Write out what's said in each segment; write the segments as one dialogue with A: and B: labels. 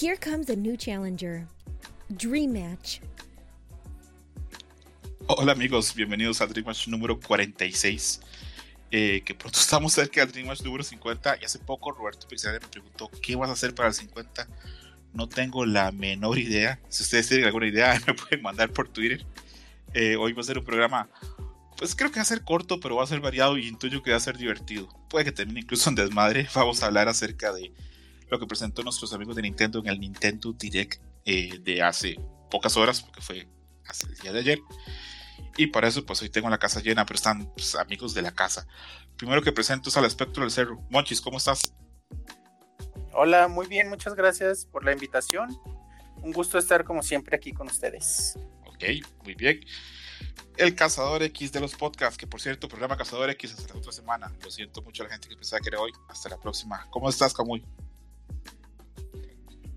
A: Here comes a new challenger. Dream Match.
B: Hola amigos, bienvenidos al Dream Match número 46. Eh, que pronto estamos cerca del Dream Match número 50 y hace poco Roberto Pixel me preguntó qué vas a hacer para el 50. No tengo la menor idea. Si ustedes tienen alguna idea, me pueden mandar por Twitter. Eh, hoy va a ser un programa, pues creo que va a ser corto, pero va a ser variado y intuyo que va a ser divertido. Puede que termine incluso en desmadre. Vamos a hablar acerca de lo que presentó nuestros amigos de Nintendo en el Nintendo Direct eh, de hace pocas horas, porque fue hace el día de ayer. Y para eso, pues hoy tengo la casa llena, pero están pues, amigos de la casa. Primero que presento es al espectro del cerro. Monchis, ¿cómo estás?
C: Hola, muy bien, muchas gracias por la invitación. Un gusto estar como siempre aquí con ustedes.
B: Ok, muy bien. El Cazador X de los podcasts, que por cierto, programa Cazador X hasta la otra semana. Lo siento mucho a la gente que pensaba que era hoy. Hasta la próxima. ¿Cómo estás, Camuy?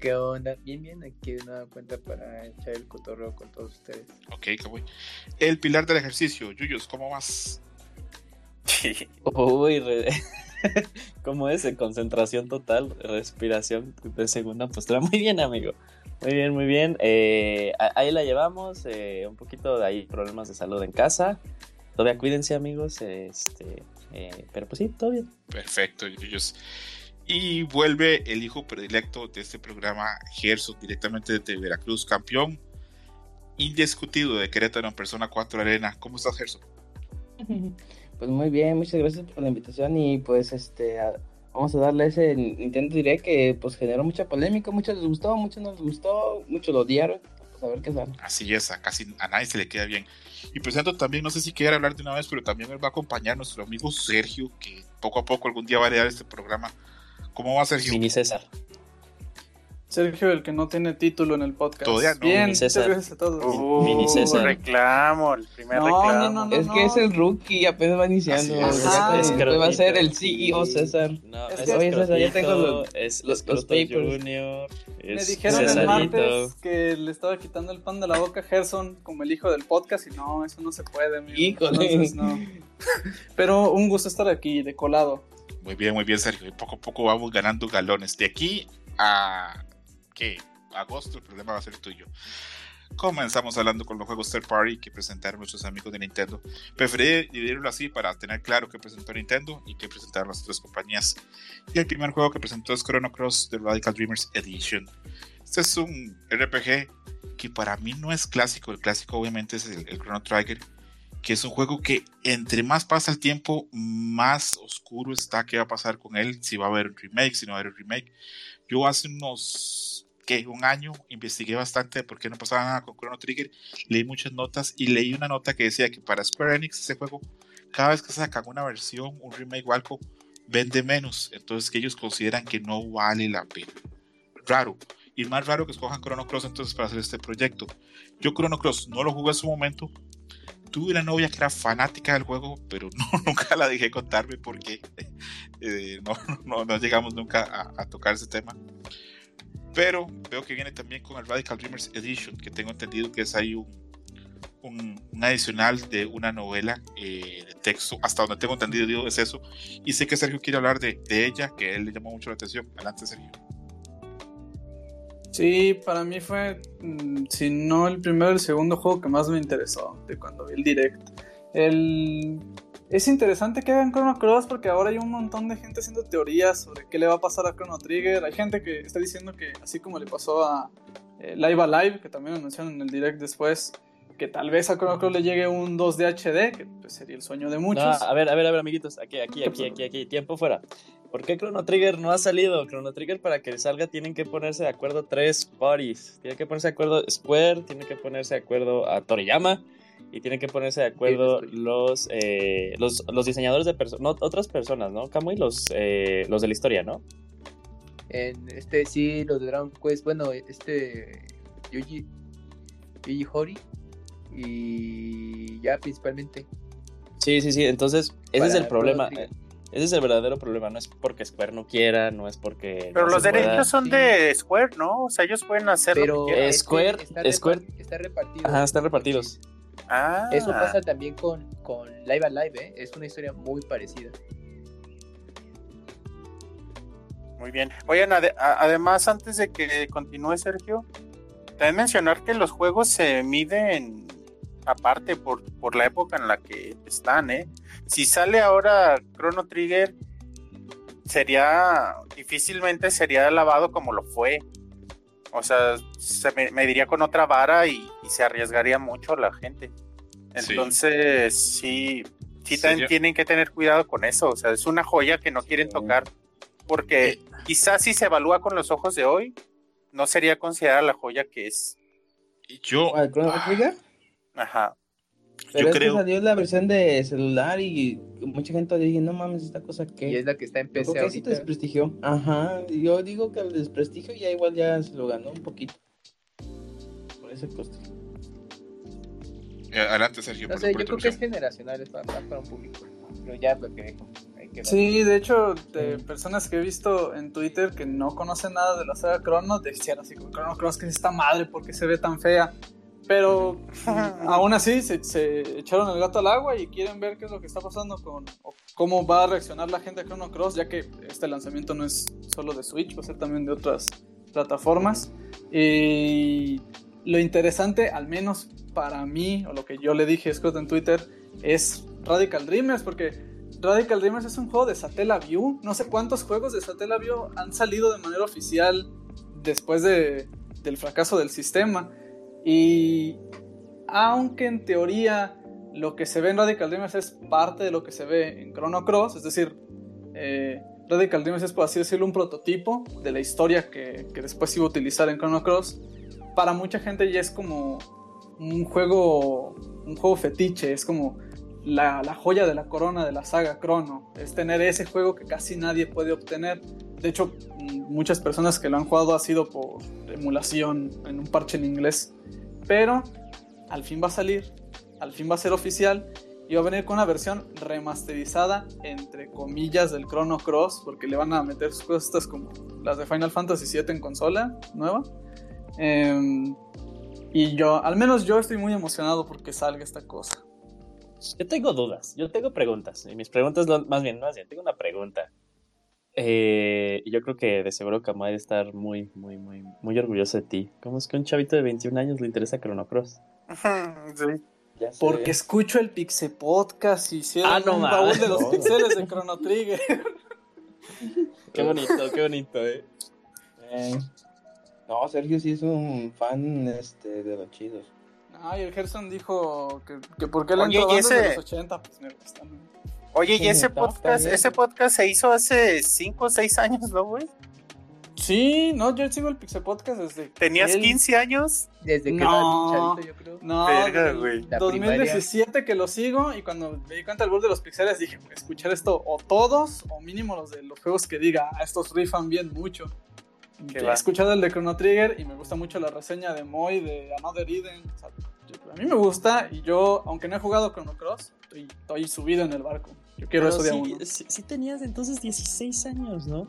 D: ¿Qué onda? Bien, bien, aquí una cuenta para echar el cotorreo con todos ustedes.
B: Ok, Camuy. El pilar del ejercicio, Yuyos, ¿cómo vas?
E: Uy, re... ¿cómo es? Concentración total, respiración de segunda postura. Muy bien, amigo. Muy bien, muy bien. Eh, ahí la llevamos. Eh, un poquito de ahí problemas de salud en casa. Todavía cuídense, amigos. Este, eh, pero pues sí, todo bien.
B: Perfecto, Yuyos. Y vuelve el hijo predilecto de este programa, Gerson, directamente desde Veracruz, campeón indiscutido de Querétaro en Persona 4 Arena. ¿Cómo estás, Gerson?
D: Pues muy bien, muchas gracias por la invitación y pues este vamos a darle ese Nintendo Direct que pues generó mucha polémica, muchos les gustó, muchos no les gustó, muchos lo odiaron. Pues a ver qué sale.
B: Así es, a casi a nadie se le queda bien. Y presento también, no sé si quiere hablar de una vez, pero también va a acompañar nuestro amigo Sergio, que poco a poco algún día va a heredar este programa ¿Cómo va Sergio?
E: Mini César.
F: Sergio, el que no tiene título en el podcast.
B: Todavía no.
F: Bien,
E: Mini César.
F: a todos.
C: Uh,
E: Mini César.
C: reclamo, el primer
F: No,
C: reclamo.
F: no, no, no.
D: es que es el rookie, apenas va iniciando. Te- te va a ser el. CEO César.
E: No,
F: Es
E: es,
F: que-
D: Oye, César, ya tengo los-
E: es
D: los- papers.
E: Junior,
F: Me dijeron el martes que le estaba quitando el pan de la boca a Gerson como el hijo del podcast y no, eso no se puede, amigo.
D: Híjole.
F: Entonces, no. Pero un gusto estar aquí, de colado.
B: Muy bien, muy bien, Sergio. Y poco a poco vamos ganando galones. De aquí a. ¿Qué? Agosto, el problema va a ser tuyo. Comenzamos hablando con los juegos third party que presentaron nuestros amigos de Nintendo. Preferí dividirlo así para tener claro qué presentó Nintendo y qué presentaron las otras compañías. Y el primer juego que presentó es Chrono Cross The Radical Dreamers Edition. Este es un RPG que para mí no es clásico. El clásico, obviamente, es el Chrono Trigger que es un juego que entre más pasa el tiempo, más oscuro está qué va a pasar con él, si va a haber un remake, si no va a haber un remake. Yo hace unos, ¿qué? Un año investigué bastante de por qué no pasaba nada con Chrono Trigger, leí muchas notas y leí una nota que decía que para Square Enix ese juego, cada vez que sacan una versión, un remake o algo, vende menos, entonces que ellos consideran que no vale la pena. Raro. Y más raro que escojan Chrono Cross entonces para hacer este proyecto. Yo Chrono Cross no lo jugué en su momento, tuve una novia que era fanática del juego, pero no, nunca la dejé contarme porque eh, no, no, no, llegamos nunca a, a, tocar ese tema. Pero veo que viene también con el Radical Dreamers Edition, que tengo entendido que es ahí un, un, un adicional de una novela eh, de texto, hasta donde tengo entendido es eso. Y sé que Sergio quiere hablar de, de ella, que él le llamó mucho la atención. Adelante, Sergio.
F: Sí, para mí fue, mm, si no el primero, el segundo juego que más me interesó de cuando vi el direct. El... Es interesante que hagan Chrono Cross porque ahora hay un montón de gente haciendo teorías sobre qué le va a pasar a Chrono Trigger. Hay gente que está diciendo que, así como le pasó a eh, Live Alive, que también anunciaron en el direct después, que tal vez a Chrono Cross le llegue un 2 de HD, que pues, sería el sueño de muchos.
E: No, a ver, a ver, a ver, amiguitos, aquí, aquí, aquí, aquí, aquí, tiempo fuera. ¿Por qué Chrono Trigger no ha salido? Chrono Trigger para que salga tienen que ponerse de acuerdo tres parties. Tienen que ponerse de acuerdo Square, tienen que ponerse de acuerdo a Toriyama y tienen que ponerse de acuerdo los, eh, los, los diseñadores de personas, no, otras personas, ¿no? Kamui, los, eh, los de la historia, ¿no?
D: En este, sí, los de Dragon Quest, bueno, este Yuji, Yuji Hori y ya principalmente.
E: Sí, sí, sí, entonces ese es el problema.
D: Trigger.
E: Ese es el verdadero problema, no es porque Square no quiera, no es porque...
C: Pero
E: no
C: los
E: pueda.
C: derechos son
D: sí.
C: de Square, ¿no? O sea, ellos pueden hacer
D: Pero
C: lo que quieran.
E: Eh,
D: es que
E: Square-
D: está,
E: Square-
D: repar- está repartido.
E: Ajá, están repartidos.
C: Ah,
D: Eso pasa también con, con Live Alive, ¿eh? es una historia muy parecida.
C: Muy bien. Oigan, además, antes de que continúe Sergio, también mencionar que los juegos se miden aparte por, por la época en la que están, ¿eh? Si sale ahora Chrono Trigger, sería, difícilmente sería lavado como lo fue. O sea, se me- mediría con otra vara y, y se arriesgaría mucho la gente. Entonces, sí, sí,
B: Sí,
C: también
B: yo-
C: tienen que tener cuidado con eso. O sea, es una joya que no quieren
D: Sí.
C: tocar porque quizás si se evalúa con los ojos de hoy, no sería considerada la joya que es.
B: Y Yo,
D: ¿Cuál, Chrono Trigger?
C: Ajá.
D: Pero
B: yo
D: es
B: creo.
D: salió la versión de celular y mucha gente dije, no mames, esta cosa que...
G: Y es la que está en PC
D: creo que sí. Ajá, yo digo que el desprestigio ya igual ya se lo ganó un poquito. Por ese costo.
B: eh, adelante, Sergio.
G: No
B: por-
G: sé,
B: por
G: yo creo que es generacional, es para, para un público. Pero ya lo que hay que ver.
F: Sí, de hecho, de personas que he visto en Twitter que no conocen nada de la saga Chrono, decían así como Chrono Cross que es esta madre porque se ve tan fea. Pero aún así se, se echaron el gato al agua y quieren ver qué es lo que está pasando con o cómo va a reaccionar la gente a Chrono Cross, ya que este lanzamiento no es solo de Switch, va a ser también de otras plataformas. Y lo interesante, al menos para mí, o lo que yo le dije a Scott en Twitter, es Radical Dreamers, porque Radical Dreamers es un juego de Satellaview. No sé cuántos juegos de Satellaview han salido de manera oficial después de, del fracaso del sistema. Y aunque en teoría lo que se ve en Radical Dreamers es parte de lo que se ve en Chrono Cross, es decir, eh, Radical Dreamers es por así decirlo un prototipo de la historia que, que después iba a utilizar en Chrono Cross. Para mucha gente ya es como un juego, un juego fetiche, es como la, joya de la corona de la saga Chrono, es tener ese juego que casi nadie puede obtener. De hecho, mm, muchas personas que lo han jugado ha sido por emulación en un parche en inglés. Pero al fin va a salir, al fin va a ser oficial y va a venir con una versión remasterizada, entre comillas, del Chrono Cross, porque le van a meter sus cosas como las de Final Fantasy VII en consola nueva. Em, y yo, al menos yo estoy muy emocionado porque salga esta cosa.
E: Yo tengo dudas, yo tengo preguntas. Y mis preguntas, lo- más bien, más bien, tengo una pregunta. Eh, y yo creo que de seguro Kamai debe estar muy, muy, muy, muy orgulloso de ti. ¿Cómo es que a un chavito de 21 años le interesa Chrono Cross?
C: Sí.
F: Porque escucho el Pixe Podcast y hicieron
E: Ah, no
F: un baúl de los
D: No.
F: pixeles de Chrono Trigger.
E: Qué bonito, qué bonito, eh.
D: Eh, No, Sergio sí es un fan este, de los chidos.
F: Ay, el Gerson dijo que, que por qué le
C: Oye,
F: entró
C: y
F: bandas de
C: ese-
F: los 80, pues me gustan.
C: Oye, y ese podcast, ese podcast se hizo hace 5 o 6 años, ¿no, güey?
F: Sí, no, yo sigo el Pixe Podcast desde.
C: ¿Tenías
F: él-
C: 15 años?
G: Desde que
F: No.
G: era un chavito, yo creo.
F: No,
C: Verga, güey.
G: La
F: 2017 que lo sigo y cuando me di cuenta del gol de los pixeles dije, escuchar esto o todos o mínimo los de los juegos que diga, "Ah, estos rifan bien mucho.
C: Qué
F: He
C: va.
F: escuchado el de Chrono Trigger y me gusta mucho la reseña de Moy de Another Eden. O sea, yo- a mí me gusta y yo, aunque no he jugado Chrono Cross, estoy, estoy subido en el barco. Yo quiero
E: Pero
F: eso de
E: sí,
F: uno.
E: sí, sí tenías entonces 16 años, ¿no?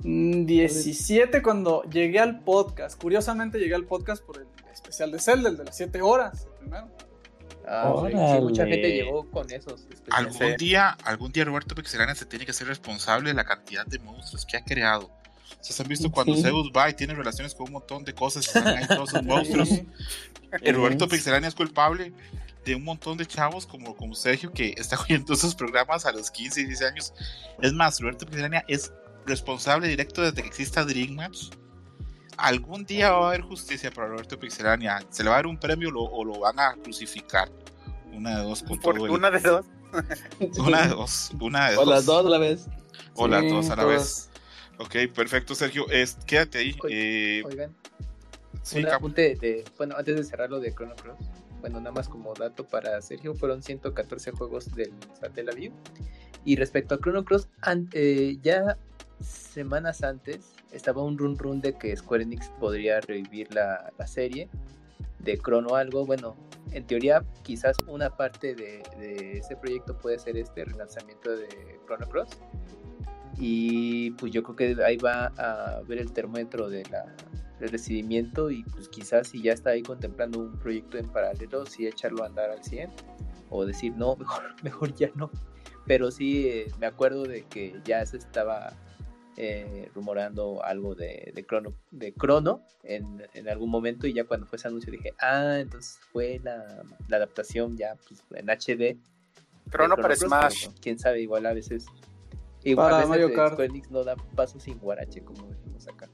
F: Mm, 17 cuando llegué al podcast. Curiosamente llegué al podcast por el especial de Zelda, el de las 7 horas. el primero.
G: Ah, sí, mucha gente llegó con esos. especiales.
B: Algún día, algún día Roberto Pixelania se tiene que ser responsable de la cantidad de monstruos que ha creado. ¿Ustedes han visto cuando
D: Sí.
B: Zeus va y tiene relaciones con un montón de cosas y están ahí todos esos monstruos? Y Roberto Pixelania es culpable de un montón de chavos como, como Sergio que está oyendo esos programas a los 15 y 16 años. Es más, Roberto Pixelania es responsable directo desde que exista Dream Match. Algún día va a haber justicia para Roberto Pixelania. Se le va a dar un premio lo- o lo van a crucificar. Una de dos con
C: Por
B: todo el-
C: una de dos.
B: Una de dos. Una de
D: O las
B: dos.
D: dos a la vez.
B: O las
F: Sí,
B: dos a la
F: todas.
B: vez. Ok, perfecto, Sergio. Es, quédate ahí.
G: Oye,
B: Eh,
G: Oigan,
B: sí,
G: un apunte de, bueno, antes de cerrar lo de Chrono Cross, bueno, nada más como dato para Sergio, fueron 114 juegos del Satellaview. Y respecto a Chrono Cross, eh, ya semanas antes estaba un run run de que Square Enix podría revivir la, la serie de Chrono algo. Bueno, en teoría, quizás una parte de, de ese proyecto puede ser este relanzamiento de Chrono Cross. Y pues yo creo que ahí va a ver el termómetro de la, del recibimiento y pues quizás si ya está ahí contemplando un proyecto en paralelo, sí echarlo a andar al 100 o decir no, mejor, mejor ya no. Pero sí eh, me acuerdo de que ya se estaba eh, rumorando algo de, de Chrono, de en, en, algún momento y ya cuando fue ese anuncio dije, ah, entonces fue la, la adaptación ya pues, en HD.
C: Chrono para Smash.
G: Quién sabe, igual a veces... Igual
F: Para Mario Kart.
G: Square Enix no da paso sin guarache, como decimos acá.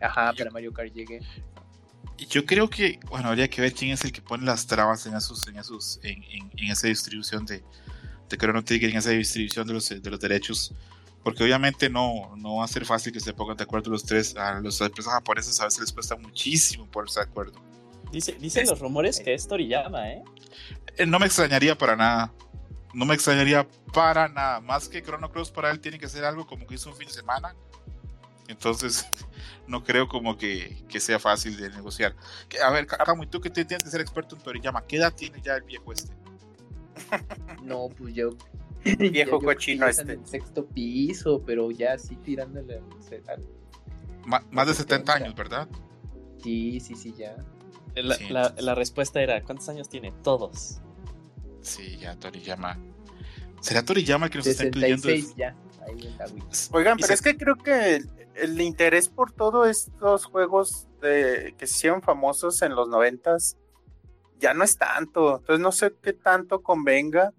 G: Ajá, para Mario Kart llegue.
B: Y Yo creo que, bueno, habría que ver quién es el que pone las trabas en esos, en esos, en, en, en esa distribución de, de Chrono Trigger, en esa distribución de los, de los derechos. Porque obviamente no, no va a ser fácil que se pongan de acuerdo los tres. A las empresas japonesas a veces les cuesta muchísimo ponerse de acuerdo.
E: Dice, dicen los rumores que es Toriyama, ¿eh?
B: Eh, No me extrañaría para nada. No me extrañaría para nada. Más que Chrono Cross para él tiene que ser algo como que hizo un fin de semana. Entonces, no creo como que, que sea fácil de negociar. Que- A ver, Camu, ¿y tú que te- tienes que ser experto en Toriyama? ¿Qué edad tiene ya el viejo este?
G: No, pues yo.
C: Viejo
G: yo
C: cochino este.
G: En sexto piso, pero ya así tirándole al-.
B: Ma- más de 70
G: 70.
B: años, ¿verdad?
G: Sí, sí, sí, ya.
E: La,
B: Sí,
E: la-
B: entonces-
E: la respuesta era, ¿cuántos años tiene? Todos.
B: Sí, ya Toriyama. ¿Será Toriyama el que nos está incluyendo?
G: 66 ya. Ahí Wii.
C: Oigan,
B: Y
C: pero
B: se-
C: es que creo que el, el interés por todos estos juegos de, que se hicieron famosos en los noventas ya no es tanto. Entonces no sé qué tanto convenga.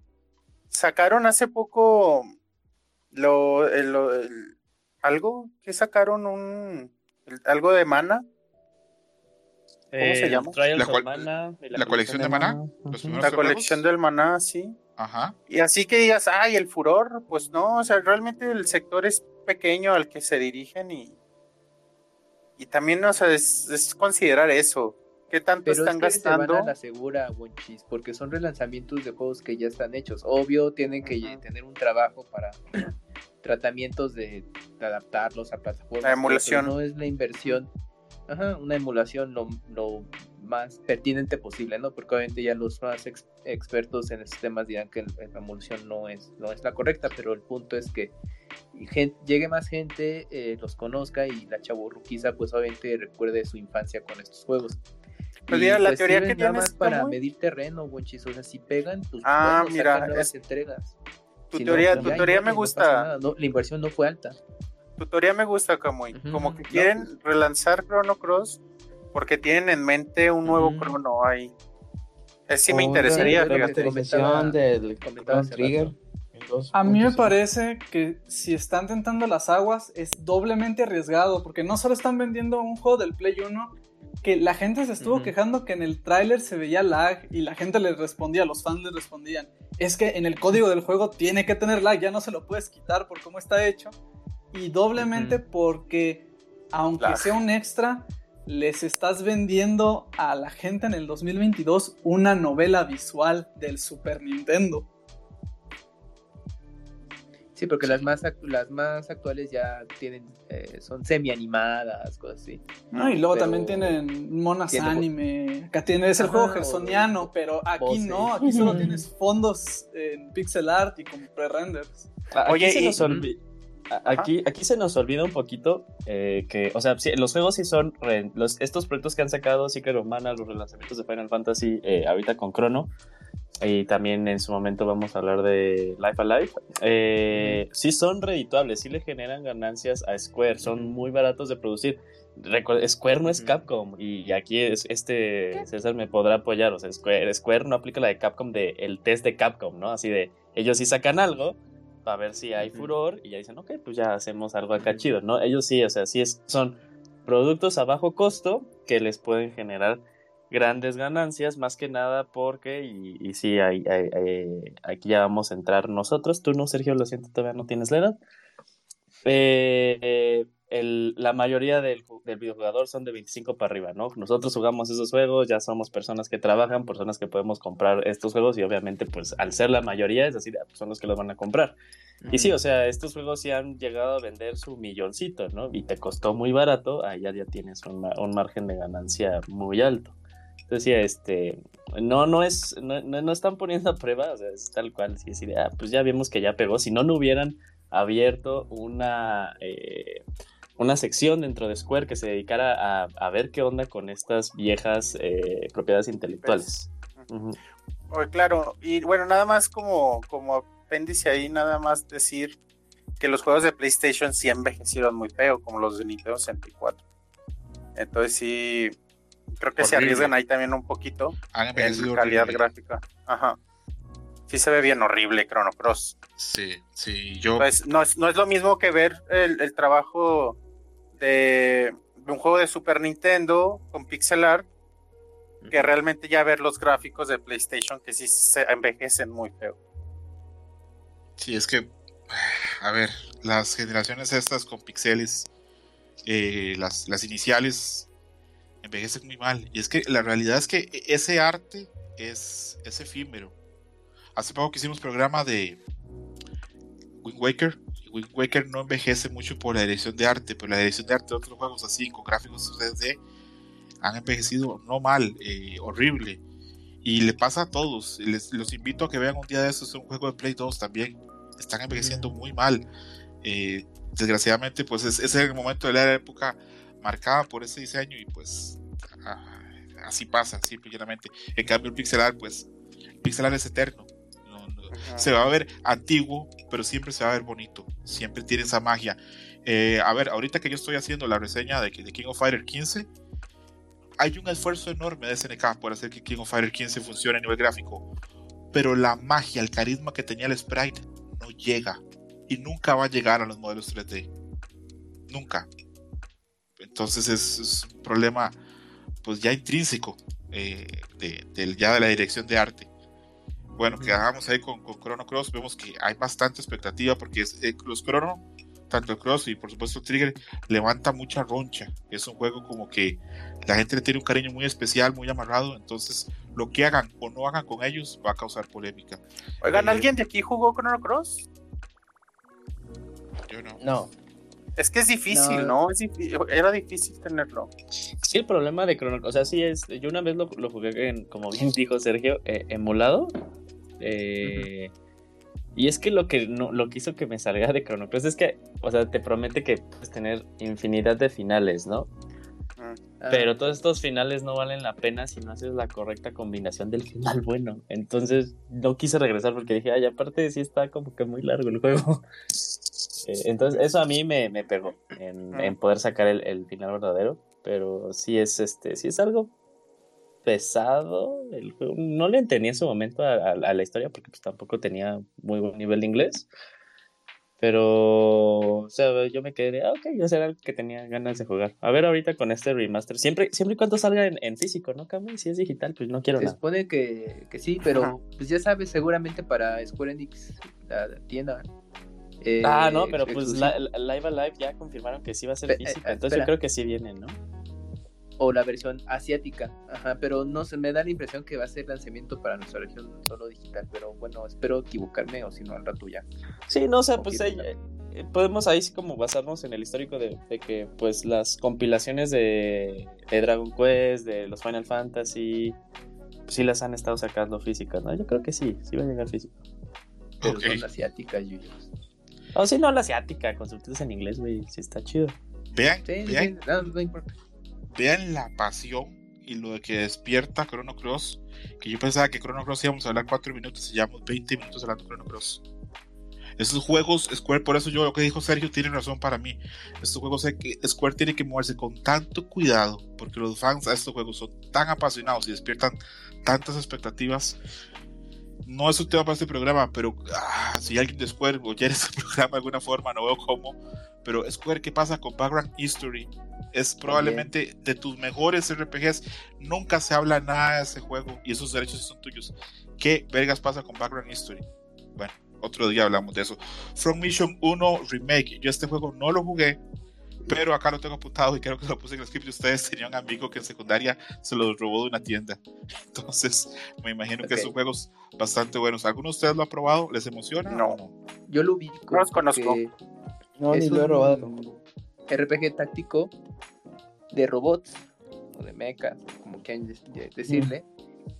C: Sacaron hace poco lo, el- algo que sacaron un el- algo de mana.
E: ¿Cómo
C: se llama?
B: La cual- la colección de Maná, los primeros
C: La colección del maná, sí.
B: Ajá.
C: Y así que digas, ay, el furor, pues no, o sea, realmente el sector es pequeño al que se dirigen y, y también, o sea, es, es considerar eso. ¿Qué tanto
G: Pero
C: están
G: es que se van
C: gastando?
G: a la segura, Wonchis, porque son relanzamientos de juegos que ya están hechos. Obvio, tienen que tener un trabajo para tratamientos de, de adaptarlos a plataformas.
C: La emulación.
G: No es la inversión, ajá, una emulación lo, lo más pertinente posible, ¿no? Porque obviamente ya los más ex- expertos en estos temas dirán que la emulación no es, no es la correcta, pero el punto es que llegue más gente, eh, los conozca y la chaburruquiza pues obviamente recuerde su infancia con estos juegos.
C: Pues mira, la
G: pues,
C: teoría que tienes,
G: más para medir terreno, Wonchis, o sea, si pegan, pues
C: Ah,
G: bueno,
C: mira,
G: sacan nuevas
C: es-
G: entregas.
C: Tu
G: Si
C: teoría,
G: pues
C: tu teoría me
G: no
C: gusta,
G: no, la inversión no fue alta.
C: Tu teoría me gusta, Camuy.
G: Ujú,
C: Como que quieren relanzar Chrono Cross porque tienen en mente un nuevo
G: Ujú.
C: Chrono ahí. Es sí me interesaría,
D: del
G: comentaba hace
D: Trigger.
F: A mí me parece que si están tentando las aguas es doblemente arriesgado, porque no solo están vendiendo un juego del Play 1, que la gente se estuvo quejando que en el tráiler se veía lag y la gente les respondía, los fans les respondían, es que en el código del juego tiene que tener lag, ya no se lo puedes quitar por cómo está hecho. Y doblemente porque, aunque sea un extra, les estás vendiendo a la gente en el 2022 una novela visual del Super Nintendo.
G: Sí, porque las más las más actuales ya tienen eh, son semi animadas, cosas así.
F: No, y luego
G: Pero-
F: también tienen monas
G: Tiene
F: anime. Acá tienes el
G: Ajá,
F: juego
G: o
F: gersoniano, pero aquí
G: voces.
F: no. Aquí solo tienes fondos en pixel art y con pre-renders.
E: Aquí
C: Oye, y-
E: a- Aquí, aquí se nos olvida un poquito eh, que, o sea, sí, los juegos sí son, re- los, estos proyectos que han sacado, Secret of Mana, los relanzamientos de Final Fantasy, eh, ahorita con Chrono, y también en su momento vamos a hablar de Life Alive, eh, sí son redituables, sí le generan ganancias a Square, son muy baratos de producir. Recu- Square no es. Capcom y aquí es, este César me podrá apoyar, o sea, Square, Square no aplica la de Capcom de el test de Capcom, ¿no? Así de ellos sí sacan algo para ver si hay furor y ya dicen, ok, pues ya hacemos algo acá chido, ¿no? Ellos sí, o sea, sí es, son productos a bajo costo que les pueden generar grandes ganancias, más que nada porque, y, y sí, hay, hay- hay- aquí ya vamos a entrar nosotros, tú no, Sergio, lo siento, todavía no tienes la edad. Eh, eh, el- la mayoría del, del videojugador son de 25 para arriba, ¿no? Nosotros jugamos esos juegos, ya somos personas que trabajan, personas que podemos comprar estos juegos y obviamente pues al ser la mayoría es decir, pues, son los que los van a comprar. Y sí, o sea, estos juegos sí han llegado a vender su milloncito, ¿no? Y te costó muy barato, allá ya tienes un, ma- un margen de ganancia muy alto. Entonces, sí, este, no, no es, no, no, están poniendo a prueba, o sea, es tal cual, sí, sí, ah, pues ya vimos que ya pegó, si no, no hubieran abierto una, eh, una sección dentro de Square que se dedicara a, a ver qué onda con estas viejas eh, propiedades intelectuales.
C: Oye, claro, y bueno, nada más como, como apéndice ahí, nada más decir que los juegos de PlayStation sí envejecieron muy feo, como los de Nintendo 64. Entonces sí, creo que se arriesgan ahí también un poquito
B: Han
C: en calidad
B: horrible.
C: gráfica. Ajá. Sí se ve bien horrible Chrono Cross.
B: Sí, sí, yo.
C: Pues no es, no es lo mismo que ver el, el trabajo de, de un juego de Super Nintendo con pixel art que realmente ya ver los gráficos de PlayStation que sí se envejecen muy feo.
B: Sí, es que, a ver, las generaciones estas con pixeles, eh, las, las iniciales, envejecen muy mal. Y es que la realidad es que ese arte es, es efímero. Hace poco que hicimos programa de Wind Waker. Wind Waker no envejece mucho por la dirección de arte, pero la dirección de arte de otros juegos así, con gráficos 3D, han envejecido no mal, eh, horrible. Y le pasa a todos. Les, los invito a que vean un día de esos un juego de Play 2 también. Están envejeciendo muy mal. Eh, desgraciadamente, pues es, es el momento de la época marcada por ese diseño y pues ah, así pasa, simple y llanamente. En cambio, el pixel art, pues, el pixel art es eterno. No- no- se va a ver antiguo, pero siempre se va a ver bonito. Siempre tiene esa magia. Eh, a ver, ahorita que yo estoy haciendo la reseña de, de King of Fighter 15, hay un esfuerzo enorme de SNK por hacer que King of Fighter 15 funcione a nivel gráfico. Pero la magia, el carisma que tenía el sprite no llega. Y nunca va a llegar a los modelos 3D. Nunca. Entonces es, un problema pues ya intrínseco eh, de, ya de la dirección de arte. Bueno, quedamos ahí con, con Chrono Cross. Vemos que hay bastante expectativa porque es, eh, los Chrono, tanto el Cross y por supuesto Trigger, levanta mucha roncha. Es un juego como que la gente le tiene un cariño muy especial, muy amarrado. Entonces, lo que hagan o no hagan con ellos va a causar polémica.
C: Oigan,
B: Eh,
C: ¿alguien de aquí jugó Chrono Cross?
B: Yo no.
D: No.
C: Es que es difícil,
G: No.
C: ¿no? Es difí- era difícil tenerlo.
E: Sí, el problema de Chrono o sea, sí es, yo una vez lo, lo jugué, en, como bien dijo Sergio, eh, emulado. Eh, Y es que lo que no, lo que hizo que me salga de Chrono Cross es que, o sea, te promete que puedes tener infinidad de finales, ¿no?
G: Ah,
E: Pero todos estos finales no valen la pena si no haces la correcta combinación del final bueno. Entonces no quise regresar porque dije, ay, aparte sí está como que muy largo el juego. Eh, entonces eso a mí me, me pegó en, en poder sacar el, el final verdadero. Pero sí es este, sí es algo pesado el juego. No le entendí en su momento a, a- a la historia porque pues tampoco tenía muy buen nivel de inglés. Pero, o sea, yo me quedé, ah, ok, ya será el que tenía ganas de jugar. A ver ahorita con este remaster, siempre, siempre y cuando salga en, en físico, ¿no, Camuy? Si es digital, pues no quiero
G: Se
E: nada.
G: supone que, que sí, pero
C: Ajá.
G: pues ya sabes, seguramente para Square Enix, la, tienda. eh,
E: Ah, no, pero pues la- la- Live Alive ya confirmaron que sí va a ser
G: Pe- eh,
E: física,
G: eh,
E: entonces yo
G: espera.
E: creo que sí viene, ¿no?
G: O la versión asiática. Ajá, pero no se me da la impresión que va a ser lanzamiento para nuestra región solo digital. Pero bueno, espero equivocarme o si no al rato ya.
E: Sí, no, o sea, pues
G: Confirmo.
E: eh, eh, podemos ahí sí como basarnos en el histórico de, de que pues las compilaciones de, de Dragon Quest, de los Final Fantasy, pues sí las han estado sacando físicas, ¿no? Yo creo que sí, sí va a llegar físico.
G: Pero
B: Ok.
G: son asiáticas, Yuyos.
E: O si no, la asiática, con subtítulos en inglés, güey, sí está chido.
B: Vean,
G: Sí, sí,
B: vean,
G: no, no importa.
B: Vean la pasión y lo que despierta Chrono Cross. Que yo pensaba que Chrono Cross íbamos a hablar 4 minutos y llevamos 20 minutos hablando de Chrono Cross. Esos juegos, Square, por eso yo lo que dijo Sergio tiene razón para mí. Estos juegos Square tiene que moverse con tanto cuidado porque los fans a estos juegos son tan apasionados y despiertan tantas expectativas. No es un tema para este programa, pero ah, si alguien de Square oyera este programa de alguna forma, no veo cómo. Pero Square, ¿qué pasa con Background History? Es probablemente de tus mejores RPGs. Nunca se habla nada de ese juego y esos derechos son tuyos. ¿Qué vergas pasa con Background History? Bueno, otro día hablamos de eso. From Mission 1 Remake. Yo este juego no lo jugué, pero acá lo tengo apuntado y creo que lo puse en el script. Ustedes tenían un amigo que en secundaria se lo robó de una tienda. Entonces, me imagino que
G: Ok.
B: son juegos bastante buenos. ¿Alguno de ustedes lo ha probado? ¿Les emociona?
C: No.
G: Yo lo ubico.
C: No los conozco.
D: No, ni lo he robado.
G: RPG táctico de robots o de mechas, como quieran de- de- decirle.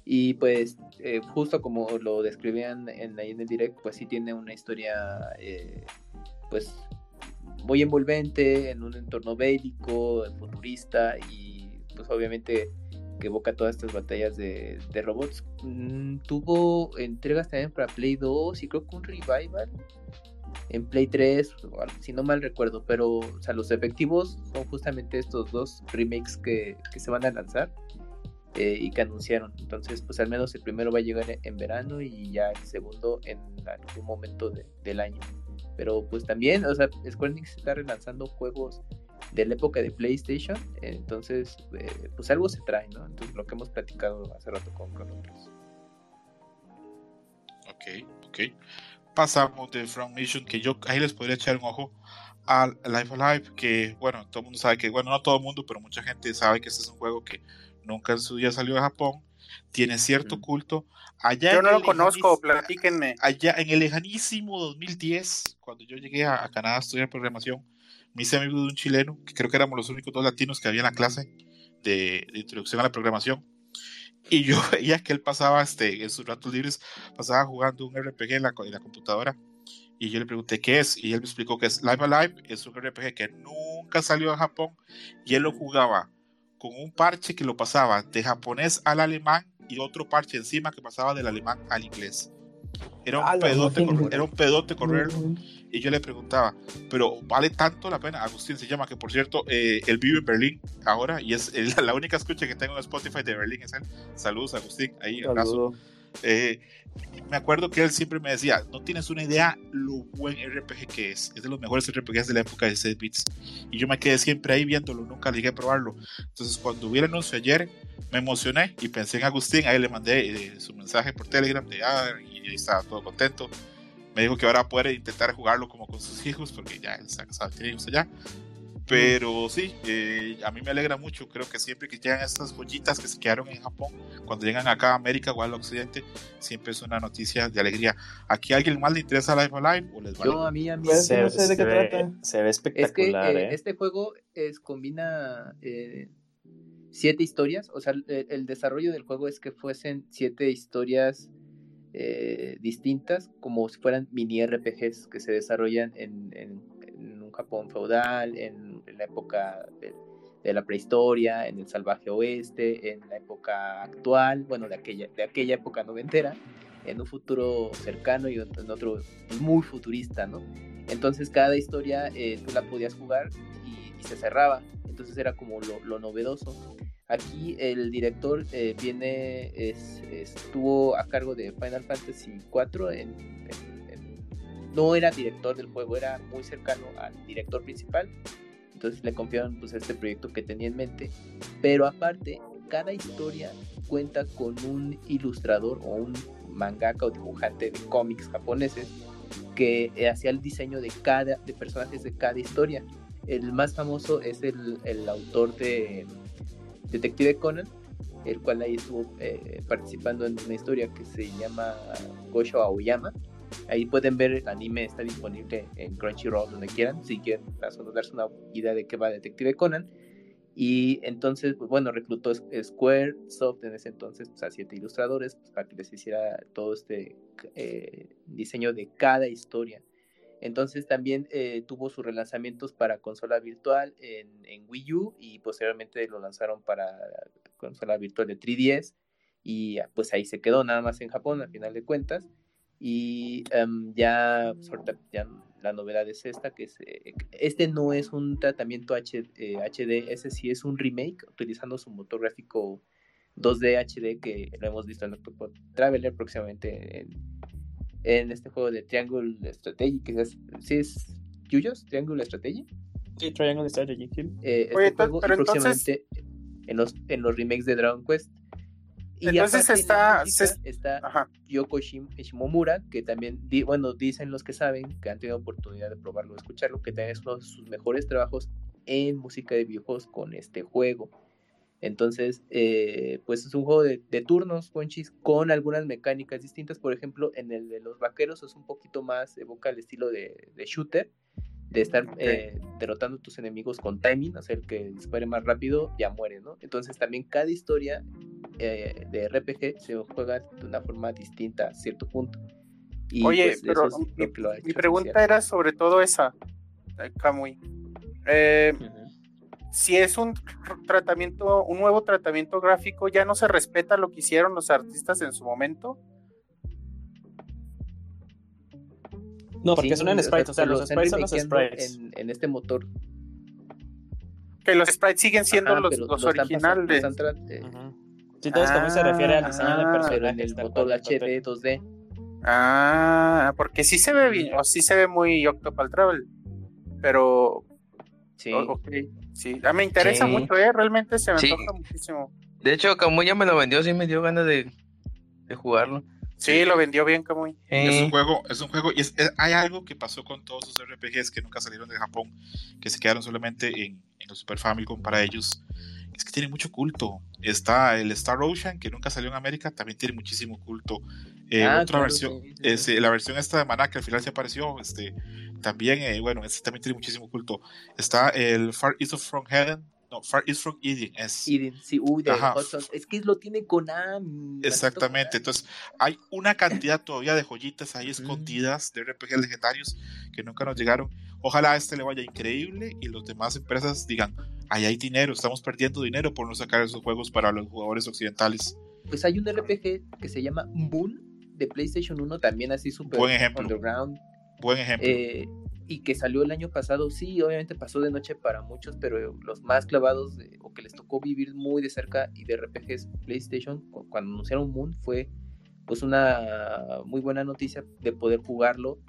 G: Y pues, eh, justo como lo describían en, ahí en el direct, pues sí tiene una historia, eh, pues, muy envolvente en un entorno bélico, futurista y, pues, obviamente que evoca todas estas batallas de, de robots. Mm, tuvo entregas también para Play 2 y creo que un revival en Play 3, si no mal recuerdo, pero o sea, los efectivos son justamente estos dos remakes que, que se van a lanzar eh, y que anunciaron. Entonces, pues al menos el primero va a llegar en verano y ya el segundo en algún momento del año. Pero pues también, o sea, Square Enix está relanzando juegos de la época de PlayStation, entonces eh, pues algo se trae, ¿no? Entonces lo que hemos platicado hace rato con, con otros.
B: Ok, ok. Pasamos de From Mission, que yo ahí les podría echar un ojo al Life Alive, que bueno, todo el mundo sabe que, bueno, no todo el mundo, pero mucha gente sabe que este es un juego que nunca en su día salió de Japón, tiene cierto culto. Allá
C: yo no lo conozco, platíquenme.
B: Allá en el lejanísimo 2010, cuando yo llegué a, Canadá a estudiar programación, me hice amigo de un chileno, que creo que éramos los únicos dos latinos que había en la clase de, introducción a la programación. Y yo veía que él pasaba este, en sus ratos libres, pasaba jugando un RPG en la, en la computadora. Y yo le pregunté qué es, y él me explicó que es Live Alive, es un RPG que nunca salió a Japón, y él lo jugaba con un parche que lo pasaba de japonés al alemán y otro parche encima que pasaba del alemán al inglés. Era un, pedote, era un pedote correrlo. Y yo le preguntaba, pero ¿vale tanto la pena? Agustín se llama, que por cierto, eh, él vive en Berlín ahora y es la única escucha que tengo en Spotify de Berlín es él. Saludos, Agustín, ahí, abrazo. Eh, me acuerdo que él siempre me decía, no tienes una idea lo buen RPG que es, es de los mejores RPGs de la época de 6 bits. Y yo me quedé siempre ahí viéndolo, nunca llegué a probarlo. Entonces cuando vi el anuncio ayer, me emocioné y pensé en Agustín, ahí le mandé eh, su mensaje por Telegram de, ah, y ahí estaba todo contento. Me dijo que ahora puede intentar jugarlo como con sus hijos, porque ya él casado, tiene hijos allá. Pero sí, eh, a mí me alegra mucho. Creo que siempre que llegan estas joyitas que se quedaron en Japón, cuando llegan acá a América o al Occidente, siempre es una noticia de alegría. ¿Aquí a alguien más le interesa Life Alive o les vale?
G: Yo, a mí, a mí.
E: Pues, se, no sé de qué trata. Se ve espectacular.
G: Es
E: que,
G: ¿eh? Este juego es, combina eh, siete historias. O sea, el, desarrollo del juego es que fuesen siete historias. distintas como si fueran mini RPGs que se desarrollan en, en Japón feudal, en, la época de, la prehistoria, en el salvaje oeste, en la época actual, bueno, de aquella, de aquella época noventera, en un futuro cercano y en otro muy futurista, ¿no? Entonces cada historia eh, tú la podías jugar y, se cerraba, entonces era como lo, novedoso. Aquí el director eh, viene, estuvo a cargo de Final Fantasy IV en no era director del juego, era muy cercano al director principal. Entonces le confiaron pues, este proyecto que tenía en mente. Pero aparte, cada historia cuenta con un ilustrador o un mangaka o dibujante de cómics japoneses que hacía el diseño de cada de personajes de cada historia. El más famoso es el, el autor de Detective Conan, el cual ahí estuvo eh, participando en una historia que se llama Gosho Aoyama, Ahí pueden ver el anime, está disponible en Crunchyroll, donde quieran, si quieren darse una idea de qué va Detective Conan. Y entonces, pues bueno, reclutó Square Soft en ese entonces pues, a siete ilustradores pues, para que les hiciera todo este eh, diseño de cada historia. Entonces también eh, tuvo sus relanzamientos para consola virtual en, en, Wii U y posteriormente lo lanzaron para consola virtual de 3DS y pues ahí se quedó nada más en Japón al final de cuentas. Y em, ya, ya, la novedad es esta, que es, eh, este no es un tratamiento HD, eh, ese sí es un remake utilizando su motor gráfico 2D HD que lo hemos visto en Octopath Traveler próximamente en, en, este juego de Triangle Strategy, que es, ¿sí es Yuyos? Triangle Strategy.
E: Sí, Triangle Strategy.
G: Eh, este juego, y próximamente en, los, en los remakes de Dragon Quest.
C: Y Entonces está,
G: está Yoko Shimomura, que también, bueno, dicen los que saben, que han tenido oportunidad de probarlo, de escucharlo, que también es uno de sus mejores trabajos en música de videojuegos con este juego. Entonces, eh, pues es un juego de, turnos, Conchis, con algunas mecánicas distintas. Por ejemplo, en el de los vaqueros es un poquito más, evoca el estilo de, de shooter, de estar eh, derrotando a tus enemigos con timing, hacer que dispare más rápido, ya muere, ¿no? Entonces también cada historia eh, de RPG se juega de una forma distinta a cierto punto.
C: Oye, pues, pero mi, pregunta era sobre todo esa, Kamui. Eh, si es un tratamiento, un nuevo tratamiento gráfico, ¿ya no se respeta lo que hicieron los artistas en su momento?
E: No, porque
G: Sí,
E: son en sprites, o sea, los sprites son los sprites.
G: En, en este motor.
C: Que los sprites siguen siendo
G: Ajá,
C: los, los
G: están pasando-
C: originales.
G: están eh,
E: ¿cómo se refiere al diseño de
C: Ah,
E: personajes?
G: pero en el
E: cual,
G: HD 2D.
C: Ah, porque sí se ve bien, o sí se ve muy Octopal Travel. Pero,
G: Sí.
C: o- ok, sí. Ah, me interesa
D: Sí.
C: mucho, ¿eh? Realmente se me
D: Sí.
C: antoja muchísimo.
D: De hecho, como ya me lo vendió, sí me dio ganas de, de jugarlo.
C: Sí, lo vendió bien, Kamui.
B: Es
D: Eh,
B: un juego, es un juego, y es- es- hay algo que pasó con todos esos RPGs que nunca salieron de Japón, que se quedaron solamente en, en el Super Famicom para ellos. Es que tiene mucho culto. Está el Star Ocean, que nunca salió en América, también tiene muchísimo culto. Eh,
G: Ah,
B: otra
G: claro,
B: versión,
G: sí, sí,
B: es,
G: sí.
B: eh, la versión esta de Maná, que al final se apareció, este, también, eh, bueno, este también tiene muchísimo culto. Está el Far East of From Heaven, no, Far East from Eden, es.
G: Eden, sí, uy, de. Hudson. Es que lo tiene Konami.
B: Exactamente, entonces hay una cantidad todavía de joyitas ahí escondidas de RPG legendarios que nunca nos llegaron. Ojalá a este le vaya increíble y los demás empresas digan, ahí hay dinero, estamos perdiendo dinero por no sacar esos juegos para los jugadores occidentales.
G: Pues hay un RPG que se llama Moon de PlayStation 1, también así súper underground.
B: Buen ejemplo.
G: eh, y que salió el año pasado, sí, obviamente pasó de noche para muchos, pero los más clavados o que les tocó vivir muy de cerca y de RPGs PlayStation, cu- cuando anunciaron Moon, fue pues una muy buena noticia de poder jugarlo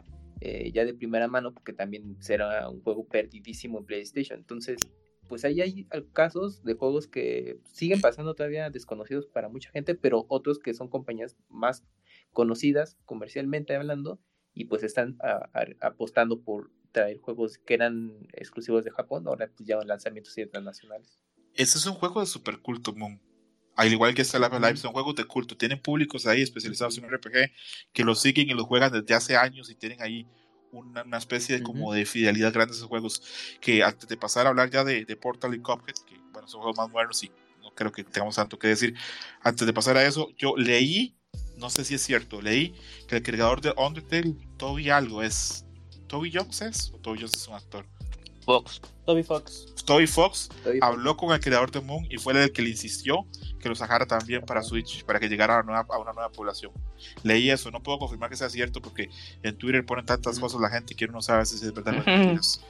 G: eh, ya de primera mano, porque también será un juego perdidísimo en PlayStation. Entonces, pues ahí hay casos de juegos que siguen pasando todavía desconocidos para mucha gente, pero otros que son compañías más conocidas comercialmente hablando y pues están a- a- apostando por traer juegos que eran exclusivos de Japón, ahora pues ya lanzamientos internacionales.
B: Ese es un juego de super culto, Moon. Al igual que Live, son juegos de culto. Tienen públicos ahí especializados en RPG que los siguen y los juegan desde hace años y tienen ahí una, una especie de, como de fidelidad grande a esos juegos. Que antes de pasar a hablar ya de, de Portal y Cuphead, que bueno, son juegos más modernos y no creo que tengamos tanto que decir. Antes de pasar a eso, yo leí, no sé si es cierto, leí que el creador de Undertale, Toby algo, es. ¿Toby Jones es? ¿O Toby Jones es un actor?
D: Fox.
E: Toby Fox.
B: Toby Fox habló con el creador de Moon y fue el que le insistió que lo sacara también para Switch, para que llegara a una, nueva, a una nueva población. Leí eso, no puedo confirmar que sea cierto porque en Twitter ponen tantas cosas la gente que uno no sabe si es verdad o mentiras.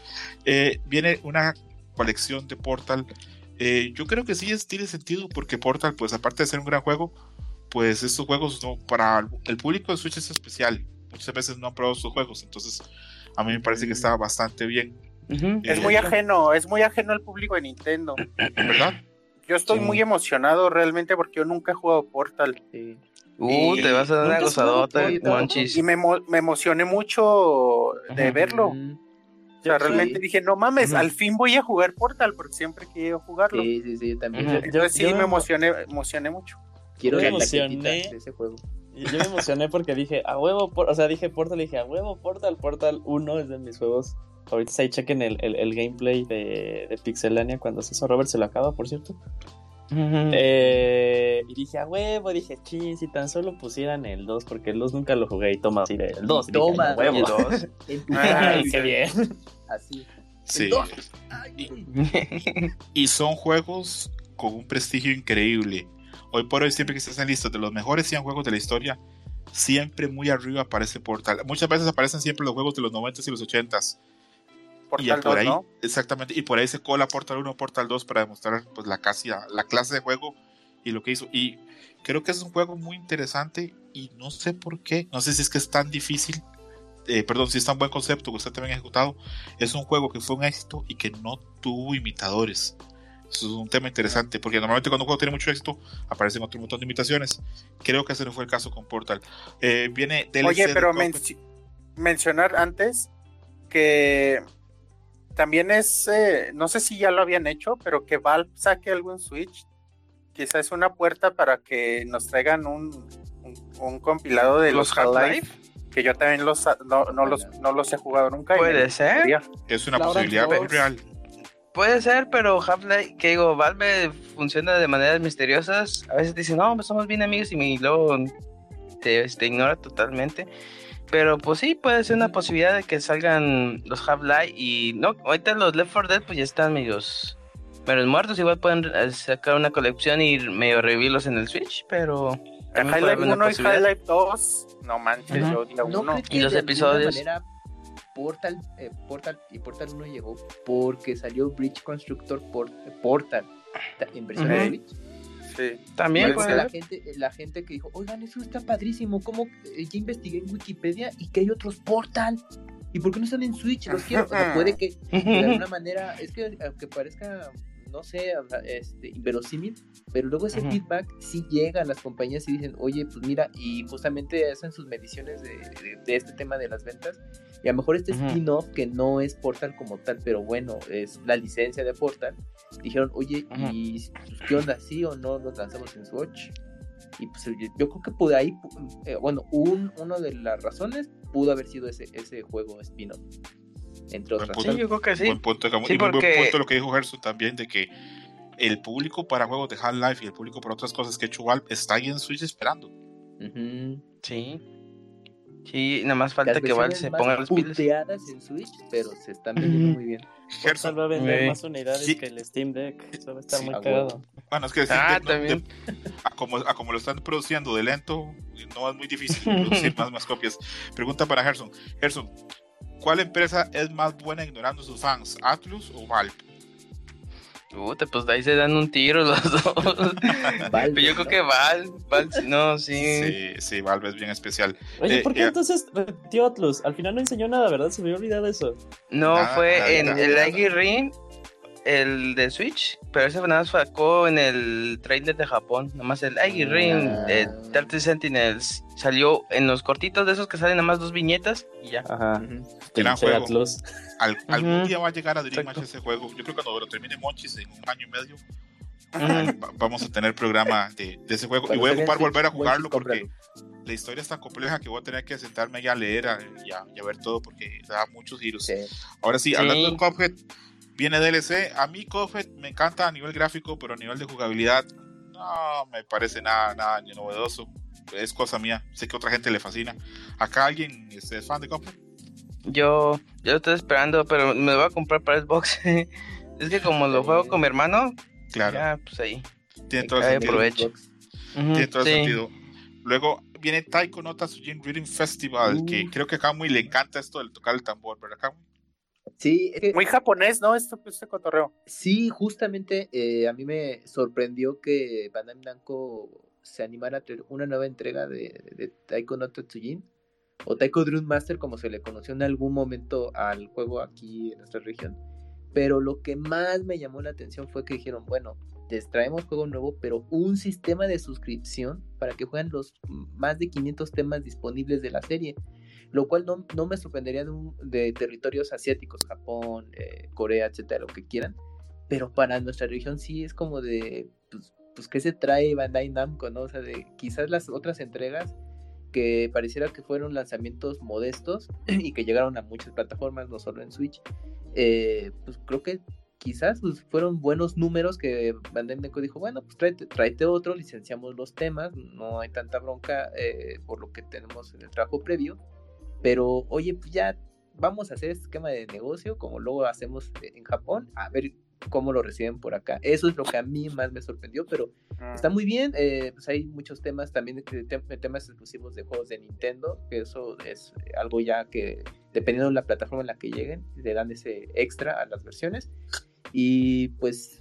B: Eh, viene una colección de Portal. Eh, yo creo que sí es, tiene sentido porque Portal, pues aparte de ser un gran juego, pues estos juegos no, para el público de Switch es especial. Muchas veces no han probado estos juegos, entonces a mí me parece que está bastante bien,
D: Ujú.
C: Es
B: Eh,
C: muy ajeno, es muy ajeno al público de Nintendo.
B: ¿verdad?
C: Yo estoy
D: Sí.
C: muy emocionado realmente porque yo nunca he jugado Portal.
G: sí.
D: Uh,
B: Y-
D: te vas a dar una
E: ¿Nunca has jugado
D: gozadota, monchis.
C: Y me, me emocioné mucho de verlo.
G: Mm,
C: O sea,
E: Yo
C: realmente
G: sí.
C: dije, no mames, al fin voy a jugar Portal porque siempre he querido jugarlo.
G: Sí, sí, sí, también.
C: Entonces sí
E: Yo-
C: me
E: me-
C: emocioné, emocioné mucho.
G: Quiero
E: Yo me
G: la
E: emocioné.
G: de ese juego.
E: Y Yo me emocioné porque dije, a huevo, por- o sea, dije Portal y dije, a huevo, Portal, Portal 1 es de mis juegos. Ahorita ahí chequen el, el, el gameplay de, de Pixelania cuando se hizo Robert, se lo acaba, por cierto. Eh, y dije, a huevo, dije, chin, si tan solo pusieran el 2, porque el 2 nunca lo jugué y toma así de el 2. y dije,
G: Toma,
E: "A huevo.
D: El dos.
G: En tu
C: Ay,
E: Ay,
C: sí.
E: qué bien.
G: Así.
B: Sí.
G: Ay,
B: y son juegos con un prestigio increíble. Hoy por hoy, siempre que se hacen listas de los mejores 100 juegos de la historia, siempre muy arriba aparece Portal. Muchas veces aparecen siempre los juegos de los 90s y los 80s. y ya
C: Portal
B: por
C: 2,
B: ahí,
C: ¿no?
B: exactamente, y por ahí se cola Portal 1, Portal 2 para demostrar pues la, casi, la clase de juego y lo que hizo. Y creo que es un juego muy interesante y no sé por qué, no sé si es que es tan difícil, eh, perdón, si es tan buen concepto que está también ejecutado, es un juego que fue un éxito y que no tuvo imitadores. Eso es un tema interesante, porque normalmente cuando un juego tiene mucho éxito, aparecen otro montón de imitaciones. Creo que ese no fue el caso con Portal. Eh, viene DLC
C: Oye, pero mencionar antes que también es, eh, no sé si ya lo habían hecho, pero que Valve saque algún Switch, quizás es una puerta para que nos traigan un, un, un compilado de los,
D: Los
C: Half-Life,
D: Half-Life.
C: que yo también los, no, no los, no los he jugado nunca. y
D: Puede ser.
B: es una
F: Laura
B: posibilidad real.
D: Puede ser, pero Half-Life, que digo, Valve funciona de maneras misteriosas. A veces dicen, no, pues somos bien amigos y luego te, te ignora totalmente. Pero pues sí, puede ser una posibilidad de que salgan los Half-Life y no, ahorita los Left 4 Dead pues ya están medios, medios muertos. Igual pueden eh, sacar una colección y medio revivirlos en el Switch, pero
C: Half-Life
D: haber una
C: 1 y. Half-Life 2, no manches, yo día
G: No
C: uno.
D: Y los episodios.
G: manera Portal, eh, Portal y Portal 1 llegó porque salió Bridge Constructor por, Portal en versión de
D: Ujú.
G: Bridge.
C: Sí.
D: También puede
G: la gente, la gente que dijo, oigan, eso está padrísimo, ¿cómo? Eh, ya investigué en Wikipedia y que hay otros Portal. ¿Y por qué no están en Switch? Los quiero. O sea, puede que de alguna manera, es que aunque parezca, no sé, este, inverosímil, pero luego ese feedback sí llega a las compañías y dicen, oye, pues mira, y justamente hacen sus mediciones de, de- de este tema de las ventas, y a lo mejor este spin-off que no es Portal como tal, pero bueno, es la licencia de Portal, dijeron, oye. ¿y pues, qué onda, sí o no los lanzamos en Switch? Y pues yo, yo creo que por ahí, eh, bueno, un, una de las razones pudo haber sido ese, ese juego spin-off, entre otras.
B: punto.
D: Sí, yo creo que sí.
B: Buen punto,
D: Sí,
B: y muy buen
D: porque-
B: punto lo que dijo Gerson también de que el público para juegos de Half-Life y el público para otras cosas que ha hecho Valve está ahí en Switch esperando.
D: Sí. Sí, nada más falta
G: Las
D: que
G: versiones
D: se ponga las pilas.
G: en Switch, pero se están vendiendo muy bien.
B: Gerson,
E: va a vender más unidades
B: Sí.
E: que el Steam Deck. Eso va a estar
B: Sí,
E: muy
G: a
E: cagado.
G: huevo.
B: bueno, es que decir,
D: Ah,
B: de-
D: también.
B: de- a, como, a como lo están produciendo de lento, no es muy difícil producir más, más copias. Pregunta para Gerson. Gerson, ¿cuál empresa es más buena ignorando a sus fans, Atlus o Valve?
D: Puta, pues de ahí se dan un tiro los dos.
G: Valve,
D: Pero yo creo
G: ¿no?
D: que Valve, sí, no, sí.
B: Sí, sí, Valve es bien especial.
E: Oye,
B: Eh,
E: ¿por qué
B: ya.
E: entonces repitió Atlus? Al final no enseñó nada, ¿verdad? Se me había olvidado eso.
D: No,
B: Nada,
D: fue
B: nada,
D: en
B: nada,
D: el Ring, el de Switch, pero ese nada más sacó en el trailer de Japón. Nada más el Igi Ring,
G: Ah.
D: eh, 30 Sentinels, salió en los cortitos de esos que salen nada más dos viñetas y ya.
E: Ajá.
B: Gran juego.
E: Atlus.
B: Al- Algún
D: Ujú.
B: día va a llegar a Dream. Match ese juego. Yo creo que cuando lo termine Monchis en un año y medio,
D: Ujú.
B: va- vamos a tener programa de, de ese juego. y voy a ocupar volver a jugarlo porque
G: cómpralo.
B: la historia es tan compleja que voy a tener que sentarme ya a leer a- y, a, y a ver todo porque da muchos giros.
G: Sí.
B: Ahora sí,
D: Sí.
B: hablando de Cuphead, viene DLC. A mí Cuphead me encanta a nivel gráfico, pero a nivel de jugabilidad no me parece nada, nada novedoso. Es cosa mía. Sé que a otra gente le fascina. ¿Acá alguien este, es fan de Cuphead?
D: Yo, yo lo estoy esperando, pero me lo voy a comprar para Xbox. es que como lo juego con mi hermano,
B: Claro,
D: ya, pues ahí.
B: tiene todo el sentido. Tiene todo el sentido. Luego viene Taiko no Tatsujin Reading Festival,
G: Uh.
B: que creo que a Kamui le encanta esto de tocar el tambor, ¿verdad, Kamui?
G: Sí, es que-
C: Muy japonés, ¿no? Esto, este cotorreo.
G: sí, justamente eh, a mí me sorprendió que Bandai Namco se animara a traer una nueva entrega de, de Taiko no Tatsujin o Taiko Drum Master como se le conoció en algún momento al juego aquí en nuestra región. Pero lo que más me llamó la atención fue que dijeron, bueno, les traemos juego nuevo, pero un sistema de suscripción para que jueguen los más de 500 temas disponibles de la serie. Lo cual no, no me sorprendería de, un- territorios asiáticos, Japón, eh, Corea, etcétera, lo que quieran. Pero para nuestra región sí es como de, pues, pues ¿qué se trae Bandai Namco, no? O sea, de quizás las otras entregas que pareciera que fueron lanzamientos modestos y que llegaron a muchas plataformas, no solo en Switch, eh, pues creo que quizás pues, fueron buenos números que Bandai Namco dijo, bueno, pues tráete, tráete otro, licenciamos los temas, no hay tanta bronca eh, por lo que tenemos en el trabajo previo, pero oye, pues ya vamos a hacer este esquema de negocio como luego hacemos en Japón, a ver cómo lo reciben por acá. Eso es lo que a mí más me sorprendió, pero
C: Mm.
G: Está muy bien, eh, pues hay muchos temas también, de, de temas exclusivos de juegos de Nintendo, que eso es algo ya que dependiendo de la plataforma en la que lleguen, le dan ese extra a las versiones. Y pues,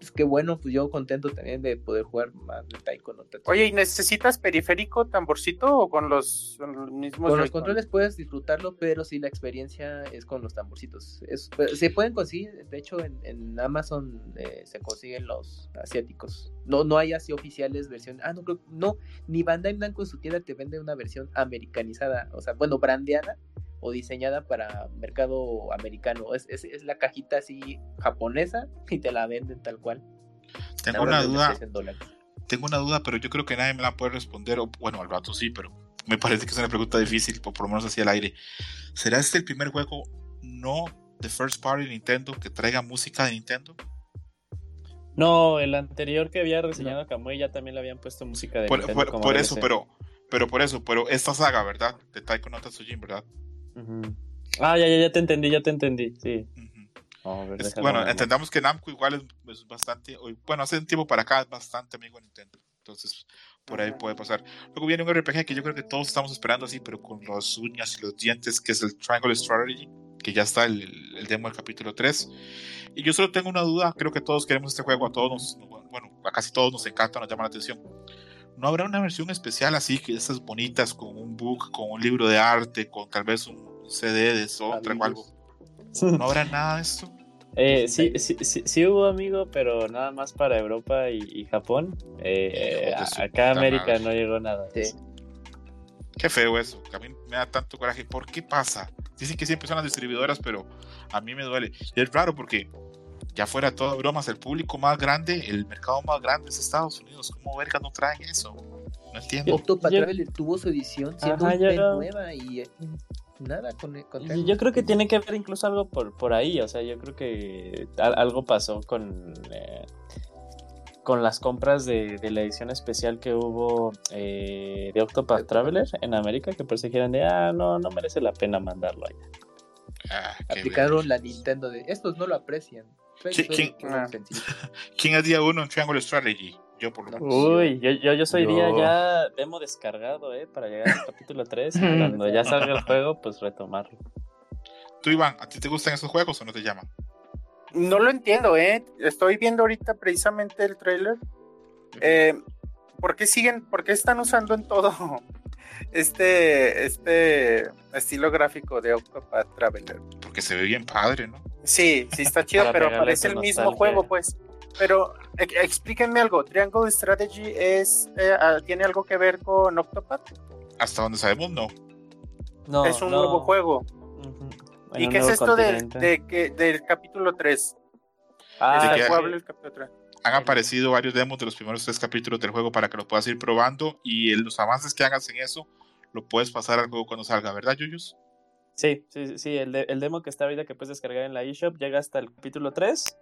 G: pues qué bueno, pues yo contento también de poder jugar más de Taiko no Tatsujin.
C: Oye, ¿y necesitas periférico, tamborcito o con los, con los mismos?
G: Con los controles puedes disfrutarlo, pero sí la experiencia es con los tamborcitos. Es- pues, se pueden conseguir, de hecho en, en Amazon eh, se consiguen los asiáticos. No, no hay así oficiales versión. Ah, no creo, no, ni Bandai Namco en su tienda te vende una versión americanizada, o sea, bueno, brandeada o diseñada para mercado americano. Es, es, es la cajita así japonesa y te la venden tal cual.
B: Tengo una duda, tengo una duda, pero yo creo que nadie me la puede responder, o bueno, al rato sí, pero me parece que es una pregunta difícil, o por lo menos así al aire. ¿Será este el primer juego no de first party Nintendo que traiga música de Nintendo?
E: No, el anterior que había reseñado Kamui ya también le habían puesto música de
B: Por,
E: Nintendo
B: por- por eso, pero, pero por eso, pero esta saga, ¿verdad? De Taiko no Tatsujin, ¿verdad?
E: Ujú. Ah, ya, ya, ya te entendí, ya te entendí, sí.
B: Ujú.
E: A ver,
B: Es- bueno,
E: ver.
B: entendamos que Namco igual es, es bastante, bueno, hace un tiempo para acá es bastante amigo de Nintendo. Entonces, por ahí puede pasar. Luego viene un RPG que yo creo que todos estamos esperando así, pero con las uñas y los dientes, que es el Triangle Strategy, que ya está el, el demo del capítulo 3. Y yo solo tengo una duda, creo que todos queremos este juego, a todos nos, bueno, a casi todos nos encanta, nos llama la atención. ¿No habrá una versión especial así, que esas bonitas, con un book, con un libro de arte, con tal vez un CD de soundtrack o algo? ¿No habrá nada de esto?
E: Eh, sí, sí, sí, sí hubo amigo, pero nada más para Europa y, y Japón. Eh,
B: su
E: acá América
B: madre.
E: no llegó nada.
B: Qué feo eso, a mí me da tanto coraje. ¿Por qué pasa? Dicen que siempre son las distribuidoras, pero a mí me duele. Y es raro porque ya fuera todo bromas, el público más grande, el mercado más grande es Estados Unidos. ¿Cómo verga no traen eso? No entiendo.
G: Octopath Traveler tuvo su edición siendo
E: Ajá,
G: un
E: yo
G: pen
E: no-
G: nueva y eh, nada con, con
E: Yo, creo que tiene que ver incluso algo por, por ahí, o sea, yo creo que al- algo pasó con, eh, con las compras de, de la edición especial que hubo eh, de Octopath Traveler en América, que pues dijeron de, ah, no, no merece la pena mandarlo allá.
B: Ah,
G: aplicaron la Nintendo de estos no lo aprecian.
B: Sí, ¿quién-
C: Ah.
G: sencillo.
B: ¿Quién es día uno en Triangle Strategy? Yo por lo
G: No.
B: menos.
E: Uy, yo, yo, yo soy día ya demo descargado, ¿eh? Para llegar al capítulo 3 y cuando ya salga el juego, pues retomarlo.
B: Tú, Iván, ¿a ti te gustan esos juegos o no te llaman?
C: No lo entiendo, ¿eh? Estoy viendo ahorita precisamente el trailer. Eh, ¿Por qué siguen, por qué están usando en todo este, este estilo gráfico de Octopath Traveler?
B: Porque se ve bien padre, ¿no?
C: Sí, sí está chido, pero parece el mismo
E: nostalgia.
C: juego, pues. Pero e- explíquenme algo, ¿Triangle Strategy es eh, ah, tiene algo que ver con Octopath?
B: Hasta donde sabemos, no.
E: No,
C: es un
E: no.
C: nuevo juego. ¿Y qué es esto del, de, del capítulo 3?
E: Ah,
B: de
C: ¿De
B: que-
C: qué
E: sí.
C: habla el capítulo 3?
B: Han aparecido varios demos de los primeros tres capítulos del juego para que lo puedas ir probando y los avances que hagas en eso lo puedes pasar al juego cuando salga, ¿verdad, Yuyus?
E: Sí, sí, sí, el, de- el demo que está ahorita que puedes descargar en la eShop llega hasta el capítulo 3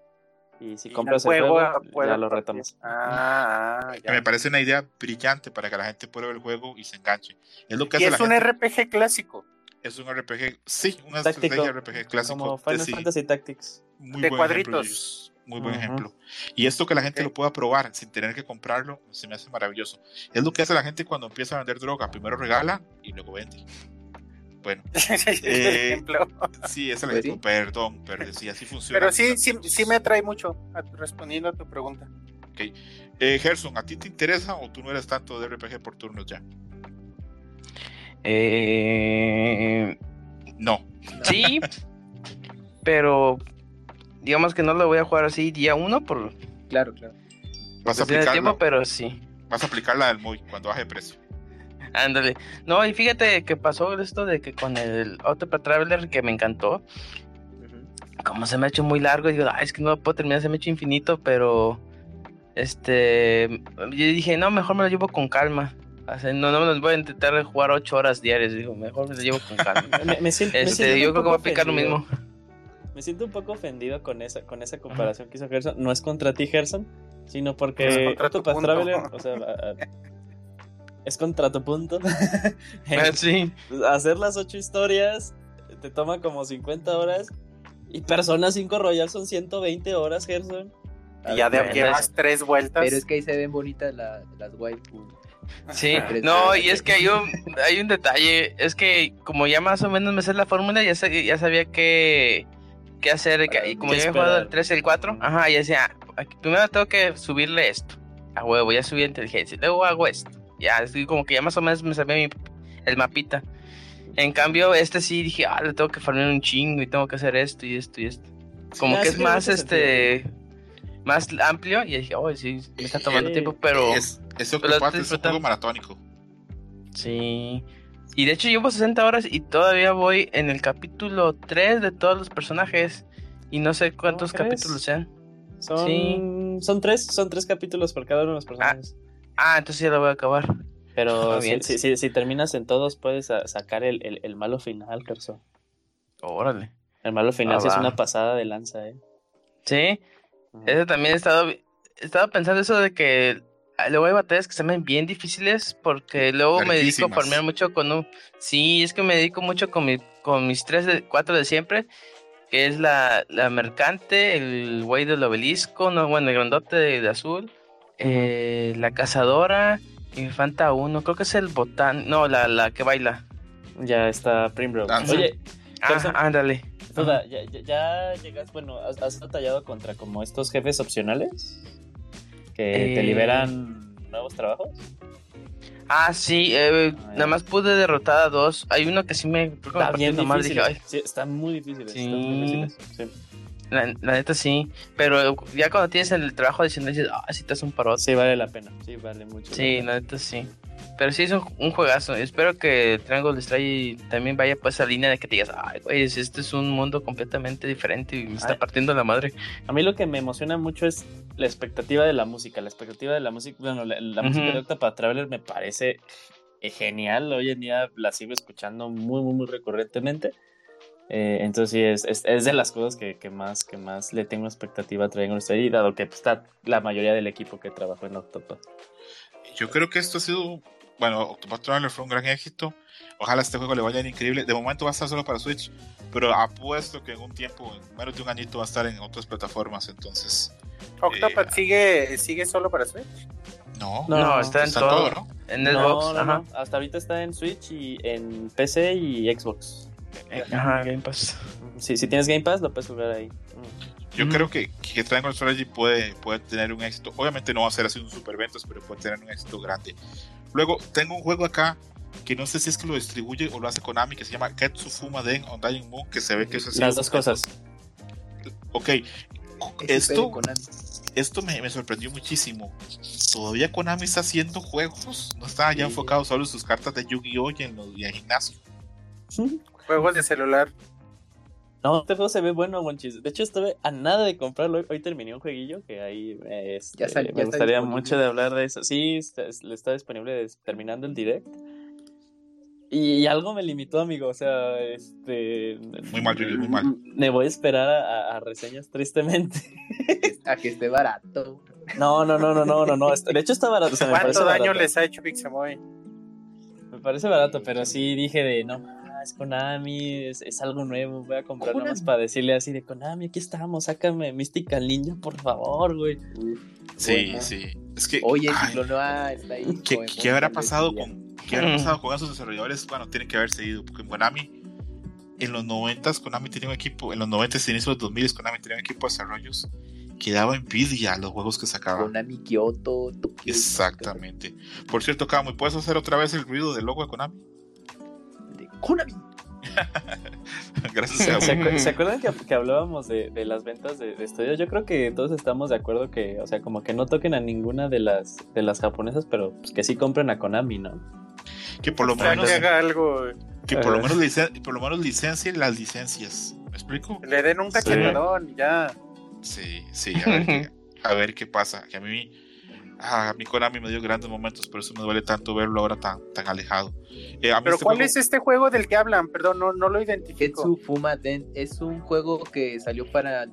E: y si
C: Y
E: compras
C: el juego,
E: juego, ya lo retomas.
C: Ah, ah, ya.
B: me parece una idea brillante para que la gente pruebe el juego y se enganche. Es lo que
C: Y
B: hace
C: es
B: la
C: un
B: gente.
C: RPG clásico.
B: Es un RPG, sí, una
E: Táctico,
B: estrategia RPG clásico.
E: Como Final
B: sí,
E: Fantasy Tactics.
B: muy
C: de
B: buen ejemplo,
C: cuadritos.
B: Yuyus, Muy buen
E: Ujú.
B: ejemplo. Y esto que la gente
C: Ok.
B: lo pueda probar sin tener que comprarlo, se me hace maravilloso. Es lo que hace la gente cuando empieza a vender droga. Primero regala y luego vende. Bueno,
C: Es el
B: Eh,
C: ejemplo.
B: sí, es el ejemplo. Perdón, pero sí, así funciona.
C: Pero sí, sí, sí me atrae mucho a- respondiendo a tu pregunta.
B: Eh, Gerson, ¿a ti te interesa o tú no eres tanto de RPG por turnos ya?
H: Eh,
B: No.
H: sí, pero digamos que no lo voy a jugar así día uno por
G: Claro, claro.
B: Vas a aplicar
H: tiempo, pero sí.
B: vas a aplicar la del muy cuando baje de precio.
H: Ándale. No, y fíjate que pasó esto de que con el Autopath Traveler que me encantó, como se me ha hecho muy largo, digo, "Ay, es que no lo puedo terminar, se me ha hecho infinito, pero este, yo dije, no, mejor me lo llevo con calma. O sea, no, no me los voy a intentar jugar ocho horas diarias, digo, mejor me lo llevo con calma.
E: Me, me siento, me siento
H: Este, yo creo que voy a aplicar lo mismo.
E: Me siento un poco ofendido con esa, con esa comparación que hizo Gerson. No es contra ti, Gerson, sino porque
C: Es contra tu
E: Octopath
C: punto.
E: Traveler, o sea, a- a- es contra tu punto.
H: Ah, sí.
E: Hacer las ocho historias te toma como 50 horas y Persona 5 Royal son 120 horas, Gerson.
C: Y ya de más tres vueltas.
G: Pero es que ahí se ven bonitas la- las waifu.
H: Sí, no, y es que hay un, hay un detalle, es que como ya más o menos me sé la fórmula, ya, sé- ya sabía qué, qué hacer, que- y como
E: ¿Qué
H: ya he jugado el 3 y el 4, ajá, ya decía, primero tengo que subirle esto, a huevo, ya subí inteligencia, luego hago esto, ya, así como que ya más o menos me sabía mi- el mapita. En cambio, este sí dije, ah, le tengo que farmear un chingo y tengo que hacer esto y esto y esto. Como que es más, este, más amplio y dije, oh, sí, me está tomando tiempo, pero...
B: Es, es
H: pero
B: Octopath, es un juego maratónico.
H: Sí. Y de hecho llevo 60 horas y todavía voy en el capítulo 3 de todos los personajes. Y no sé cuántos capítulos sean.
E: Son,
H: Sí.
E: son tres, son tres capítulos por cada uno de los personajes.
H: Ah, entonces ya lo voy a acabar.
E: Pero
H: Ah,
E: si,
H: bien.
E: si- si- si terminas en todos, puedes sa- sacar el, el- el malo final, Gerson.
H: Órale.
E: El malo final
H: Ah,
E: sí es una pasada de lanza, ¿eh?
H: Sí, eso también he estado, he estado pensando eso de que ah, luego hay batallas que se ven bien difíciles porque luego me dedico a farmear mucho con un... Sí, es que me dedico mucho con, mi, con mis 3 de 4 de siempre, que es la, la mercante, el güey del obelisco, no, bueno, el grandote de, de azul, eh, la cazadora
D: Infanta 1, creo que es el botán. No, la, la que baila.
E: Ya está Primrose.
B: Ah.
E: Oye,
D: Ah, ándale.
E: Duda, ¿ya, llegas, bueno, has, has batallado contra como estos jefes opcionales que te
D: Eh.
E: liberan nuevos trabajos?
D: Ah, sí, eh,
E: Ah,
D: nada más pude derrotar a dos. Hay uno que sí me.
E: Está bien
D: nomás,
E: difícil.
D: dije, ay,
E: Sí, están muy difíciles.
D: Sí.
E: están muy difíciles, sí.
D: La, la neta sí. Pero ya cuando tienes el trabajo adicional dices, ah, sí te hace un parote.
E: Sí, vale la pena. Sí, vale mucho.
D: Sí, la neta sí. Pero sí es un, un juegazo. Espero que Triangle Strike también vaya por esa línea de que te digas, ay, güey, este es un mundo completamente diferente y me está
E: Ay.
D: partiendo la madre.
E: A mí lo que me emociona mucho es la expectativa de la música. La expectativa de la música, bueno, la, la música de Octopath Traveler me parece genial. Hoy en día la sigo escuchando muy, muy, muy recurrentemente. Eh, entonces sí, es, es, es de las cosas que, que más, que más le tengo expectativa a Triangle Strategy, dado que pues, está la mayoría del equipo que trabajó en Octopath.
B: Yo creo que esto ha sido. Bueno, Octopath Traveler fue un gran éxito. Ojalá este juego le vaya increíble. De momento va a estar solo para Switch, pero apuesto que en un tiempo, en menos de un añito, va a estar en otras plataformas. Entonces,
C: Octopath
B: Eh,
C: sigue, sigue solo para Switch.
B: no,
E: No,
D: No, está en todo.
B: todo, ¿no?
D: En
E: No,
D: Xbox,
E: no,
D: ajá.
E: no, hasta ahorita está en Switch y en PC y Xbox.
D: Eh, Ajá, Game Pass.
E: Sí, si tienes Game Pass, lo puedes jugar ahí.
B: Yo creo que, que Triangle Strategy puede, puede tener un éxito. Obviamente no va a ser así un super ventas, pero puede tener un éxito grande. Luego, tengo un juego acá que no sé si es que lo distribuye o lo hace Konami, que se llama Ketsu Fuma Den on Dying Moon, que se ve que es así.
E: Las dos cosas.
B: Ok, esto, esto me, me sorprendió muchísimo. Todavía Konami está haciendo juegos, no está ya
G: Sí.
B: enfocado solo en sus cartas de Yu-Gi-Oh! y en, los, y en gimnasio.
C: Juegos de celular.
E: No, este juego se ve bueno, Monchis. De hecho, estuve a nada de comprarlo. Hoy, terminé un jueguillo que ahí este,
G: Ya sal- ya
E: me gustaría
G: disponible.
E: mucho de hablar de eso. Sí, está, está disponible terminando el direct. Y, algo me limitó, amigo. O sea, este.
B: Muy mal, muy mal.
E: Me voy a esperar a, reseñas, tristemente.
G: A que esté barato.
E: No, no, no, no, no, no. no. De hecho, está barato. o sea, me parece
C: ¿Cuánto daño
E: barato.
C: les ha hecho Pixemoy?
E: Me parece barato, pero sí dije de no, ah, es Konami, es, es algo nuevo, voy a comprar
G: Konami.
E: nomás para decirle así de Konami, aquí estamos, sácame Mystical Ninja, por favor, güey.
B: Sí,
G: Bueno.
B: sí. Es que.
G: Oye, Ciclonoa está ahí.
B: ¿Qué, habrá pasado con qué habrá
D: Mm.
B: pasado con esos desarrolladores? Bueno, tiene que haberse ido, porque en Konami en los 90 Konami tenía un equipo, en los 90 y inicio de los 2000 Konami tenía un equipo de desarrollos que daba envidia a los juegos que sacaba.
G: Konami Kyoto, Tokyo.
B: Exactamente. Por cierto, Camu, ¿puedes hacer otra vez el ruido del logo de Konami?
G: Konami.
B: Gracias,
E: ¿Se,
B: Camu.
E: acu- se acuerdan que, que hablábamos de, de las ventas de, de estudios? Yo creo que todos estamos de acuerdo que, o sea, como que no toquen a ninguna de las de las japonesas, pero pues, que sí compren a Konami, ¿no?
B: Que por lo
C: O sea,
B: menos
C: que haga algo,
B: que por lo menos licen- por lo menos licencien las licencias. ¿Me explico?
C: le den un cachetadón y ya.
B: Sí, sí, a ver, qué, a ver qué pasa. Que a mí, ah, a mí Konami me dio grandes momentos, por eso me duele tanto verlo ahora tan, tan alejado. Eh, a mí
C: Pero
B: este
C: ¿cuál
B: juego-
C: es este juego del que hablan? Perdón, no, no lo identifico.
G: Ketsu Fuma Den es un juego que salió para,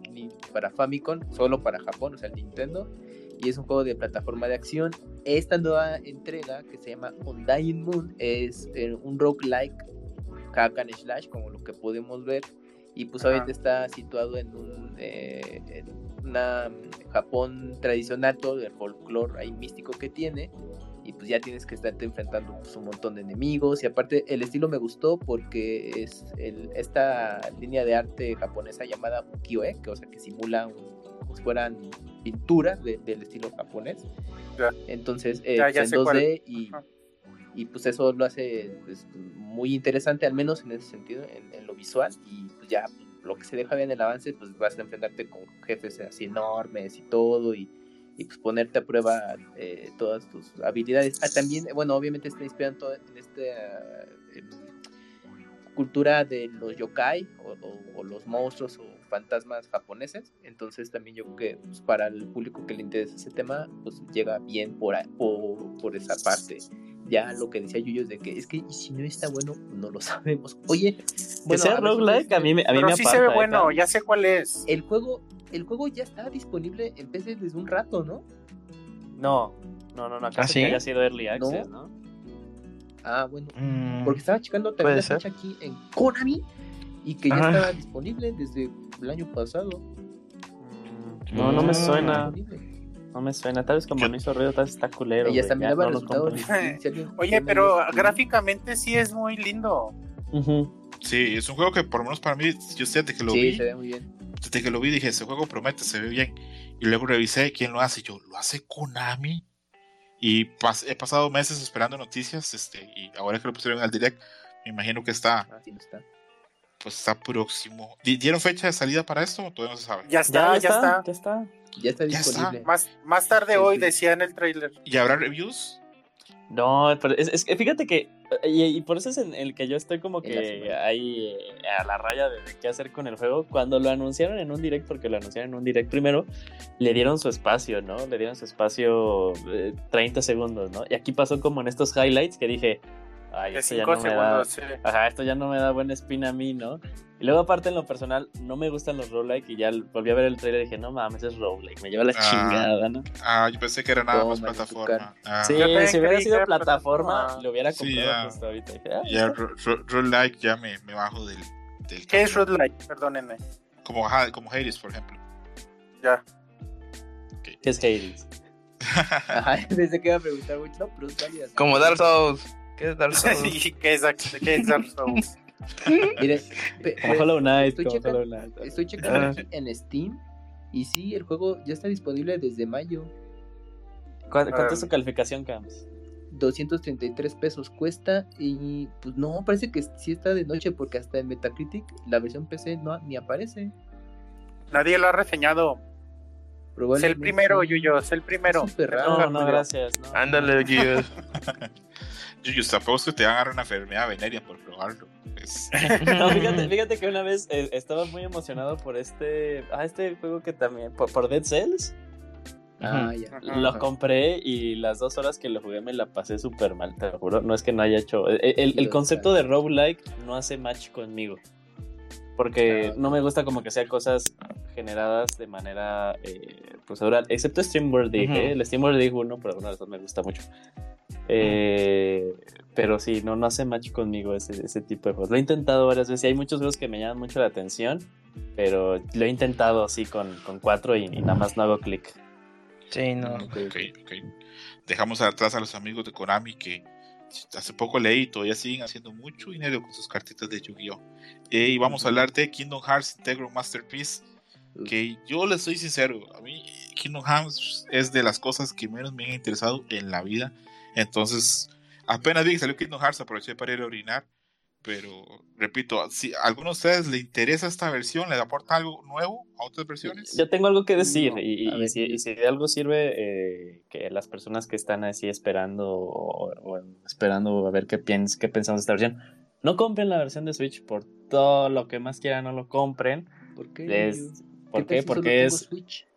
G: para Famicom, solo para Japón, o sea, el Nintendo. Y es un juego de plataforma de acción. Esta nueva entrega que se llama Undying Moon es eh, un roguelike hack and slash, como lo que podemos ver. Y pues
C: Ajá.
G: obviamente está situado en un eh, en una mm, Japón tradicional, todo el folclore ahí místico que tiene. Y pues ya tienes que estarte enfrentando pues, un montón de enemigos. Y aparte el estilo me gustó porque es el- esta línea de arte japonesa llamada ukiyo-e, que o sea que simula un- como si fueran pinturas de- del estilo japonés.
C: Ya.
G: Entonces eh,
C: Ya,
G: pues, en
C: sé
G: 2D
C: cuál.
G: y,
C: Ajá.
G: Y pues eso lo hace pues, muy interesante, al menos en ese sentido, en, lo visual. Y pues ya lo que se deja ver en el avance, pues vas a enfrentarte con jefes así enormes y todo. Y, y, pues ponerte a prueba eh, todas tus habilidades. Ah, también, bueno, obviamente está inspirado en, toda- en esta eh, cultura de los yokai o, o- o los monstruos o fantasmas japoneses. Entonces también yo creo que pues, para el público que le interesa ese tema, pues llega bien por, a- por, por esa parte. Ya lo que decía Yuyo es de que es que si no está bueno, no lo sabemos. Oye,
E: Que
G: bueno,
E: sea
G: a ver,
E: roguelike, a mí me, a mí
C: Pero
E: me
C: sí
E: aparta,
C: se ve
E: ¿eh,
C: bueno, ya sé cuál es.
G: el juego, el juego ya está disponible en PC desde un rato, ¿no?
E: No, no, no, no, acaso
D: ¿Ah, sí?
E: que haya sido Early Access, ¿no?
G: Ah, bueno.
D: Mm,
G: Porque estaba checando también la fecha aquí en Konami y que ya
D: Ajá.
G: estaba disponible desde el año pasado.
E: No, no me suena. No me suena, tal vez como no hizo ruido, tal vez está culero.
G: Y hasta
E: ya
G: miraba
E: no
C: Oye, pero gráficamente sí es muy lindo.
B: Sí, es un juego que por lo menos para mí, yo sé, desde que lo
G: Sí,
B: vi,
G: se ve muy bien.
B: desde que lo vi dije, ese juego promete, se ve bien. Y luego revisé quién lo hace. y Yo, ¿lo hace Konami? Y pas- he pasado meses esperando noticias, este, y ahora que lo pusieron al direct, me imagino que está,
G: Ah, sí, no está.
B: Pues está próximo. ¿Di- ¿Dieron fecha de salida para esto o todavía no se sabe?
C: Ya está, ya, está.
E: ya está.
G: Ya está
B: Ya está.
G: disponible.
C: Más, más tarde
G: Sí,
C: hoy
G: sí.
C: decía en el trailer.
B: ¿Y habrá reviews?
E: No, pero es, fíjate que, y, y por eso es en el que yo estoy como que ahí eh, a la raya de, de qué hacer con el juego. Cuando lo anunciaron en un direct, porque lo anunciaron en un direct primero, le dieron su espacio, ¿no? Le dieron su espacio eh, 30 segundos, ¿no? Y aquí pasó como en estos highlights que dije, ay,
C: De
E: esto ya
C: 5
E: no me da,
C: segundos. sí.
E: Ajá, esto ya no me da buena espina a mí, ¿no? Y luego aparte en lo personal, no me gustan los roguelike y ya volví a ver el trailer y dije, no mames, es roguelike, me lleva la
B: Ah.
E: chingada, ¿no?
B: Ah, yo pensé que era nada más plataforma. Ah,
E: Sí, si hubiera sido plataforma,
C: plataforma.
E: lo hubiera
B: Sí,
E: comprado
B: ya.
E: justo ahorita. Ah,
B: Ya, ro- roguelike ya me, me bajo del, del
C: ¿Qué es. Roadlight? Perdónenme.
B: Como, como Hades, por ejemplo.
C: Ya.
E: ¿Qué es Hades?
G: Ajá, pensé que iba a preguntar mucho. Pero es válida.
H: Como Dark Souls. ¿Qué es Dark Souls?
C: ¿Y qué es, qué es Dark Souls?
E: Como
G: pe-
E: Hollow Knight,
G: estoy checando-
E: Hollow Knight.
G: Estoy checando
H: Ah.
G: aquí en Steam. Y sí, el juego ya está disponible desde mayo.
E: ¿Cuánto, cuánto
C: Ah.
E: es su calificación, Cams?
G: 233 pesos cuesta. Y pues no, parece que sí está de noche. Porque hasta en Metacritic la versión PC no ni aparece.
C: Nadie lo ha reseñado. Es el primero, Yuyo, es el primero.
G: Es.
E: No, no, gracias. No.
H: Ándale, Gears.
B: Yuyu, tampoco es que te van a dar una enfermedad venérea por probarlo. Es-
E: No, fíjate, fíjate que una vez eh, estaba muy emocionado por este. Ah, este juego que también. Por, por Dead Cells.
G: Ah, ya.
E: Lo compré y las dos horas que lo jugué me la pasé súper mal, te lo juro. No es que no haya hecho. El, el- el
G: Lo
E: concepto de roguelike no hace match conmigo. Porque no me gusta como que sean cosas generadas de manera eh, procedural. Excepto StreamWorld Dig,
H: Ujú.
E: ¿eh? El StreamWorld Dig 1 por alguna razón me gusta mucho. Eh, pero sí, no, no hace match conmigo ese, ese tipo de juegos. Lo he intentado varias veces y hay muchos juegos que me llaman mucho la atención. Pero lo he intentado así con, con cuatro y, y nada más no hago clic.
H: Sí, no.
B: Ok, ok. Dejamos atrás a los amigos de Konami que hace poco leí todavía siguen haciendo mucho dinero con sus cartitas de Yu-Gi-Oh! Eh, y vamos a hablar de Kingdom Hearts Integral Masterpiece. Que yo les soy sincero, a mí Kingdom Hearts es de las cosas que menos me han interesado en la vida. Entonces, apenas vi que salió Kingdom Hearts, aproveché para ir a orinar. Pero, repito, si a alguno de ustedes le interesa esta versión, le aporta algo nuevo a otras versiones.
E: Yo tengo algo que decir
G: No,
E: y, y- si, y si de algo sirve eh, que las personas que están así esperando o, o esperando a ver qué, piens, qué pensamos de esta versión, no compren la versión de Switch por todo lo que más quieran, no lo compren.
G: ¿Por qué? Yuyu?
E: ¿Por qué?
G: solo
E: Porque
G: tengo
E: es,
G: Switch?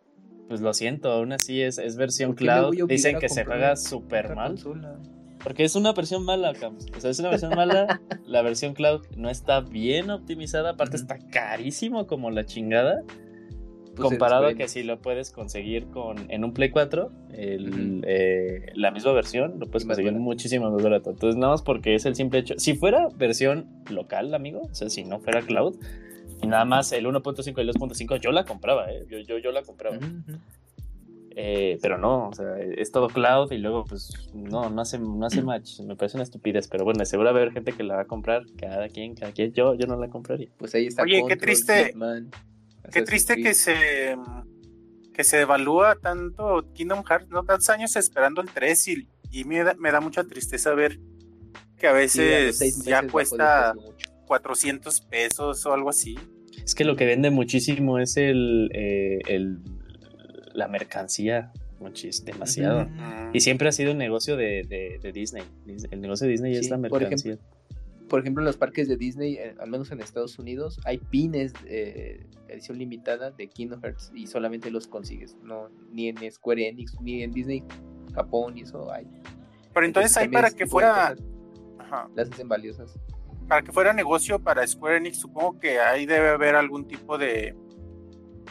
E: pues lo siento, aún así es, es versión
G: ¿Por qué
E: cloud. Dicen que se juega súper mal.
G: consola?
E: Porque es una versión mala, Camus. O sea, es una versión mala. la versión cloud no está bien optimizada. Aparte,
G: Ujú.
E: está carísimo como la chingada.
G: Pues
E: comparado a que si lo puedes conseguir con en un Play 4, el,
G: Ujú.
E: eh, la misma versión, lo puedes conseguir muchísimo más barato. Entonces, nada más porque es el simple hecho. Si fuera versión local, amigo, o sea, si no fuera cloud, y nada más el 1.5 y el 2.5, yo la compraba, ¿eh? Yo, yo, yo la compraba.
G: Ujú, ujú.
E: Eh, pero no, o sea, es todo cloud y luego, pues, no, no hace, no hace match. Me parece una estupidez, pero bueno, seguro va a haber gente que la va a comprar. Cada quien, cada quien. Yo, yo no la compraría.
G: Pues ahí está.
C: Oye, qué
G: Control,
C: triste-
G: Hitman,
C: Qué triste
G: Creed.
C: que se que se evalúa tanto Kingdom Hearts, no tantos años esperando el 3 y, y me, da, me da mucha tristeza ver que a
G: Sí, a los
C: veces ya cuesta
G: precio mucho.
C: 400 pesos o algo así.
E: Es que lo que vende muchísimo es el, eh, el la mercancía, muchis, demasiado.
C: Mm.
E: Y siempre ha sido un negocio de, de, de Disney. El negocio de Disney es la
G: por
E: mercancía.
G: Por ejemplo, en los parques de Disney, eh, al menos en Estados Unidos, hay pines eh, edición limitada de Kingdom Hearts y solamente los consigues. No, ni en Square Enix, ni en Disney Japón, y eso hay.
C: Pero entonces ahí
G: también
C: para que fuera ajá,
G: Las hacen valiosas.
C: para que fuera negocio para Square Enix, supongo que ahí debe haber algún tipo de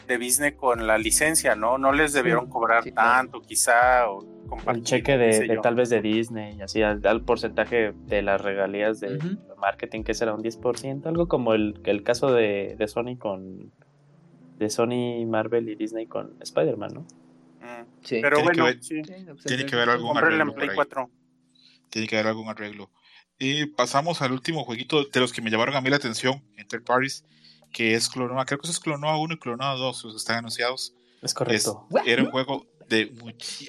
C: de business con la licencia, ¿no? No les debieron
G: Sí,
C: cobrar
G: sí,
C: tanto, quizá, o compartir,
E: Un cheque de,
C: sé
E: de
C: yo.
E: tal vez de Disney, y así al, al porcentaje de las regalías de
G: Ujú.
E: marketing, que será un 10%, algo como el, el caso de, de Sony con de Sony, Marvel y Disney con Spider-Man, ¿no?
C: Mm.
G: Sí.
C: Pero
B: Tiene que
C: bueno,
B: ver-
C: sí.
G: Pues,
B: tiene que
G: entonces,
B: ver algún arreglo
C: Play
B: ahí.
C: 4.
B: Tiene que haber algún arreglo. Y pasamos al último jueguito de los que me llamaron a mí la atención, Enter Parties, que es Clonoa. Creo que es Clonoa 1 y Clonoa 2, los están anunciados.
E: Es
B: Es-
E: correcto.
B: era un juego de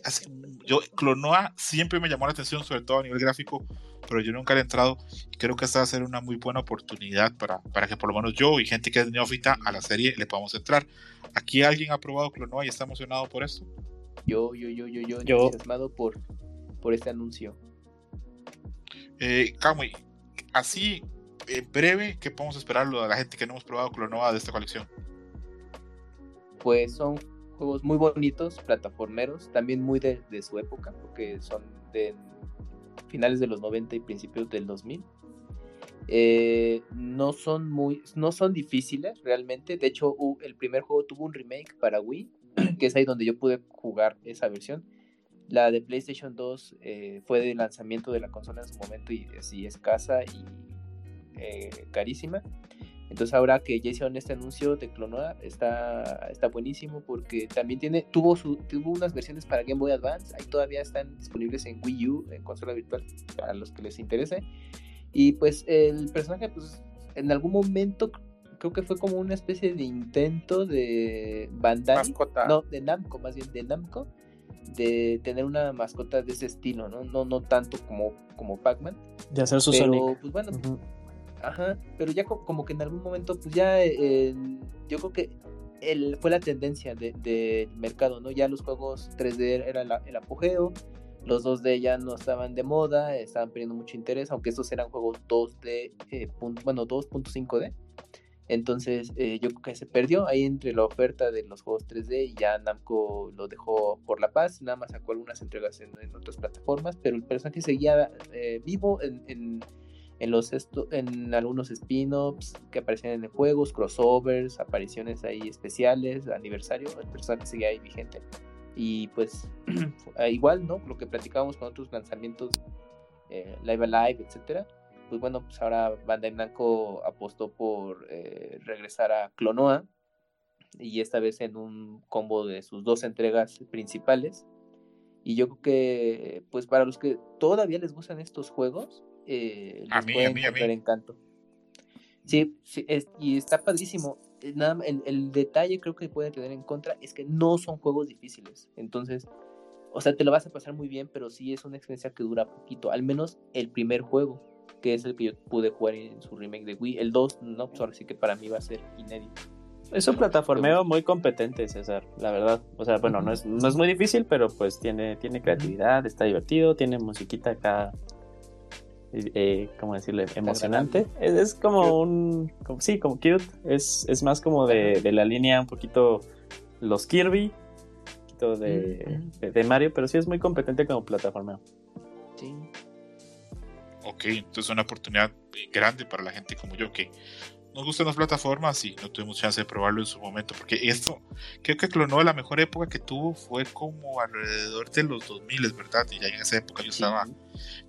B: hace- yo Clonoa siempre me llamó la atención, sobre todo a nivel gráfico, pero yo nunca le he entrado. Creo que esta va a ser una muy buena oportunidad para, para que por lo menos yo y gente que es neófita a la serie le podamos entrar. ¿Aquí alguien ha probado Clonoa y está emocionado por esto?
G: Yo, yo, yo, yo, yo,
E: Yo-
G: entusiasmado por, por este anuncio.
B: Eh, Kamui, así en breve, ¿qué podemos esperarlo de la gente que no hemos probado Clonoa de esta colección?
G: Pues son juegos muy bonitos, plataformeros, también muy de, su época, porque son de finales de los 90 y principios del 2000. Eh, no son muy, no son difíciles realmente. De hecho, el primer juego tuvo un remake para Wii, que es ahí donde yo pude jugar esa versión. La de PlayStation 2 eh, fue de lanzamiento de la consola en su momento y así escasa y eh, carísima. Entonces ahora que ya hicieron este anuncio de Clonoa está, está buenísimo porque también tiene tuvo su tuvo unas versiones para Game Boy Advance, ahí todavía están disponibles en Wii U, en consola virtual, para los que les interese. Y pues el personaje pues en algún momento creo que fue como una especie de intento de Bandai,
C: Mascota.
G: no, de Namco, más bien de Namco, de tener una mascota de ese estilo, ¿no? No, no tanto como, como Pac-Man.
E: De hacer su
G: Pero,
E: Sonic.
G: pues bueno,
E: Ujú.
G: Ajá, pero ya co- como que en algún momento, pues ya eh, yo creo que el, fue la tendencia de- del mercado, ¿no? Ya los juegos 3D era el apogeo, los 2D ya no estaban de moda, estaban perdiendo mucho interés, aunque estos eran juegos 2D, eh, bueno, 2.5D. Entonces eh, yo creo que se perdió ahí entre la oferta de los juegos 3D y ya Namco lo dejó por la paz, nada más sacó algunas entregas en, otras plataformas, pero el personaje seguía eh, vivo en- en los en algunos spin-offs que aparecían en juegos, crossovers, apariciones ahí especiales, aniversario, el personaje seguía ahí vigente. Y pues eh, igual, ¿no? Lo que platicábamos con otros lanzamientos, eh, Live Alive, etcétera. Pues bueno, pues ahora Bandai Namco apostó por eh, regresar a Clonoa y esta vez en un combo de sus dos entregas principales. Y yo creo que, pues para los que todavía les gustan estos juegos, eh,
B: A mí,
G: puede
B: a mí, a mí.
G: encanto. Sí, sí, es- y está padrísimo. Eh, Nada, el, el detalle creo que puede tener en contra es que no son juegos difíciles. Entonces, o sea, te lo vas a pasar muy bien, pero sí es una experiencia que dura poquito. Al menos el primer juego, que es el que yo pude jugar en su remake de Wii. El 2, no, pues ahora sí que para mí va a ser inédito.
E: Es un plataformeo muy competente, César, la verdad. O sea, bueno, no es, no es muy difícil, pero pues tiene, tiene creatividad, está divertido, tiene musiquita acá, eh, ¿cómo decirle? Emocionante. Es, es como un, como- sí, como cute. Es, es más como de, de la línea un poquito los Kirby, un poquito de, de, de Mario, pero sí es muy competente como plataformeo.
G: Sí.
B: Ok, entonces una oportunidad grande para la gente como yo que nos gustan las plataformas y no tuvimos chance de probarlo en su momento. Porque esto, creo que Clonoa la mejor época que tuvo fue como alrededor de los 2000, ¿verdad? Y ya en esa época yo estaba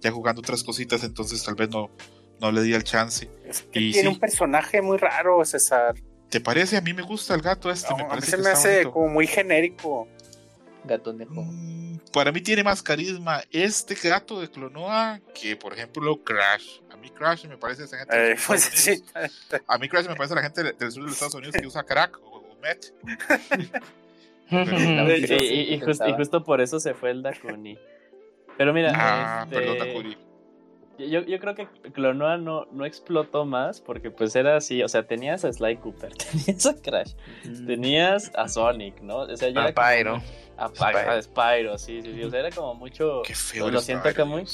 B: ya jugando otras cositas, entonces tal vez no, no le di el chance.
C: Es que
B: Y
C: tiene
B: sí.
C: un personaje muy raro, César.
B: ¿Te parece? A mí me gusta el gato este,
C: No,
B: me
C: a mí
B: parece
C: se
B: que
C: me hace
B: bonito.
C: como muy genérico.
G: Gatonejo.
B: Mm, Para mí tiene más carisma este gato de Clonoa que, por ejemplo, Crash. A mí Crash me parece esa gente.
C: Eh, pues sí.
B: A mí Crash me parece la gente del sur de los Estados Unidos que usa crack o, o met.
G: De
E: Y,
G: hecho, sí,
E: y- y just- y
G: pensaba.
E: justo por eso se fue el Dakuni. Pero mira,
B: Ah,
E: este,
B: perdón, Dakuri.
E: Yo, yo creo que Clonoa no, no explotó más porque pues era así, o sea, tenías a Sly Cooper, tenías a Crash,
G: Mm.
E: tenías a Sonic, ¿no? O sea, ya
H: A
E: era como-
H: Pyro.
E: A, Py- a Spyro, sí, sí, sí, o sea, era como mucho...
B: Qué feo
E: Lo
B: el
E: siento,
B: Spyro,
E: Kamui.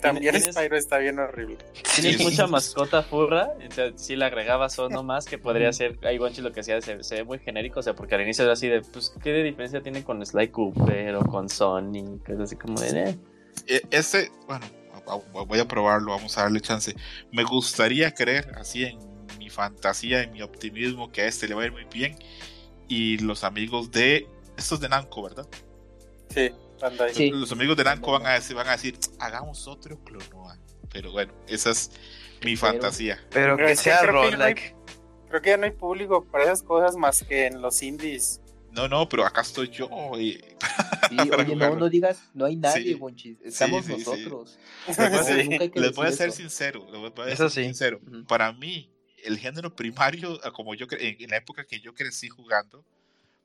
C: También
E: Tienes-
C: Spyro está bien horrible.
E: Tienes
B: Sí.
E: mucha mascota furra, o sea, si le agregabas uno más que podría ser, ahí Gonchi lo que hacía se, se ve muy genérico, o sea, porque al inicio era así de, pues, ¿qué de diferencia tiene con Sly Cooper o con Sonic? Es así como de, eh.
B: E- Este, bueno, voy a probarlo, vamos a darle chance. Me gustaría creer, así en mi fantasía, en mi optimismo, que a este le va a ir muy bien. Y los amigos de. Estos de Namco, ¿verdad?
C: Sí, Bandai.
G: Sí.
B: Los amigos de Namco van a decir, van a decir hagamos otro Clonoa. Pero bueno, esa es mi
G: Pero-
B: fantasía.
H: Pero
C: Pero
H: que sea
C: creo que no hay-
H: roguelike.
C: Creo que ya no hay público para esas cosas más que en los indies.
B: No, no, pero acá estoy yo. y-
G: Sí,
B: para
G: oye, no, no digas, no hay nadie,
B: Sí.
G: Bonchis. Estamos
B: sí, sí.
G: nosotros.
B: Les voy a ser,
G: Nunca hay que
B: les voy a
G: decir
B: ser
G: eso.
B: sincero. Les voy a
H: Eso
B: ser
H: sí.
B: sincero.
G: Ujú.
B: Para mí, el género primario, como yo en, en la época que yo crecí jugando,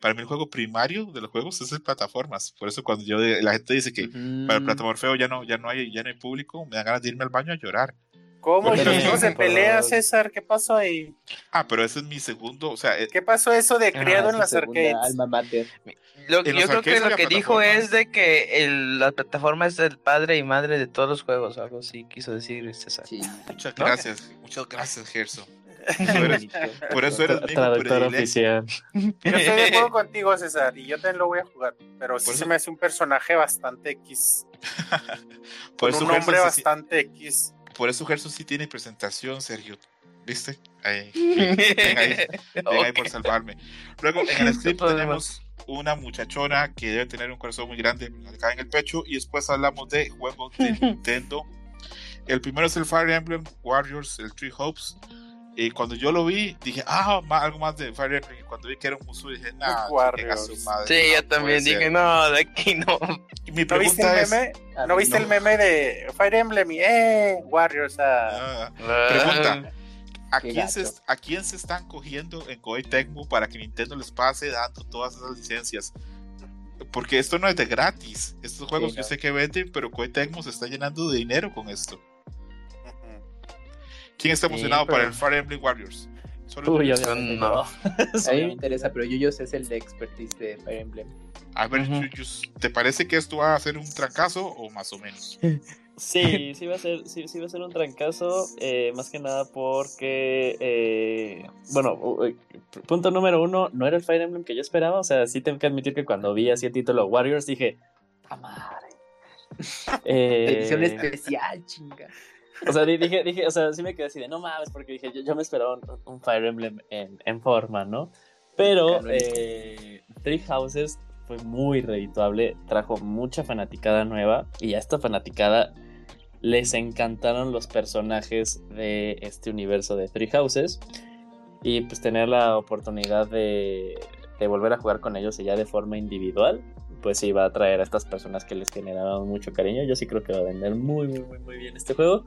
B: para mí el juego primario de los juegos es el plataformas. Por eso cuando yo la gente dice que para el platamorfeo ya no, ya no hay, ya no hay público, me dan ganas de irme al baño a llorar.
C: ¿Cómo? ¿Y
B: Porque-
C: los juegos de
E: Por
C: pelea. César? ¿Qué pasó ahí?
B: Ah, pero ese es mi segundo, o sea, eh,
C: ¿Qué pasó eso de criado
G: Ah,
C: en las arcades?
G: Alma mater.
H: Lo-
B: En
H: yo creo que lo que dijo es de que el- la plataforma es el padre y madre de todos los juegos, algo así quiso decir César.
G: Sí.
B: muchas
H: ¿No?
B: gracias, muchas gracias, Gerson. Por eso eres mi
E: Traductor oficial.
C: Yo estoy de acuerdo contigo, César, y yo también lo voy a jugar. Pero sí se me hace un personaje bastante X.
B: Por
C: Con
B: eso
C: un nombre bastante X.
B: Por eso Gerson sí tiene presentación, Sergio. ¿Viste? Ahí. Ven ahí, ven ahí por salvarme. Luego, en el script tenemos una muchachona que debe tener un corazón muy grande, cae en el pecho. Y después hablamos de juegos de Nintendo. El primero es el Fire Emblem Warriors, el Three Hopes. Y cuando yo lo vi, dije, ah, algo más de Fire Emblem. Y cuando vi que era un Musou, dije, nah,
C: Warriors.
B: chiquen a su madre,
H: Sí,
B: no
H: yo también dije,
B: ser".
H: no, de aquí no.
B: Y mi
C: ¿No viste el
B: pregunta es.
C: meme?
G: A
C: ¿No viste el meme de Fire Emblem y eh, Warriors? ah?
B: ah, Pregunta. ¿A quién, se. ¿A quién se están cogiendo en Koei Tecmo para que Nintendo les pase dando todas esas licencias? Porque esto no es de gratis. Estos juegos
G: Sí,
B: yo sé que venden, pero Koei Tecmo se está llenando de dinero con esto. ¿Quién está
G: Sí,
B: emocionado
G: pero-
B: para el Fire Emblem Warriors? Solo
E: Uy,
B: yo.
H: No.
E: no.
G: A mí me interesa, pero Yuyos es el de expertise de Fire Emblem.
B: A ver,
H: Ujú.
B: Chuyus, ¿te parece que esto va a ser un trancazo o más o menos?
E: Sí, sí va a ser, sí, sí va a ser un trancazo, eh, más que nada porque, eh, bueno, u- punto número uno, no era el Fire Emblem que yo esperaba, o sea, sí tengo que admitir que cuando vi así el título Warriors dije, ¡a madre! Eh,
G: Edición especial, chinga.
E: o sea, di- dije, dije, o sea, sí me quedé así de no mames, porque dije, yo, yo me esperaba un, un Fire Emblem en, en forma, ¿no? Pero eh, Three Houses fue muy redituable, trajo mucha fanaticada nueva y a esta fanaticada les encantaron los personajes de este universo de Three Houses y pues tener la oportunidad de, de volver a jugar con ellos y ya de forma individual pues sí va a atraer a estas personas que les generaban mucho cariño yo sí creo que va a vender muy muy muy muy bien este juego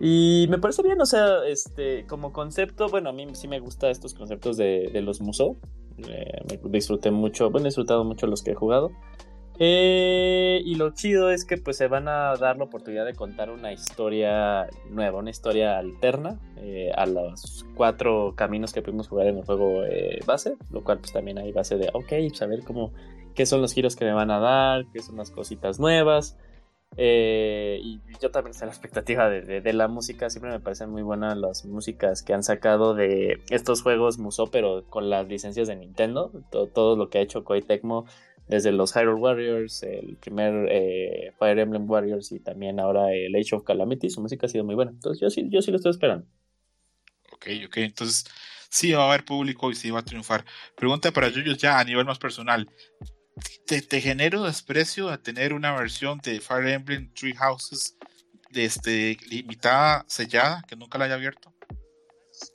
E: y me parece bien, o sea, este, como concepto, bueno, a mí sí me gustan estos conceptos de, los Musou. Eh, disfruté mucho, bueno, he disfrutado mucho los que he jugado. Eh, y lo chido es que pues se van a dar la oportunidad de contar una historia nueva, una historia alterna eh, a los cuatro caminos que pudimos jugar en el juego eh, base, lo cual pues también hay base de, ok, saber cómo, qué son los giros que me van a dar, qué son las cositas nuevas. Eh, y yo también estoy a la expectativa de, de- de la música. Siempre me parecen muy buenas las músicas que han sacado de estos juegos Musou, pero con las licencias de Nintendo. Todo, todo lo que ha hecho Koei Tecmo, desde los Hyrule Warriors, el primer eh, Fire Emblem Warriors y también ahora el Age of Calamity. Su música ha sido muy buena. Entonces yo sí, yo sí lo estoy esperando.
B: Ok, ok, entonces sí va a haber público y sí va a triunfar. Pregunta para Yuyos ya a nivel más personal. ¿Te, te genero desprecio a tener una versión de Fire Emblem Three Houses de este, limitada, sellada, que nunca la haya abierto?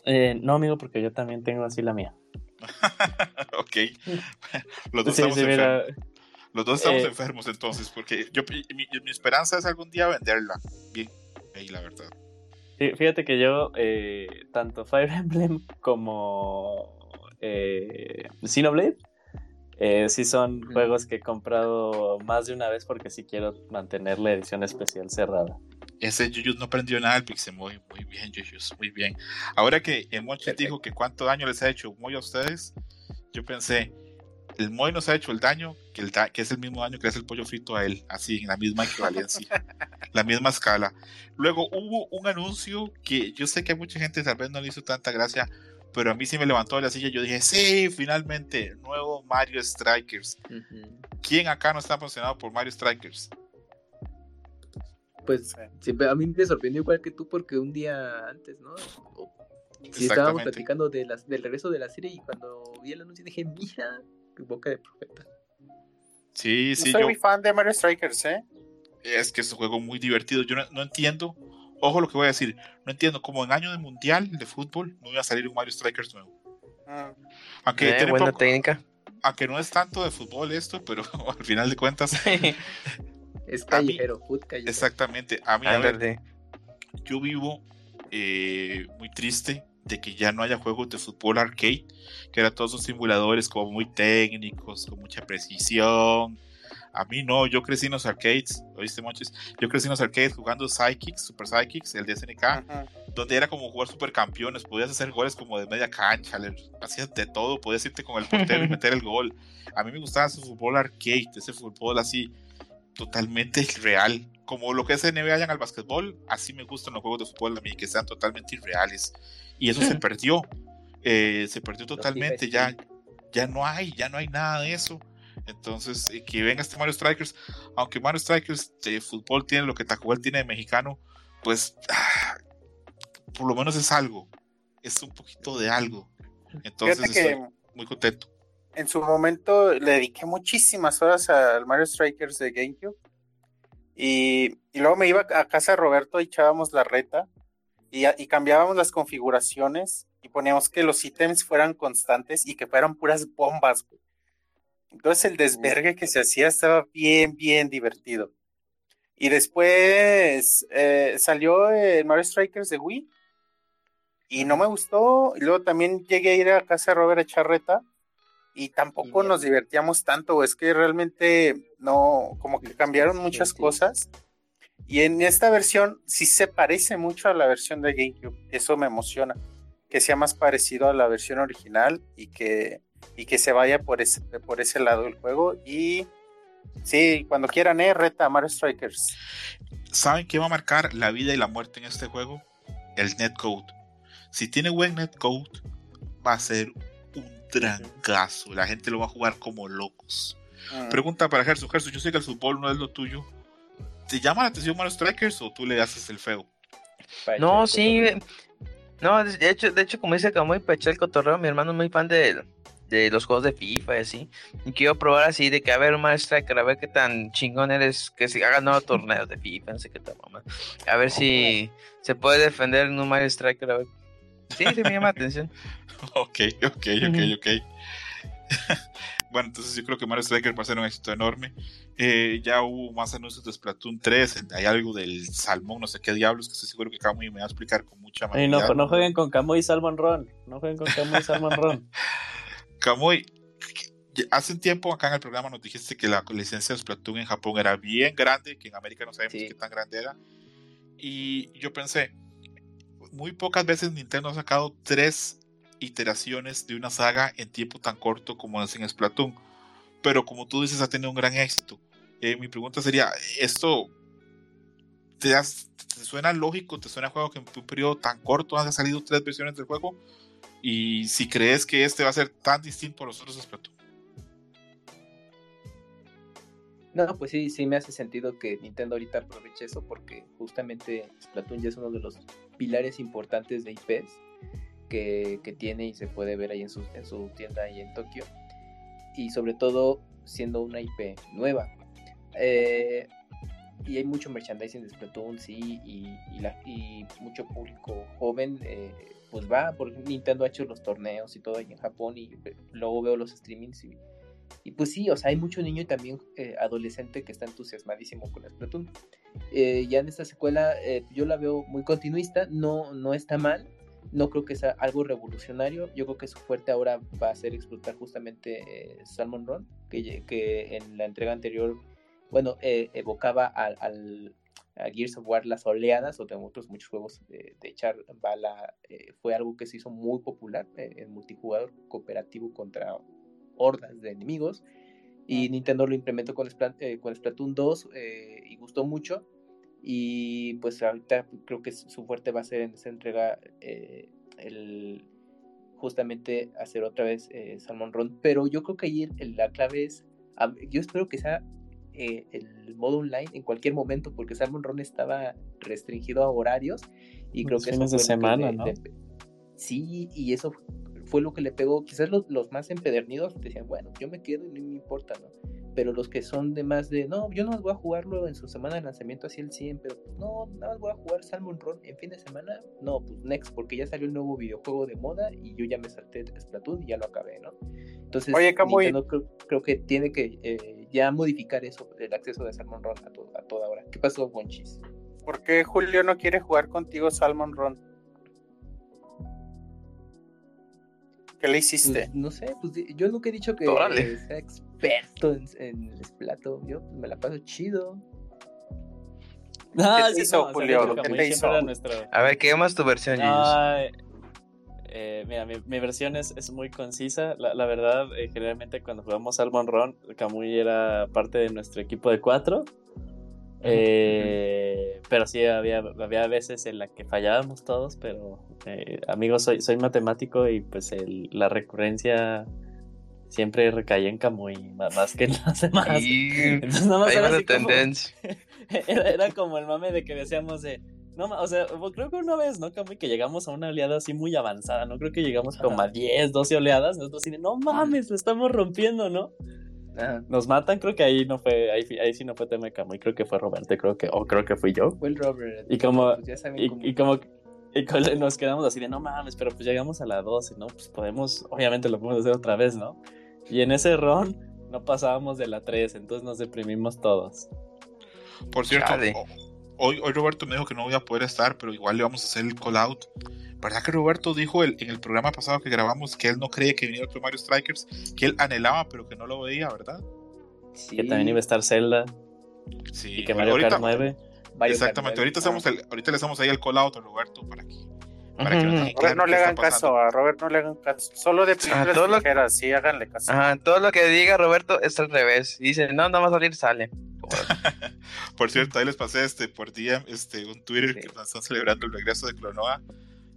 E: Eh, no, amigo, porque yo también tengo así la mía.
B: ok. Los dos
E: Sí,
B: estamos
E: sí,
B: enfermos. Los dos estamos
E: eh,
B: enfermos entonces, porque yo mi, mi esperanza es algún día venderla. Bien, ahí la verdad.
E: Fí- Fíjate que yo, eh, tanto Fire Emblem como eh, Xenoblade, eh, sí son juegos que he comprado más de una vez porque sí quiero mantener la edición especial cerrada.
B: Ese Yuyus no aprendió nada del Pixemoy. Muy bien, Yuyus, muy bien. Ahora que el
G: Perfecto.
B: dijo que cuánto daño les ha hecho Moy a ustedes, yo pensé, el Moy nos ha hecho el daño que, el da- que es el mismo daño que hace el pollo frito a él, así, en la misma equivalencia, la misma escala. Luego hubo un anuncio que yo sé que a mucha gente tal vez no le hizo tanta gracia, pero a mí sí me levantó de la silla. Yo dije, sí, finalmente, nuevo Mario Strikers. ¿Quién acá no está emocionado por Mario Strikers?
G: Pues siempre, a mí me sorprendió igual que tú porque un día antes, ¿no? Sí, estábamos platicando de las, del regreso de la serie y cuando vi el anuncio dije, mira, boca de profeta.
B: Sí,
C: Yo
B: sí,
C: soy
B: yo,
C: muy fan de Mario Strikers, ¿eh?
B: es que es un juego muy divertido. Yo no, no entiendo, ojo lo que voy a decir, no entiendo cómo en año de mundial de fútbol no iba a salir un Mario Strikers nuevo.
C: Mm.
B: Aunque
H: Eh,
B: tiene,
H: buena
B: poco-
H: técnica.
B: aunque no es tanto de fútbol esto, pero al final de cuentas,
G: Es callejero,
B: exactamente, a mí, a ver, yo vivo eh, muy triste de que ya no haya juegos de fútbol arcade, que eran todos esos simuladores como muy técnicos, con mucha precisión. A mí no, yo crecí en los arcades, ¿oíste, Monches? Yo crecí en los arcades jugando Psychics, Super Psychics, el de SNK,
C: Ujú.
B: donde era como jugar supercampeones, podías hacer goles como de media cancha, le- hacías de todo, podías irte con el portero y meter el gol. A mí me gustaba ese fútbol arcade, ese fútbol así totalmente irreal, como lo que es NBA en el básquetbol, así me gustan los juegos de fútbol a mí, que sean totalmente irreales. Y eso se perdió, eh, se perdió totalmente, ya, ya no hay, ya no hay nada de eso. Entonces, eh, que venga este Mario Strikers, aunque Mario Strikers de fútbol tiene lo que Tacual tiene de mexicano, pues ah, por lo menos es algo, es un poquito de algo. Entonces estoy muy contento.
C: en su momento le dediqué muchísimas horas al Mario Strikers de GameCube. Y, y luego me iba a casa de Roberto y echábamos la reta y, y cambiábamos las configuraciones y poníamos que los ítems fueran constantes y que fueran puras bombas. güey. Entonces el desvergue que se hacía estaba bien, bien divertido. Y después eh, salió el Mario Strikers de Wii y no me gustó. Y luego también llegué a ir a casa de Robert a echar reta y tampoco nos divertíamos tanto. Es que realmente no, como que cambiaron muchas cosas. Y en esta versión sí se parece mucho a la versión de GameCube. Eso me emociona. Que sea más parecido a la versión original y que, y que se vaya por ese, por ese lado del juego. Y sí, cuando quieran, eh, reta a Mario Strikers.
B: ¿Saben qué va a marcar la vida y la muerte en este juego? El netcode. Si tiene buen netcode, va a ser un trancazo. La gente lo va a jugar como locos.
C: Mm.
B: Pregunta para Gerson. Gerson, yo sé que el fútbol no es lo tuyo. ¿Te llama la atención Mario Strikers o tú le haces el feo?
H: No, sí. No, de hecho, de hecho, como dice Camuy, echar el cotorreo, mi hermano es muy fan de, de los juegos de FIFA y así. Y quiero probar así de que a ver un Mario Striker, a ver qué tan chingón eres, que se hagan nuevos torneos de FIFA, no sé qué tal, mamá. A ver si se puede defender en un Mario Striker, a ver. Sí, sí me llama la atención.
B: Ok, ok, ok, ok. bueno, entonces yo creo que Mario Striker va a ser un éxito enorme. Eh, ya hubo más anuncios de Splatoon 3. Hay algo del salmón, no sé qué diablos, que estoy seguro que Camuy me va a explicar con mucha
E: Ey, no, no jueguen con Camuy y Salmon Ron. No jueguen con Camuy y Salmon Ron.
B: Camuy, hace un tiempo acá en el programa nos dijiste que la licencia de Splatoon en Japón era bien grande, que en América no sabemos
G: Sí.
B: qué tan grande era. Y yo pensé, muy pocas veces Nintendo ha sacado tres iteraciones de una saga en tiempo tan corto como es en Splatoon. Pero como tú dices, ha tenido un gran éxito. Eh, mi pregunta sería, ¿esto te, das- te suena lógico? ¿Te suena a juego que en un periodo tan corto han salido tres versiones del juego? Y si crees que este va a ser tan distinto a los otros Splatoon.
G: No, pues sí, sí me hace sentido que Nintendo ahorita aproveche eso porque justamente Splatoon ya es uno de los pilares importantes de IPs que, que tiene y se puede ver ahí en su, en su tienda ahí en Tokio. Y sobre todo siendo una IP nueva. Eh, y hay mucho merchandising de Splatoon, sí, y, y, la- y mucho público joven, eh, pues va, porque Nintendo ha hecho los torneos y todo ahí en Japón y ve- luego veo los streamings y, y pues sí, o sea, hay mucho niño y también eh, adolescente que está entusiasmadísimo con Splatoon. Eh, ya en esta secuela eh, yo la veo muy continuista, no, no está mal, no creo que sea algo revolucionario, yo creo que su fuerte ahora va a ser explotar justamente eh, Salmon Run, que, que en la entrega anterior, bueno, eh, evocaba al, al- a Gears of War las oleadas, o de otros muchos juegos de, de echar bala, eh, fue algo que se hizo muy popular eh, en multijugador cooperativo contra hordas de enemigos. Y Nintendo lo implementó con, Splat- eh, con Splatoon 2 eh, y gustó mucho. Y pues ahorita creo que su fuerte va a ser en esa entrega eh, el justamente hacer otra vez eh, Salmon Run. Pero yo creo que ahí la clave es, yo espero que sea eh, el modo online en cualquier momento, porque Salmon Run estaba restringido a horarios y creo
E: Los
G: que eso
E: fines de
G: fue que
E: semana,
G: le-
E: ¿no?
G: le sí, y eso fue lo que le pegó. Quizás los, los más empedernidos decían, bueno, yo me quedo y no me importa, ¿no? pero los que son de más de, no, yo no voy a jugarlo en su semana de lanzamiento así el 100, pero no, nada más voy a jugar Salmon Run en fin de semana, no, pues next, porque ya salió el nuevo videojuego de moda y yo ya me salté Splatoon y ya lo acabé, ¿no? Entonces,
C: Oye, Camuy.
G: Nintendo creo, creo que tiene que eh, ya modificar eso, el acceso de Salmon Run a, to- a toda hora. ¿Qué pasó, Bonchis?
C: ¿Por qué Julio no quiere jugar contigo Salmon Run? ¿Qué le hiciste?
G: Pues, no sé, pues yo nunca he dicho que
H: Órale.
G: sea experto en, en Splatoon, yo pues, me la paso chido.
E: Ah,
C: ¿Qué te hizo, Julio? ¿Qué te hizo?
H: A ver, ¿qué más tu versión?
E: Ay, eh, mira, mi, mi versión es, es muy concisa. La, la verdad, eh, generalmente cuando jugamos Salmon Run, Camuy era parte de nuestro equipo de cuatro. Eh, pero sí, había, había veces en la que fallábamos todos, pero eh, amigos, soy, soy matemático y pues el- la recurrencia siempre recaía en Camuy, más que en los demás.
H: Y
E: Entonces, nada más era así como-
H: tendencia.
E: era, era como el mame de que decíamos de. No, o sea, creo que una vez, ¿no, Camuy? Que llegamos a una oleada así muy avanzada, ¿no? Creo que llegamos como a 10, 12 oleadas. Nosotros así de, no mames, lo estamos rompiendo, ¿no?
G: Ajá.
E: Nos matan, creo que ahí no fue, ahí, ahí sí no fue tema de Camuy, creo que fue Roberto, creo que, o creo que fui yo.
G: Fue el Robert.
E: Y como-
G: pues ya saben
E: Y,
G: cómo-
E: y como, y nos quedamos así de, no mames, pero pues llegamos a la 12, ¿no? Pues podemos, obviamente lo podemos hacer otra vez, ¿no? Y en ese ron no pasábamos de la 3, entonces nos deprimimos todos.
B: Por cierto, hoy, hoy Roberto me dijo que no voy a poder estar, pero igual le vamos a hacer el call out. ¿Verdad que Roberto dijo el- en el programa pasado que grabamos que él no creía que viniera otro Mario Strikers, que él anhelaba pero que no lo veía, ¿verdad?
G: Sí,
E: Que también iba a estar Zelda
B: Sí.
E: y que Mario Kart
B: ahorita-
E: 9.
G: Mario
B: Exactamente,
G: Kart
B: ahorita,
G: nueve.
B: hacemos el, ahorita le hacemos ahí el call out a Roberto para que, para que claro
C: no
B: qué
C: le hagan caso, a Robert no le hagan caso. Solo de películas
H: todo lo-
C: sí, háganle caso.
H: Ajá, todo lo que diga Roberto es al revés. Dice, no, no va a salir, sale.
B: Por cierto, ahí les pasé este por día este un Twitter
G: Sí.
B: que nos están celebrando el regreso de Clonoa.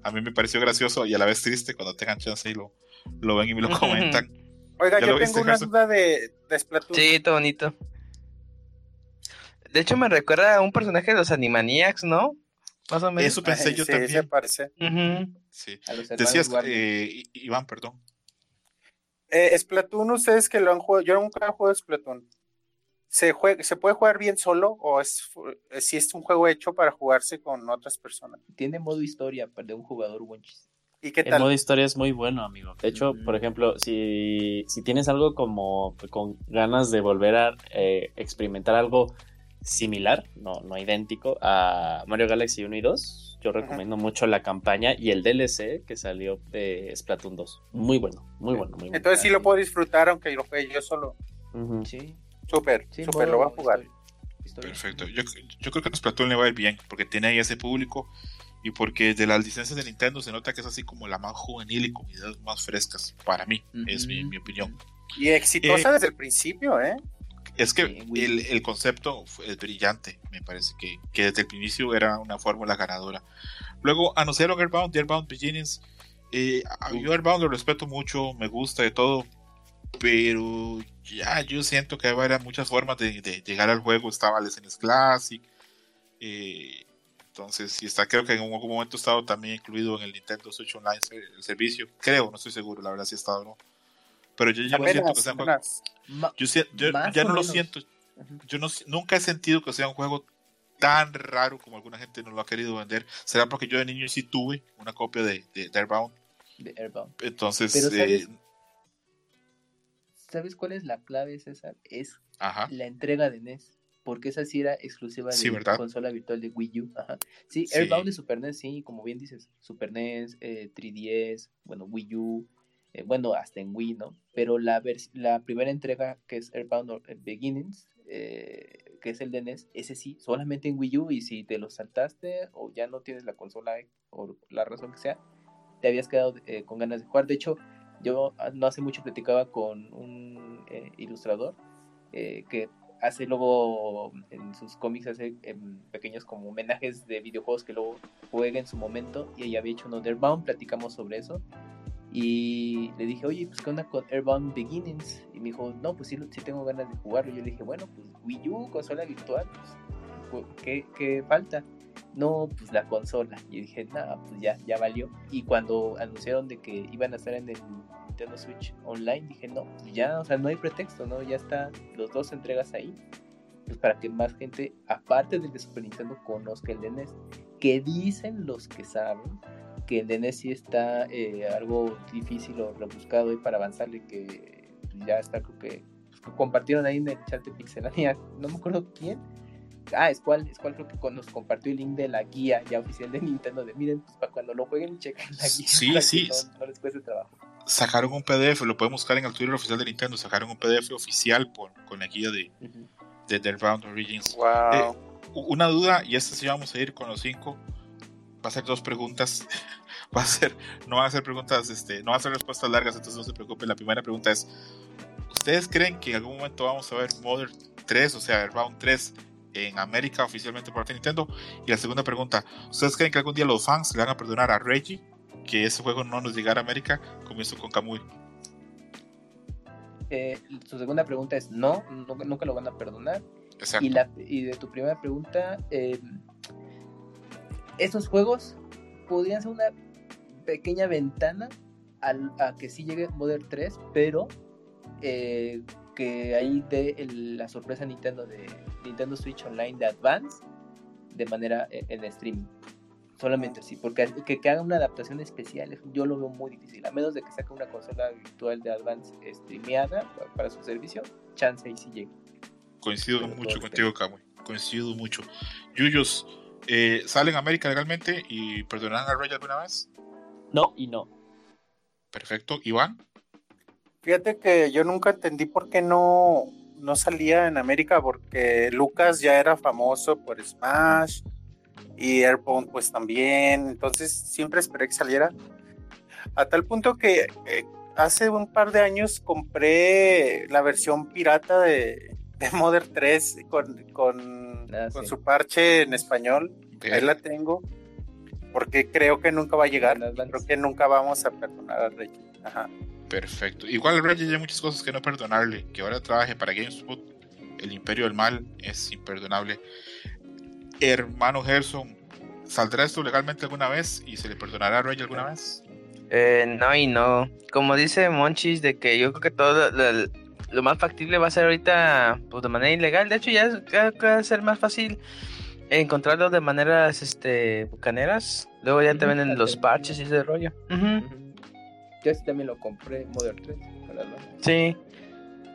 B: A mí me pareció gracioso y a la vez triste cuando tengan chance y lo, lo ven y me lo comentan.
C: Oiga,
B: ¿Ya
C: yo tengo
B: viste,
C: una
B: Gerson?
C: duda de, de Splatoon.
H: Sí, está bonito. De hecho, me recuerda a un personaje de los Animaniacs, ¿no? Más o menos.
B: Eso pensé yo
C: sí,
B: también.
C: se parece.
B: Sí. Decías, eh, Iván, perdón.
C: Eh, Splatoon, ustedes que lo han jugado, yo nunca he jugado Splatoon. ¿Se, juega, ¿Se puede jugar bien solo o es eh, si es un juego hecho para jugarse con otras personas?
G: Tiene modo historia para de un jugador Wonchis.
C: ¿Y qué
E: El
C: tal?
E: modo historia es muy bueno, amigo. De hecho,
G: Mm.
E: por ejemplo, si, si tienes algo como con ganas de volver a eh, experimentar algo similar, no, no idéntico, a Mario Galaxy 1 y 2, yo recomiendo mucho la campaña y el DLC que salió de Splatoon 2. Muy bueno, muy bueno, muy bueno.
C: Entonces sí lo puedo disfrutar aunque lo juegue yo solo.
G: Sí,
C: Súper,
G: sí,
C: súper, lo voy a jugar.
G: historia. Historia.
B: Perfecto. Yo, yo creo que a Splatoon le va a ir bien porque tiene ahí ese público y porque de las licencias de Nintendo se nota que es así como la más juvenil y con ideas más frescas para mí. Es mi, mi opinión.
C: Y exitosa
B: Eh,
C: desde el principio, ¿eh?
B: Es que
G: Sí,
B: el, el concepto es brillante, me parece que, que desde el inicio era una fórmula ganadora. Luego anunciaron Airbound, The Airbound Beginnings. Eh, a- yo Airbound lo respeto mucho, me gusta de todo, pero ya yo siento que habrá muchas formas de, de llegar al juego. Estaba Lessons Classic, eh, entonces sí está, creo que en algún momento ha estado también incluido en el Nintendo Switch Online el servicio. Creo, no estoy seguro, la verdad si ha estado o no. Pero yo ya no siento que sea un juego-.
G: Ma-
B: yo, si- ya no lo siento. Yo no, nunca he sentido que sea un juego tan raro como alguna gente nos lo ha querido vender. Será porque yo de niño sí tuve una copia de, de, de Airbound.
G: de Airbound.
B: Entonces, eh,
G: ¿Sabes cuál es la clave, César? Es
B: ajá.
G: la entrega de NES. Porque esa sí era exclusiva de consola virtual de Wii U. Ajá. Sí,
B: Sí.
G: Airbound de Super NES, sí, como bien dices. Super NES, eh, 3DS, bueno, Wii U, eh, bueno, hasta en Wii, ¿no? Pero la, primera entrega, que es Airbound eh, Beginnings, eh, que es el de NES, ese sí, solamente en Wii U. Y si te lo saltaste o ya no tienes la consola o la razón que sea, te habías quedado eh, con ganas de jugar. De hecho, yo no hace mucho platicaba con un eh, ilustrador eh, que hace luego en sus cómics hace em, pequeños como homenajes de videojuegos que luego juega en su momento y ella había hecho uno de Airbound, platicamos sobre eso y le dije, oye, pues qué onda con Airbound Beginnings y me dijo, no, pues sí, sí tengo ganas de jugarlo, yo le dije, bueno, pues Wii U, consola virtual, pues, ¿qué, qué falta? No, pues la consola. Y dije, nada, pues ya, ya valió. Y cuando anunciaron de que iban a estar en el Nintendo Switch Online, dije, no, ya, o sea, no hay pretexto, ¿no? Ya está los dos entregas ahí. Pues para que más gente, aparte del de Super Nintendo, conozca el de NES. Que dicen los que saben que el de NES sí está eh, algo difícil o rebuscado ahí para avanzarle, que ya está, creo que pues, que compartieron ahí en el chat de Pixelania, no me acuerdo quién. Ah, es cual, es cual creo que nos compartió el link de la guía ya oficial de Nintendo de miren, pues para cuando lo jueguen chequen la guía.
B: Sí, sí.
G: No, no les cueste trabajo.
B: Sacaron un PDF, lo pueden buscar en el Twitter oficial de Nintendo. Sacaron un PDF oficial por, con la guía de,
G: Ujú.
B: de, del Round Origins.
C: Wow.
B: U- Una duda, y esta sí vamos a ir con los cinco. Va a ser dos preguntas. Va a ser, no van a ser preguntas, este, no van a ser respuestas largas, entonces no se preocupen. La primera pregunta es: ¿Ustedes creen que en algún momento vamos a ver Modern 3, o sea, el Round 3 en América oficialmente por parte de Nintendo? Y la segunda pregunta: ¿Ustedes creen que algún día los fans le van a perdonar a Reggie que ese juego no nos llegara a América como hizo con Kamui?
G: Eh, su segunda pregunta es no, nunca, nunca lo van a perdonar.
B: Exacto.
G: Y, la, y de tu primera pregunta, eh, estos juegos podrían ser una pequeña ventana al- a que sí llegue Modern 3, pero eh, que ahí dé el- la sorpresa Nintendo de Nintendo Switch Online de Advance de manera eh, en streaming. Solamente así, porque que, que haga una adaptación especial, yo lo veo muy difícil, a menos de que saque una consola virtual de Advance streameada pa- para su servicio, chance ahí sí llegue.
B: Coincido
G: Pero
B: mucho contigo, Kamui. Coincido mucho. Yuyos, eh, ¿salen a América legalmente y perdonan a Reggie alguna vez?
E: No y no.
B: Perfecto. Iván,
C: Fíjate que yo nunca entendí por qué no, no salía en América, porque Lucas ya era famoso por Smash y Airpound pues también, entonces siempre esperé que saliera. A tal punto que eh, hace un par de años compré la versión pirata de, de Modern 3 con, con,
G: Ah,
C: con
G: sí.
C: su parche en español.
B: Bien.
C: Ahí la tengo. Porque creo que nunca va a llegar. Creo que nunca vamos a perdonar a Reggie. Ajá.
B: Perfecto. Igual Reggie hay muchas cosas que no perdonarle. Que ahora trabaje para GameSpot, el Imperio del Mal, es imperdonable. Hermano Gerson, ¿saldrá esto legalmente alguna vez y se le perdonará a Reggie alguna vez?
H: Eh, no y no. Como dice Monchis, de que yo creo que todo lo, más factible va a ser ahorita pues, de manera ilegal. De hecho, ya va a ser más fácil encontrarlo de maneras este bucaneras. Luego ya te venden los parches y ese rollo. Ujú.
G: Yo sí también lo compré Modern 3 para la-
H: Sí.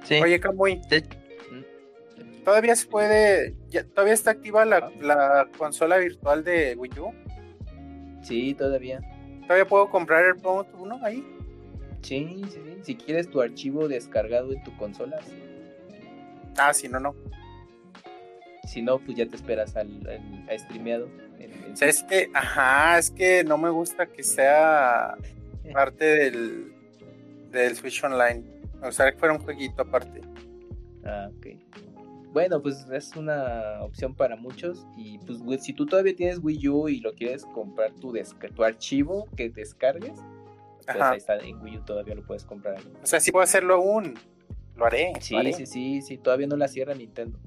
H: Sí.
C: Oye, Camuy,
H: De-
C: ¿todavía se puede, ya- todavía está activa la, la consola virtual de Wii U?
G: Sí, todavía.
C: ¿Todavía puedo comprar el Pound 1 ahí?
G: Sí, sí, sí. Si quieres tu archivo descargado en tu consola, sí.
C: Ah, si no, no.
G: si no, pues ya te esperas al, al- a streameado. en- en-
C: O sea, es que, ajá, es que no me gusta que sea parte del, del Switch Online. Me gustaría que fuera un jueguito aparte.
G: Ah, ok. Bueno, pues es una opción para muchos. Y pues si tú todavía tienes Wii U y lo quieres comprar tu, tu archivo que descargues, pues
C: Ajá.
G: ahí está en Wii U todavía lo puedes comprar.
C: O sea, sí puedo hacerlo aún. Lo haré.
G: Sí,
C: lo haré.
G: sí, sí, sí, todavía no la cierra Nintendo.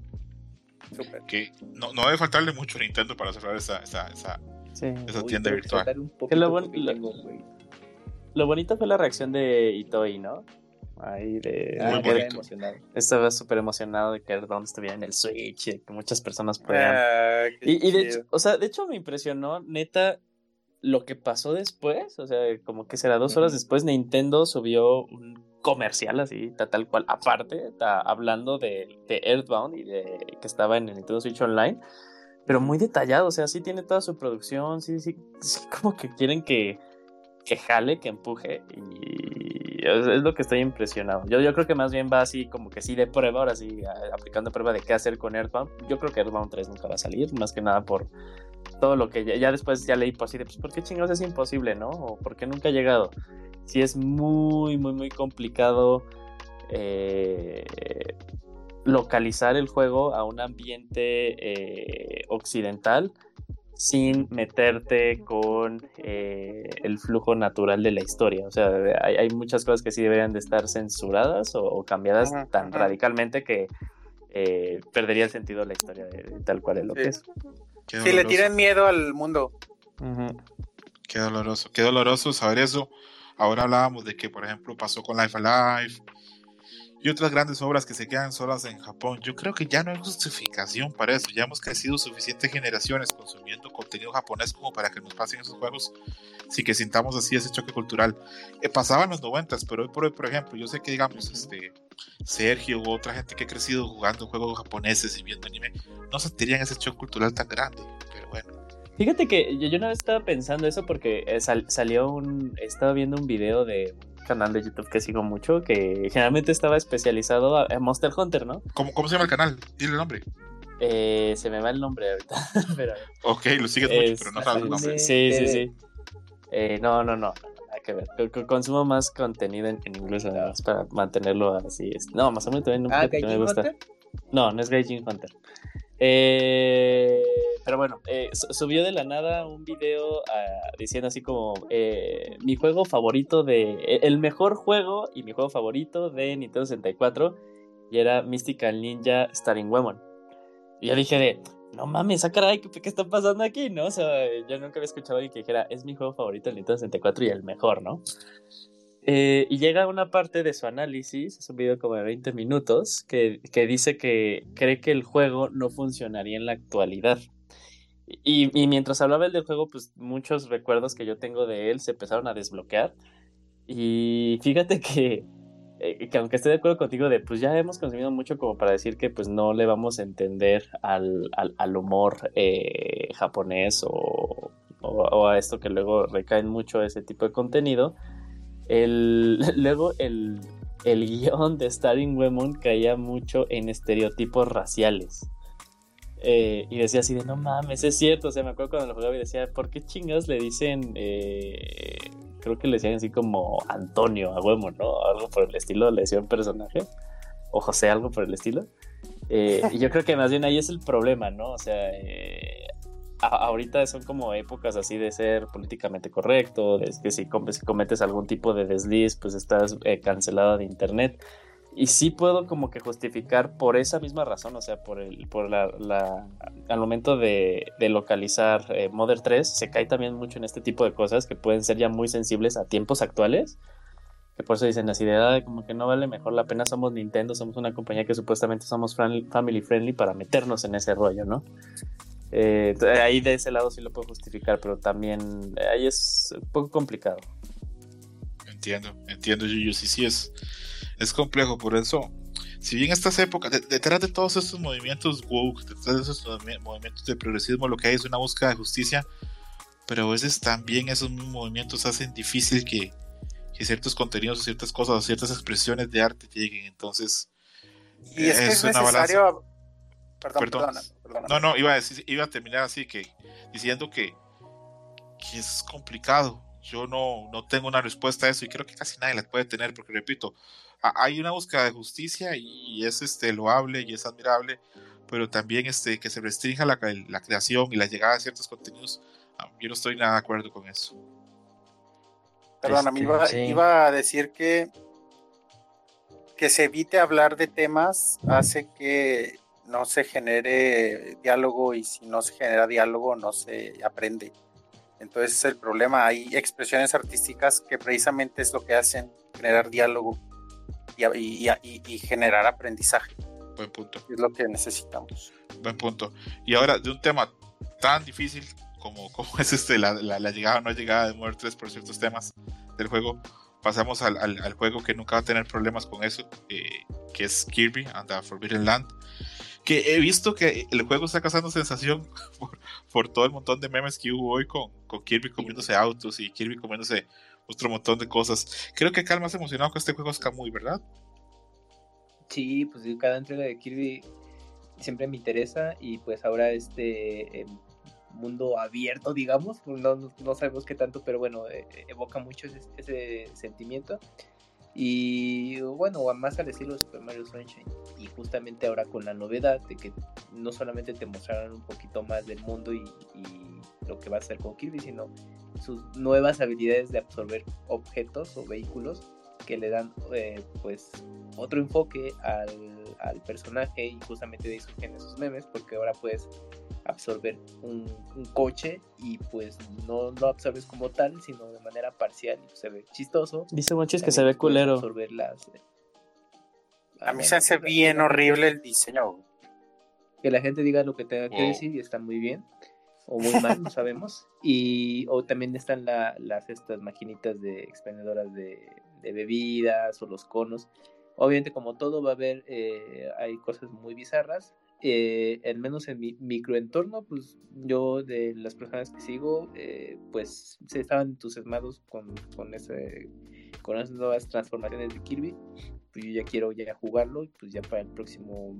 C: Súper.
B: Que no, no debe faltarle mucho a Nintendo para cerrar esa, esa, esa,
E: Sí.
B: esa
G: Uy,
B: tienda virtual.
G: un poquito
E: lo bueno-
G: porque
E: lo-
G: tengo, güey.
E: Lo bonito fue la reacción de Itoi, ¿no? Ahí de...
G: Ah,
B: Muy
G: quedé
B: bonito.
G: emocionado.
E: Estaba súper emocionado de que Earthbound estuviera en el Switch y que muchas personas podían...
C: Ah, qué
E: y, y de hecho, o sea, de hecho me impresionó, neta, lo que pasó después. O sea, como que será dos horas después, Nintendo subió un comercial así, ta- tal cual, aparte, ta- hablando de, de Earthbound y de que estaba en el Nintendo Switch Online. Pero muy detallado, o sea, sí tiene toda su producción, sí, sí, sí como que quieren que, que jale, que empuje. Y es, lo que estoy impresionado. Yo, yo creo que más bien va así como que sí de prueba, ahora sí, a- aplicando prueba de qué hacer con Earthbound. Yo creo que Earthbound 3 nunca va a salir, más que nada por todo lo que ya, ya después ya leí por así de, pues, ¿por qué chingados es imposible, no? O ¿por qué nunca ha llegado? Sí es muy, muy, muy complicado eh, localizar el juego a un ambiente eh, occidental sin meterte con eh, el flujo natural de la historia. O sea, hay, hay muchas cosas que sí deberían de estar censuradas o, o cambiadas tan radicalmente que eh, perdería el sentido de la historia de, de tal cual es lo
C: Sí.
E: que es.
B: Qué
C: Sí, le tienen miedo al mundo.
B: Qué doloroso, qué doloroso saber eso. Ahora hablábamos de que, por ejemplo, pasó con Life Alive y otras grandes obras que se quedan solas en Japón. Yo creo que ya no hay justificación para eso. Ya hemos crecido suficientes generaciones consumiendo contenido japonés como para que nos pasen esos juegos sin que sintamos así ese choque cultural. Eh, pasaba en los noventas, pero hoy por hoy, por ejemplo, yo sé que digamos, este Sergio u otra gente que ha crecido jugando juegos japoneses y viendo anime, no sentirían ese choque cultural tan grande. Pero bueno.
E: Fíjate que yo, yo vez estaba pensando eso porque eh, sal- salió un. Estaba viendo un video de canal de YouTube que sigo mucho que generalmente estaba especializado a- en Monster Hunter, ¿no?
B: ¿Cómo, cómo se llama el canal? Dile el nombre.
E: Eh, se me va el nombre ahorita. pero,
B: Ok, lo sigues mucho,
E: Es-
B: pero no sabes el nombre.
E: sí, sí, sí. Eh, no, no, no. Nada que ver. Co- co- Consumo más contenido en, en inglés nada más para mantenerlo así. No, más o menos también
G: Ah,
E: nunca me gusta.
G: Hunter.
E: No, no es Gaijin Hunter. Eh, eh, su- subió de la nada un video ah, diciendo así como eh, mi juego favorito de. e- El mejor juego y mi juego favorito de Nintendo 64 y era Mystical Ninja Starring Women. Y yo dije de. No mames, ah, caray, ¿qué, qué está pasando aquí? ¿No? O sea, yo nunca había escuchado a alguien que dijera, es mi juego favorito del Nintendo 64 y el mejor, ¿no? Eh, y llega una parte de su análisis, es un video como de 20 minutos, que, que dice que cree que el juego no funcionaría en la actualidad. Y, y mientras hablaba él del juego, pues muchos recuerdos que yo tengo de él se empezaron a desbloquear. Y fíjate que, eh, que aunque esté de acuerdo contigo de, pues ya hemos consumido mucho como para decir que pues no le vamos a entender al, al, al humor eh, japonés o, o, o a esto que luego recaen mucho ese tipo de contenido. El, luego el, el guion de Starring Women caía mucho en estereotipos raciales. Eh, y decía así de, no mames, es cierto. O sea, me acuerdo cuando lo jugaba y decía, ¿por qué chingas le dicen, eh, creo que le decían así como Antonio a Women, ¿no? Algo por el estilo, le decía un personaje. O José, algo por el estilo. Eh, y yo creo que más bien ahí es el problema, ¿no? O sea, eh, ahorita son como épocas así de ser políticamente correcto, de que si, com- cometes algún tipo de desliz, pues estás eh, cancelado de internet. Y sí puedo como que justificar por esa misma razón, o sea, por el, por la, la- al momento de, de localizar eh, Mother 3, se cae también mucho en este tipo de cosas que pueden ser ya muy sensibles a tiempos actuales. Que por eso dicen así de "Ay, como que no vale mejor la pena, somos Nintendo, somos una compañía que supuestamente somos family friendly para meternos en ese rollo, ¿no? Eh, ahí de ese lado sí lo puedo justificar, pero también eh, ahí es un poco complicado.
B: Entiendo, entiendo, Yuyu. Sí, sí, es, es complejo. Por eso, si bien estas épocas, de- detrás de todos estos movimientos woke, detrás de movi- movimientos de progresismo, lo que hay es una búsqueda de justicia, pero a veces también esos movimientos hacen difícil que, que ciertos contenidos, o ciertas cosas, o ciertas expresiones de arte lleguen. Entonces,
C: Y es que es,
B: una balanza.
C: necesario. Perdón,
B: Perdón.
C: perdona, perdona.
B: No, no, iba a, decir, iba a terminar así que diciendo que, que es complicado. Yo no, no tengo una respuesta a eso y creo que casi nadie la puede tener porque, repito, a- hay una búsqueda de justicia y es este, loable y es admirable, pero también este, que se restrinja la, la creación y la llegada de ciertos contenidos. ah, Yo no estoy nada de acuerdo con eso.
C: Perdona, me
D: Este,
C: iba,
D: sí.
C: iba a decir que que se evite hablar de temas hace que no se genere diálogo y si no se genera diálogo no se aprende. Entonces es el problema. Hay expresiones artísticas que precisamente es lo que hacen, generar diálogo y, y- y- y generar aprendizaje.
B: Buen punto.
C: Es lo que necesitamos.
B: Buen punto. Y ahora, de un tema tan difícil como, como es este, la, la- la llegada o no llegada de 3 por ciertos temas del juego, pasamos al, al- al juego que nunca va a tener problemas con eso, eh, que es Kirby and the Forbidden Land. Que he visto que el juego está causando sensación por, todo el montón de memes que hubo hoy con, Kirby comiéndose autos y Kirby comiéndose otro montón de cosas. Creo que acá más emocionado con este juego es Kamui, ¿verdad?
G: Sí, pues cada entrega de Kirby siempre me interesa y pues ahora este eh, mundo abierto, digamos, no, no- sabemos qué tanto, pero bueno, eh, evoca mucho ese sentimiento. Y bueno, más al estilo Super Mario Sunshine. Y justamente ahora con la novedad de que no solamente te mostraron un poquito más del mundo y, lo que va a hacer con Kirby, sino sus nuevas habilidades de absorber objetos o vehículos que le dan eh, pues otro enfoque al, al personaje y justamente de ahí surgen esos memes porque ahora puedes absorber un, un coche y pues no lo absorbes como tal, sino de manera parcial y pues, se ve chistoso.
E: Dice Monchis que se ve culero.
G: absorber las, eh,
C: A mí se hace bien horrible el diseño.
G: Que la gente diga lo que tenga que
B: Wow.
G: decir y está muy bien. O muy mal, no sabemos. Y o también están la- las estas maquinitas de expendedoras de, de bebidas o los conos. Obviamente, como todo va a haber, eh, hay cosas muy bizarras. Eh, al menos en mi microentorno, pues yo de las personas que sigo, eh, pues se estaban entusiasmados con, con, ese, con esas nuevas transformaciones de Kirby. Pues yo ya quiero ya jugarlo, pues ya para el próximo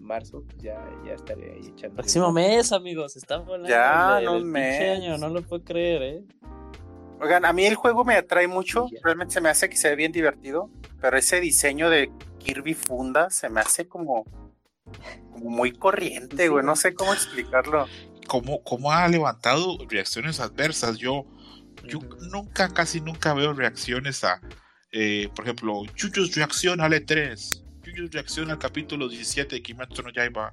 G: marzo, pues ya, ya estaré ahí echando.
E: Próximo mes, amigos. Están volando.
C: Ya,
E: el-
C: no
E: el
C: mes.
E: año, no lo puedo creer, ¿eh?
C: Oigan, a mí el juego me atrae mucho,
G: Sí,
C: realmente se me hace que se ve bien divertido, pero ese diseño de Kirby Funda se me hace como muy corriente,
G: Sí.
C: güey, no sé cómo explicarlo.
B: ¿Cómo, cómo ha levantado reacciones adversas? Yo, yo
G: Ujú.
B: nunca, casi nunca veo reacciones a, eh, por ejemplo, Yuyos reacciona al E3, Yuyos reacciona al capítulo 17 de Kimetsu no Yaiba,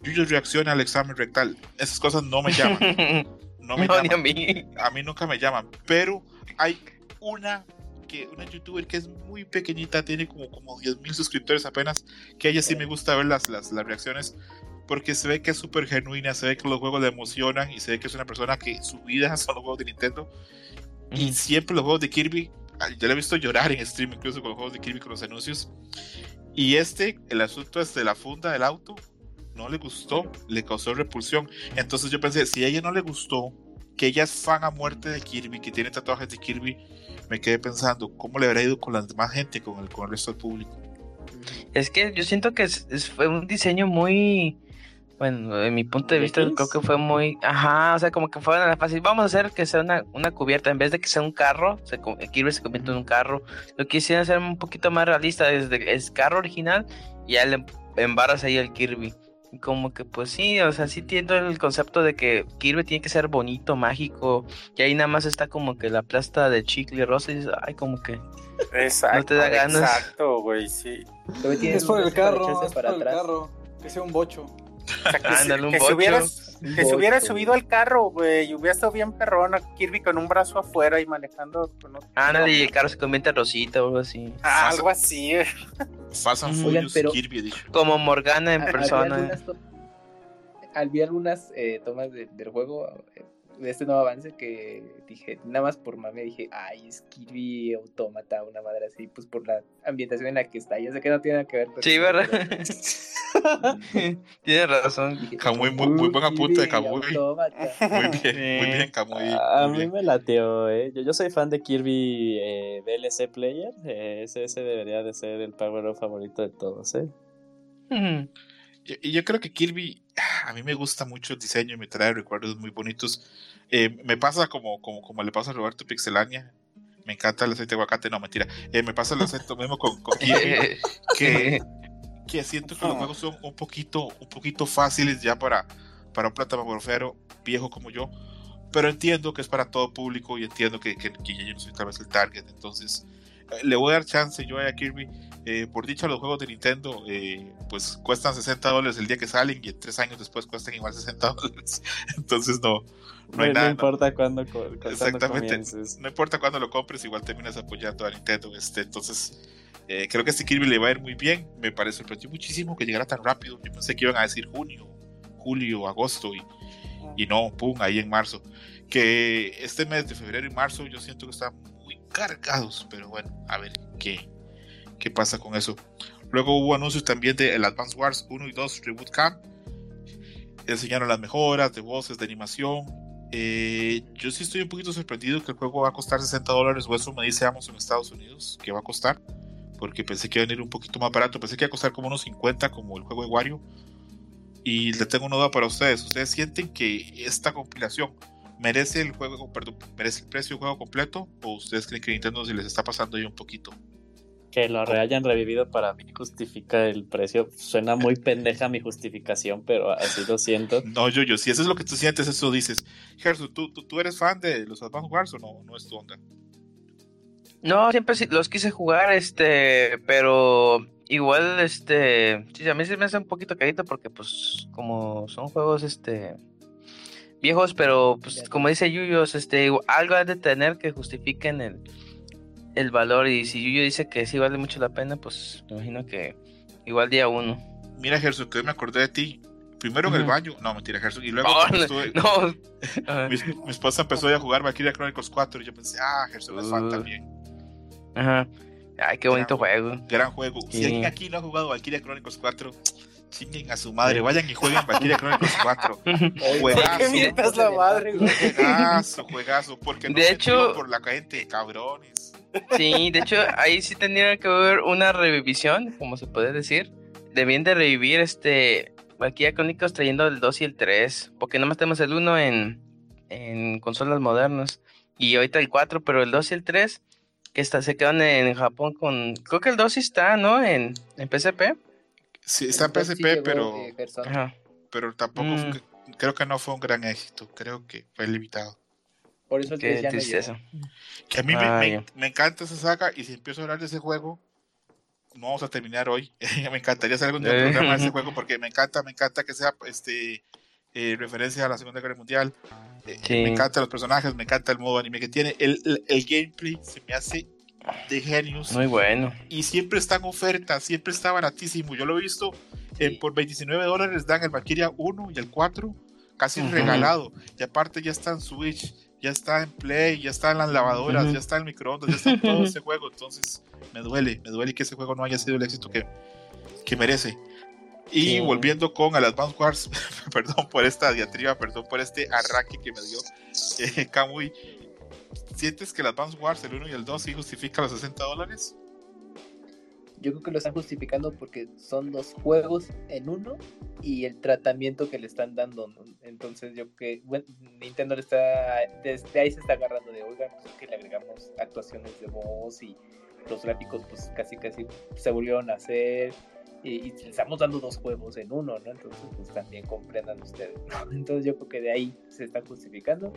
B: Yuyos reacciona al examen rectal. Esas cosas no me llaman, no me
H: No, ni a
B: llaman.
H: mí.
B: a mí nunca me llaman, pero hay una que una youtuber que es muy pequeñita, tiene como, como 10 mil suscriptores apenas, que a ella sí me gusta ver las, las, las reacciones, porque se ve que es súper genuina, se ve que los juegos le emocionan y se ve que es una persona que su vida son los juegos de Nintendo. Y siempre los juegos de Kirby, yo le he visto llorar en stream incluso con los juegos de Kirby con los anuncios. Y este, el asunto es de la funda del auto, no le gustó, le causó repulsión. Entonces yo pensé, si a ella no le gustó, que ella es fan a muerte de Kirby, que tiene tatuajes de Kirby, me quedé pensando, ¿cómo le habrá ido con la demás gente, con el, con el resto del público?
H: Es que yo siento que es- es- fue un diseño muy. Bueno, en mi punto de
E: ¿De
H: vista, creo que fue muy. Ajá, o sea, como que fue una fácil. Vamos a hacer que sea una, una cubierta. En vez de que sea un carro, se, co- Kirby se convierte en un carro. Lo quisieron hacer un poquito más realista. Desde es carro original y ya le embarras ahí el Kirby. Como que, pues sí, o sea, sí entiendo el concepto de que Kirby tiene que ser bonito, mágico. Y ahí nada más está como que la plasta de chicle rosa. Y dices, ay, como que.
C: Exacto,
H: No te da ganas.
C: exacto, güey, sí.
F: Es por el carro, es
G: para
F: por el
G: atrás.
F: carro. Que sea un bocho.
C: O sea, que, se-
H: Ándale, un
C: que
H: bocho.
C: hubiera,
G: Un
C: que se hubiera subido al carro, güey, y hubiera estado bien perrona Kirby con un brazo afuera y manejando con otro.
H: Ándale, y el carro se convierte en rosita o algo así.
C: Ah, algo así, güey.
B: Fast and Furious
G: pero-
B: Kirby Edition.
H: Como Morgana en
G: Ah, Había
H: persona.
G: algunas, to- había algunas eh, tomas de- del juego, eh, de este nuevo avance, que dije, nada más por mame, dije, ay, es Kirby Autómata, una madre así, pues por la ambientación en la que está. Ya sé que no tiene nada que ver con
H: Sí, ¿verdad?
G: pero
H: Tienes razón.
G: dije,
B: Kamui, muy- muy buen apunte de Kamui. Muy bien, muy bien, Kamui.
E: A mí
B: bien.
E: me lateó, ¿eh? Yo, yo soy fan de Kirby eh, DLC Player. eh, ese, ese debería de ser el Power Up favorito de todos, ¿eh?
B: Y, y yo creo que Kirby, ah, a mí me gusta mucho el diseño y me trae recuerdos muy bonitos. Eh, me pasa como, como, como le pasa a Roberto Pixelania. Me encanta el aceite de aguacate, no, mentira. Eh, me pasa el aceite mismo con, con Kirby, que, que siento que los juegos son un poquito, un poquito fáciles ya para, para un plataformero viejo como yo. Pero entiendo que es para todo público y entiendo que, que, que yo no soy tal vez el target. Entonces, le voy a dar chance yo a Kirby. Eh, por dicha, los juegos de Nintendo eh, pues cuestan 60 dólares el día que salen y tres años después cuestan igual 60 dólares. Entonces, no, no hay
E: no,
B: nada.
E: no importa cuándo,
B: Exactamente. no importa cuándo lo compres, igual terminas apoyando a Nintendo. Este, entonces, eh, creo que este Kirby le va a ir muy bien. Me parece sorprendió muchísimo que llegara tan rápido. Yo pensé que iban a decir junio, julio, agosto y, y no, pum, ahí en marzo. Que este mes de febrero y marzo yo siento que están muy cargados, pero bueno, a ver qué, qué pasa con eso. Luego hubo anuncios también de el Advance Wars 1 y 2 Reboot Camp. Enseñaron las mejoras de voces, de animación. Eh, yo sí estoy un poquito sorprendido que el juego va a costar 60 dólares, o eso me dice Amazon Estados Unidos que va a costar, porque pensé que iba a venir un poquito más barato, pensé que iba a costar como unos 50 como el juego de Wario. Y le tengo una duda para ustedes, ¿ustedes sienten que esta compilación merece el juego, perdón, merece el precio del juego completo o ustedes creen que Nintendo se les está pasando ahí un poquito?
E: Que lo re- hayan revivido para mí justifica el precio. Suena muy pendeja mi justificación, pero así lo siento.
B: No, yo, yo, si eso es lo que tú sientes, eso dices. Gerson, ¿tú, tú, tú eres fan de los Advance Wars o no? No es tu onda.
H: No, siempre los quise jugar, este, pero igual, este, sí, a mí sí me hace un poquito carito porque, pues, como son juegos, este, viejos, pero pues como dice Yuyos, este, algo ha de tener que justifiquen el, el valor. Y si Yuyo dice que sí vale mucho la pena, pues me imagino que igual día uno.
B: Mira, Gerson, que hoy me acordé de ti. Primero en el baño, no mentira, Gerson, y luego
H: Oh,
B: cuando estuve-
H: no.
B: Mi, mi esposa empezó a jugar Valkyria Chronicles 4 y yo pensé, ah, Gerson es fan
H: Uh.
B: también.
H: Ajá. Ay, qué bonito juego.
B: Gran juego. Si alguien aquí no ha jugado Valkyria Chronicles 4, chinguen a su madre, vayan y jueguen Valkyria Chronicles 4. Juegazo.
C: ¿Qué mientas la madre, güey?
B: Juegazo, juegazo, porque no
H: De
B: se
H: hecho-
B: por la gente, cabrones.
H: Sí, de hecho, ahí sí tendría que haber una revisión, como se puede decir. Debían de revivir este Valkyria Chronicles trayendo el 2 y el 3, porque nomás tenemos el 1 en, en consolas modernas y ahorita el 4, pero el 2 y el 3 que está, se quedan en Japón con... Creo que el 2 sí está, ¿no? En, en PSP.
B: Sí, está en
G: sí
B: PSP,
G: llegó,
B: pero,
G: eh.
H: Ajá.
B: pero tampoco,
H: Mm.
B: fue- creo que no fue un gran éxito, creo que fue limitado.
G: Por eso
H: Qué
G: 3 ya no
H: tristeza.
G: llegó.
B: Que a mí me-
H: Ah,
B: me,
H: ya.
B: me encanta esa saga y si empiezo a hablar de ese juego, no vamos a terminar hoy. me encantaría hacer algún día un
H: Eh.
B: programa de ese juego porque me encanta, me encanta que sea este eh, referencia a la Segunda Guerra Mundial. Eh,
H: Sí.
B: Me encantan los personajes, me encanta el modo anime que tiene. El, el, el gameplay se me hace de genius
H: Muy bueno.
B: y siempre está en oferta, siempre está baratísimo. Yo lo he visto eh,
G: Sí.
B: por 29 dólares dan el Valkyria 1 y el 4 casi
H: Ujú.
B: regalado. Y aparte ya está en Switch, ya está en Play, ya está en las lavadoras,
H: Ujú.
B: ya está en el microondas, ya está en todo ese juego. Entonces me duele, me duele que ese juego no haya sido el éxito que, que merece. Y
H: Sí.
B: volviendo con el Advance Wars, perdón por esta diatriba, perdón por este arranque que me dio eh, Kamui. ¿Sientes que el Advance Wars, el 1 y el 2, sí justifica los 60 dólares?
G: Yo creo que lo están justificando porque son dos juegos en uno y el tratamiento que le están dando. ¿no? Entonces yo creo que Nintendo está, desde ahí se está agarrando de, oigan, pues es que le agregamos actuaciones de voz y los gráficos pues casi casi se volvieron a hacer y, estamos dando dos juegos en uno, ¿no? Entonces pues también comprendan ustedes, ¿no? Entonces yo creo que de ahí se está justificando.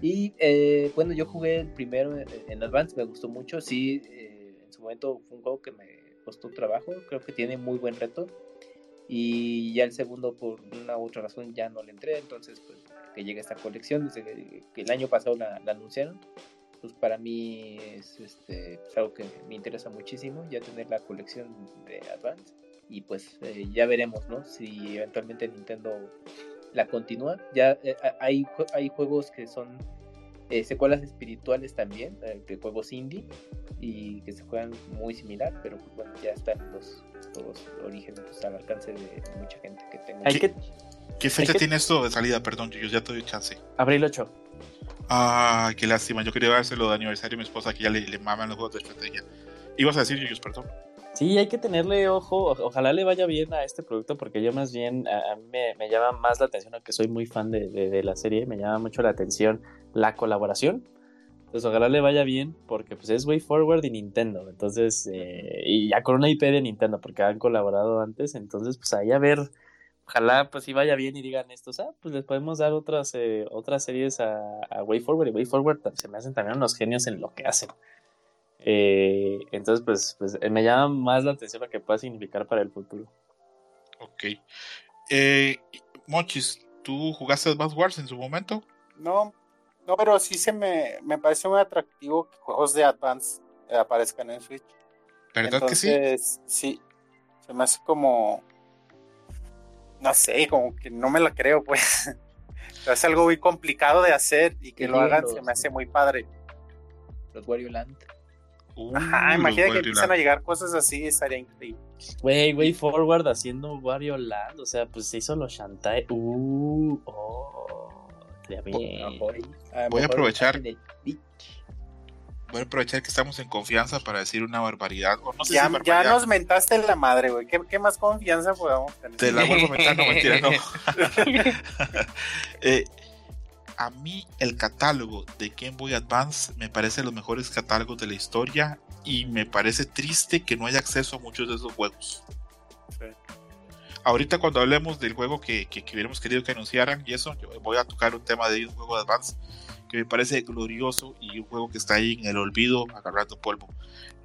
G: Y eh, bueno, yo jugué el primero en, Advance, me gustó mucho, sí, eh, en su momento fue un juego que me costó trabajo, creo que tiene muy buen reto. Y ya el segundo, por una u otra razón, ya no le entré. Entonces, pues, que llegue esta colección, desde que, que el año pasado la, la anunciaron, pues para mí es este, pues, algo que me interesa muchísimo, ya tener la colección de Advance. Y pues eh, ya veremos, ¿no? Si eventualmente Nintendo la continúa. Ya eh, hay, hay juegos que son eh, secuelas espirituales también, eh, de juegos indie, y que se juegan muy similar, pero bueno, ya están los, los orígenes pues, al alcance de mucha gente que tenga.
E: Que
B: ¿Qué fecha
E: que-
B: tiene esto de salida? Perdón, yo ya te doy chance.
E: abril 8.
B: Ay, qué lástima. Yo quería dárselo de aniversario a mi esposa que ya le, le maman los juegos de estrategia. Ibas a decir, Yuyos, perdón.
E: Sí, hay que tenerle ojo. Ojalá le vaya bien a este producto porque yo más bien, a, mí me, me llama más la atención, aunque soy muy fan de, de- la serie, me llama mucho la atención la colaboración. Entonces ojalá le vaya bien porque pues es Way Forward y Nintendo. Entonces, eh, y ya con una IP de Nintendo porque han colaborado antes. Entonces, pues ahí a ver, ojalá pues sí vaya bien y digan estos, ah, pues les podemos dar otras, eh, otras series a, a Way Forward. Y Way Forward se me hacen también unos genios en lo que hacen. Eh, entonces, pues, pues eh, me llama más la atención lo que pueda significar para el futuro.
B: Ok. Eh, Monchis, ¿tú jugaste Advance Wars en su momento?
C: No, no, pero sí se me, me parece muy atractivo que juegos de Advance eh, aparezcan en Switch.
B: ¿Verdad que sí?
C: Entonces, sí? Se me hace como. No sé, como que no me la creo, pues. es algo muy complicado de hacer y que lo hagan
G: los-
C: se me hace muy padre.
G: Los Wario Land.
B: Uh,
C: Ajá, imagina que empiezan a llegar cosas así, estaría increíble.
E: Way, Way Forward haciendo Wario Land, o sea, pues se hizo los Shantae. Uh, oh, bien.
G: Lo
B: Voy a aprovechar. Voy a aprovechar que estamos en confianza para decir una barbaridad. O no sé
C: ya,
B: si
C: ya nos mentaste la madre, güey. ¿Qué, qué más confianza podamos tener?
B: Te la vuelvo a meter, no mentira, no. Eh, a mí el catálogo de Game Boy Advance me parece los mejores catálogos de la historia y me parece triste que no haya acceso a muchos de esos juegos.
C: Sí.
B: Ahorita cuando hablemos del juego que, que, que hubiéramos querido que anunciaran y eso, yo voy a tocar un tema de un juego de Advance que me parece glorioso y un juego que está ahí en el olvido agarrando polvo.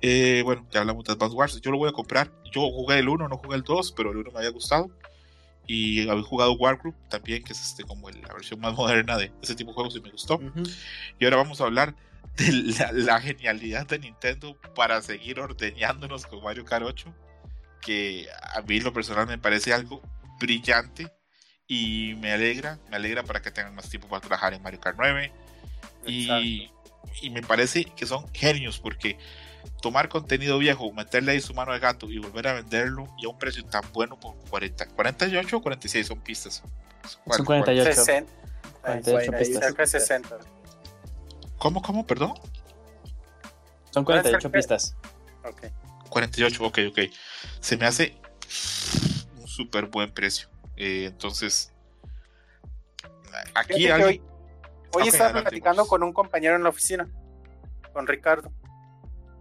B: Eh, bueno, ya hablamos de Advance Wars, yo lo voy a comprar. Yo jugué el 1, no jugué el 2, pero el 1 me había gustado. Y había jugado Wargroup también, que es este como la versión más moderna de ese tipo de juegos y me gustó.
E: Ujú.
B: Y ahora vamos a hablar de la, la genialidad de Nintendo para seguir ordeñándonos con Mario Kart 8, que a mí lo personal me parece algo brillante y me alegra, me alegra para que tengan más tiempo para trabajar en Mario Kart 9 y, y me parece que son genios porque tomar contenido viejo, meterle ahí su mano de gato y volver a venderlo y a un precio tan bueno por 40, 48 o 46 son pistas. ¿Cuál-
E: Son
B: cuál?
E: 48.
C: 60.
E: 48
C: Ahí,
E: pistas.
C: cerca de 60.
B: ¿Cómo, cómo? Perdón.
E: Son 48 pistas.
C: Ok.
B: 48, ok, ok. Se me hace un súper buen precio. Eh, entonces, aquí alguien-
C: hoy, hoy
B: Ok,
C: estaba platicando con un compañero en la oficina, con Ricardo,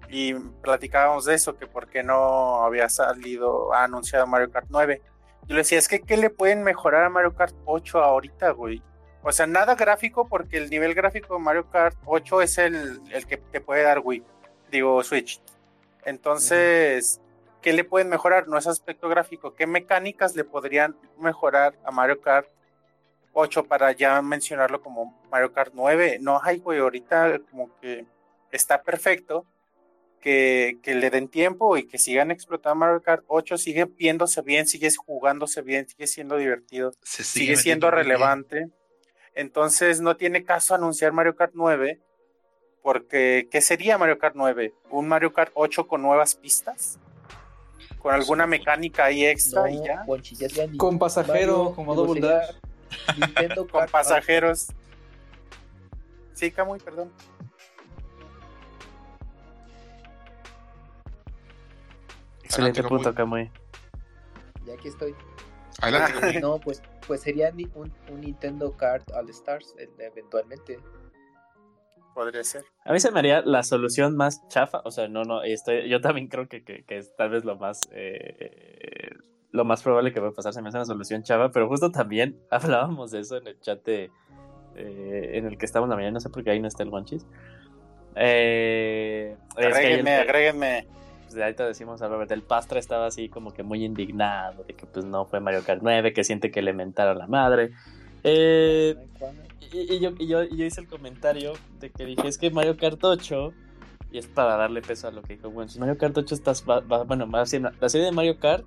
C: y platicábamos de eso, que por qué no había salido, ha anunciado Mario Kart 9. Yo le decía, es que ¿qué le pueden mejorar a Mario Kart 8 ahorita, güey? O sea, nada gráfico, porque el nivel gráfico de Mario Kart 8 es el, el que te puede dar Wii, digo Switch. Entonces, ¿qué le pueden mejorar? No es aspecto gráfico. ¿Qué mecánicas le podrían mejorar a Mario Kart 8 para ya mencionarlo como Mario Kart 9? No, ay, güey, ahorita como que está perfecto. Que, que le den tiempo y que sigan explotando Mario Kart 8, sigue viéndose bien, sigue jugándose bien, sigue siendo divertido
B: se
C: sigue siendo
B: bien.
C: relevante. Entonces no tiene caso anunciar Mario Kart 9 porque ¿qué sería Mario Kart 9? ¿Un Mario Kart 8 con nuevas pistas? ¿Con alguna mecánica ahí extra y ya?
F: Con pasajero,
G: Mario,
F: como Double Dash.
C: Con pasajeros. Sí, Camuy, perdón.
E: Excelente
B: Adelante,
E: punto.
G: Art. Ya aquí estoy.
B: Adelante,
C: Ah.
G: No, pues, pues sería ni- un, un Nintendo Kart All Stars eh, eventualmente.
C: Podría ser.
E: A mí se me haría la solución más chafa, o sea, no, no, estoy, yo también creo que, que- que es tal vez lo más, eh, lo más probable que va a pasar, se me hace una solución chafa, pero justo también hablábamos de eso en el chat de, eh, en el que estamos la mañana, no sé por qué ahí no está el Wanchis. Eh, es que ahí el-
C: Agréguenme, agréguenme.
E: Pues, de ahorita decimos a Robert, el Pastra estaba así como que muy indignado de que pues no fue Mario Kart 9, que siente que le mentaron la madre. Eh, y, y yo, y, yo, y yo hice el comentario de que dije, es que Mario Kart 8, y es para darle peso a lo que dijo Wench, Mario Kart 8 está, va- va- bueno, más bien, la serie de Mario Kart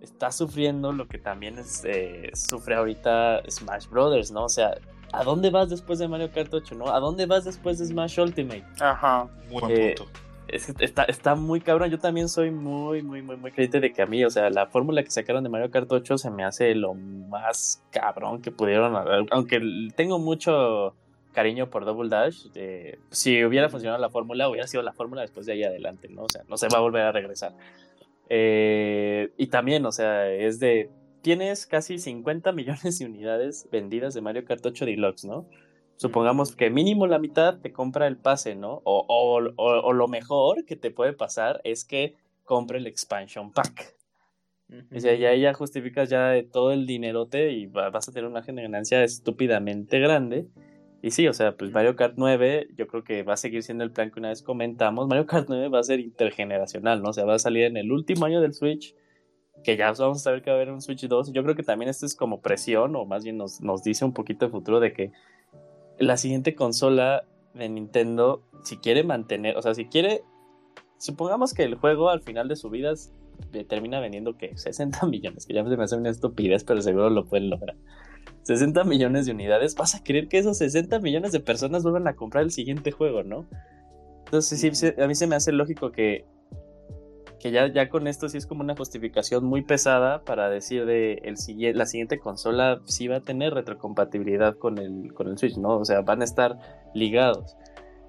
E: está sufriendo lo que también es, eh, sufre ahorita Smash Brothers, ¿no? O sea, ¿a dónde vas después de Mario Kart 8, no? ¿A dónde vas después de Smash Ultimate?
B: Muy buen
E: Eh,
B: punto.
E: Está, está muy cabrón. Yo también soy muy, muy, muy, muy creyente de que a mí, o sea, la fórmula que sacaron de Mario Kart 8 se me hace lo más cabrón que pudieron. Aunque tengo mucho cariño por Double Dash, eh, si hubiera funcionado la fórmula, hubiera sido la fórmula después de ahí adelante, ¿no? O sea, no se va a volver a regresar. Eh, y también, o sea, es de. Tienes casi 50 millones de unidades vendidas de Mario Kart 8 Deluxe, ¿no? Supongamos que mínimo la mitad te compra el pase, ¿no? O, o, o- o lo mejor que te puede pasar es que compre el expansion pack. O sea, ya, ya justificas ya todo el dinerote y va- vas a tener una ganancia estúpidamente grande. Y sí, o sea, pues Mario Kart 9 yo creo que va a seguir siendo el plan que una vez comentamos. Mario Kart 9 va a ser intergeneracional, ¿no? O sea, va a salir en el último año del Switch, que ya vamos a saber que va a haber un Switch 2. Yo creo que también esto es como presión, o más bien nos, nos dice un poquito de futuro de que la siguiente consola de Nintendo, si quiere mantener, o sea, si quiere, supongamos que el juego al final de su vida termina vendiendo que 60 millones, que ya se me hace una estupidez, pero seguro lo pueden lograr. 60 millones de unidades, vas a creer que esos 60 millones de personas vuelvan a comprar el siguiente juego, ¿no? Entonces, sí, sí, a mí se me hace lógico que, que ya, ya con esto sí es como una justificación muy pesada para decir de el, la siguiente consola sí va a tener retrocompatibilidad con el, con el Switch, ¿no? O sea, van a estar ligados.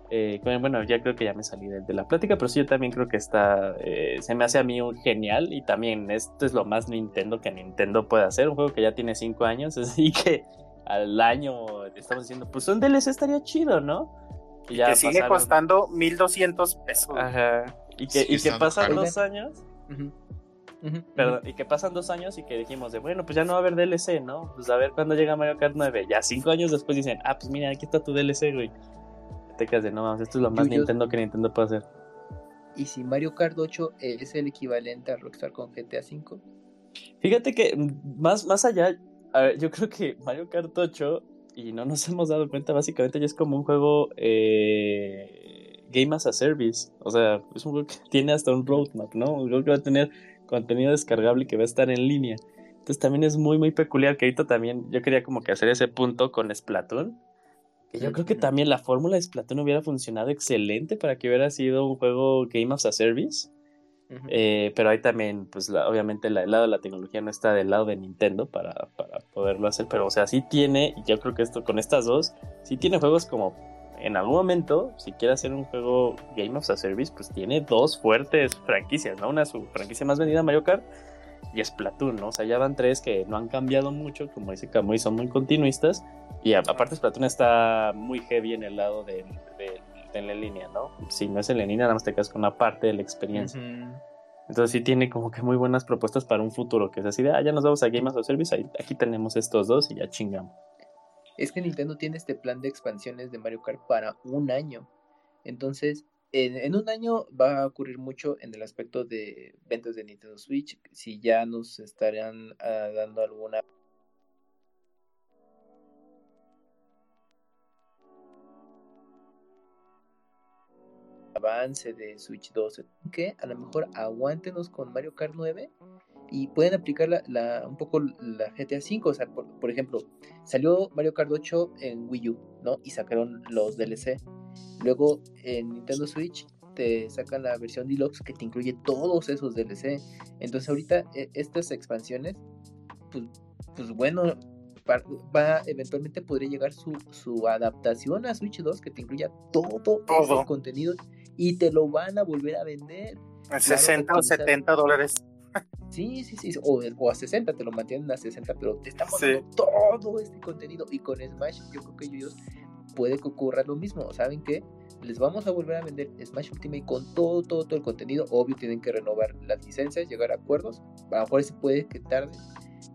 E: Eh, bueno, ya creo que ya me salí de, de la plática, pero sí, yo también creo que está, eh, se me hace a mí un genial y también esto es lo más Nintendo que Nintendo puede hacer, un juego que ya tiene 5 años, así que al año estamos diciendo, pues un DLC estaría chido, ¿no? Y
C: que sigue
E: pasaron-
C: costando 1200 pesos.
E: Ajá. Y que, y que pasan
B: caro.
E: dos años, perdón, y que pasan dos años y que dijimos de, bueno, pues ya no va a haber DLC, ¿no? Pues a ver cuándo llega Mario Kart 9. Ya cinco años después dicen, ah, pues mira, aquí está tu DLC, güey. Te quedas de, no, mames, esto es lo más. Nintendo que Nintendo puede hacer.
G: Y si Mario Kart 8 es el equivalente a Rockstar con GTA V,
E: Fíjate que mm, más, más allá, a ver, yo creo que Mario Kart 8, y no nos hemos dado cuenta, básicamente ya es como un juego eh, Game as a Service. O sea, es un juego que tiene hasta un roadmap, ¿no? Un juego que va a tener contenido descargable y que va a estar en línea. Entonces también es muy, muy peculiar que ahorita también yo quería como que hacer ese punto con Splatoon. Que yo creo que también la fórmula de Splatoon hubiera funcionado excelente para que hubiera sido un juego Game as a Service.
G: Ujú.
E: Eh, pero ahí también, pues la- obviamente la- el lado de la tecnología no está del lado de Nintendo para, para poderlo hacer, pero o sea, sí tiene, y yo creo que esto con estas dos, sí tiene juegos como en algún momento, si quiere hacer un juego Game of a Service, pues tiene dos fuertes franquicias, ¿no? Una su franquicia más vendida, Mario Kart, y Splatoon, ¿no? O sea, ya van tres que no han cambiado mucho, como dice Kamui, son muy continuistas, y aparte Splatoon está muy heavy en el lado de, de- de la línea, ¿no? Si no es en la línea, nada más te quedas con una parte de la experiencia.
G: Ujú.
E: Entonces sí tiene como que muy buenas propuestas para un futuro, que es así de, ah, ya nos vamos a Game as a Service, ahí- aquí tenemos estos dos y ya chingamos.
G: Es que Nintendo tiene este plan de expansiones de Mario Kart para un año. Entonces, en, un año va a ocurrir mucho en el aspecto de ventas de Nintendo Switch. Si ya nos estarán ah, dando alguna avance de Switch 2, que a lo mejor aguántenos con Mario Kart 9 y pueden aplicar la, la- un poco la GTA 5. O sea, por, por ejemplo, salió Mario Kart 8 en Wii U, ¿no? Y sacaron los DLC. Luego en Nintendo Switch te sacan la versión deluxe que te incluye todos esos DLC. Entonces ahorita e- estas expansiones, pues, pues bueno, va, va- eventualmente podría llegar su, su adaptación a Switch 2 que te incluya todo,
C: Todo.
G: ese contenido y te lo van a volver a vender.
C: En 60 o
G: optimizado.
C: 70 dólares.
G: Sí, sí, sí. O, o a 60, te lo mantienen a 60, pero te
C: Sí.
G: dando todo este contenido. Y con Smash, yo creo que ellos puede que ocurra lo mismo. ¿Saben qué? Les vamos a volver a vender Smash Ultimate con todo, todo, todo el contenido. Obvio, tienen que renovar las licencias, llegar a acuerdos. A lo mejor se puede que tarde,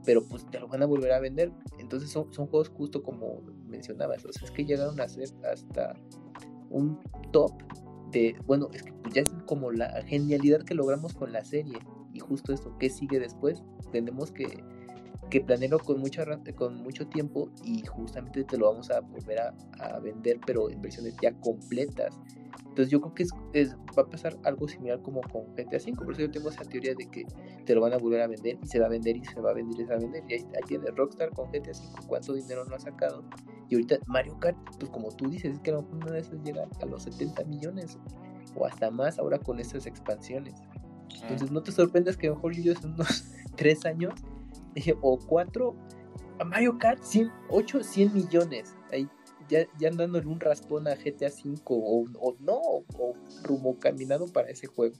G: pero pues te lo van a volver a vender. Entonces son, son juegos justo como mencionabas. O sea, es que llegaron a ser hasta un top de, bueno, es que pues, ya es como la genialidad que logramos con la serie. Y justo esto, ¿qué sigue después? Tenemos que, que planearlo con, mucha, con mucho tiempo y justamente te lo vamos a volver a, a vender, pero en versiones ya completas. Entonces yo creo que es, es- va a pasar algo similar como con GTA V. Por eso yo tengo esa teoría de que te lo van a volver a vender y se va a vender y se va a vender y se va a vender. Y ahí, ahí tiene Rockstar con GTA V cuánto dinero no ha sacado. Y ahorita Mario Kart, pues como tú dices, es que a lo mejor una de esas llega a los 70 millones o hasta más ahora con estas expansiones. Entonces no te sorprendas que a lo mejor yo en unos 3 años eh, o 4 a Mario Kart 100, 8, 100 millones. Ahí ya, ya dándole un raspón a GTA 5 o, o no, o rumbo caminado para ese juego.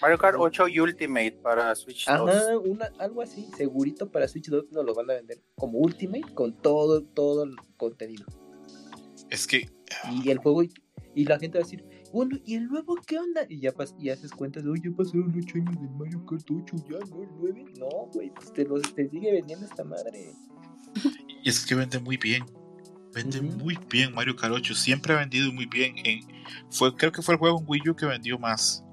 C: Mario Kart 8 Ultimate para Switch 2.
G: Ajá, una, algo así, segurito para Switch 2 nos lo van a vender como Ultimate con todo, todo el contenido.
B: Es que
G: Y el juego, y, y la gente va a decir, bueno, ¿y el nuevo qué onda? Y ya pas, y haces cuentas de, oye, pasaron 8 años del Mario Kart 8, ya, ¿no? El 9. No, güey, pues te, los, te sigue vendiendo esta madre.
B: Y es que vende muy bien. Vende muy bien Mario Kart 8. Siempre ha vendido muy bien. En, fue, creo que fue el juego en Wii U que vendió más.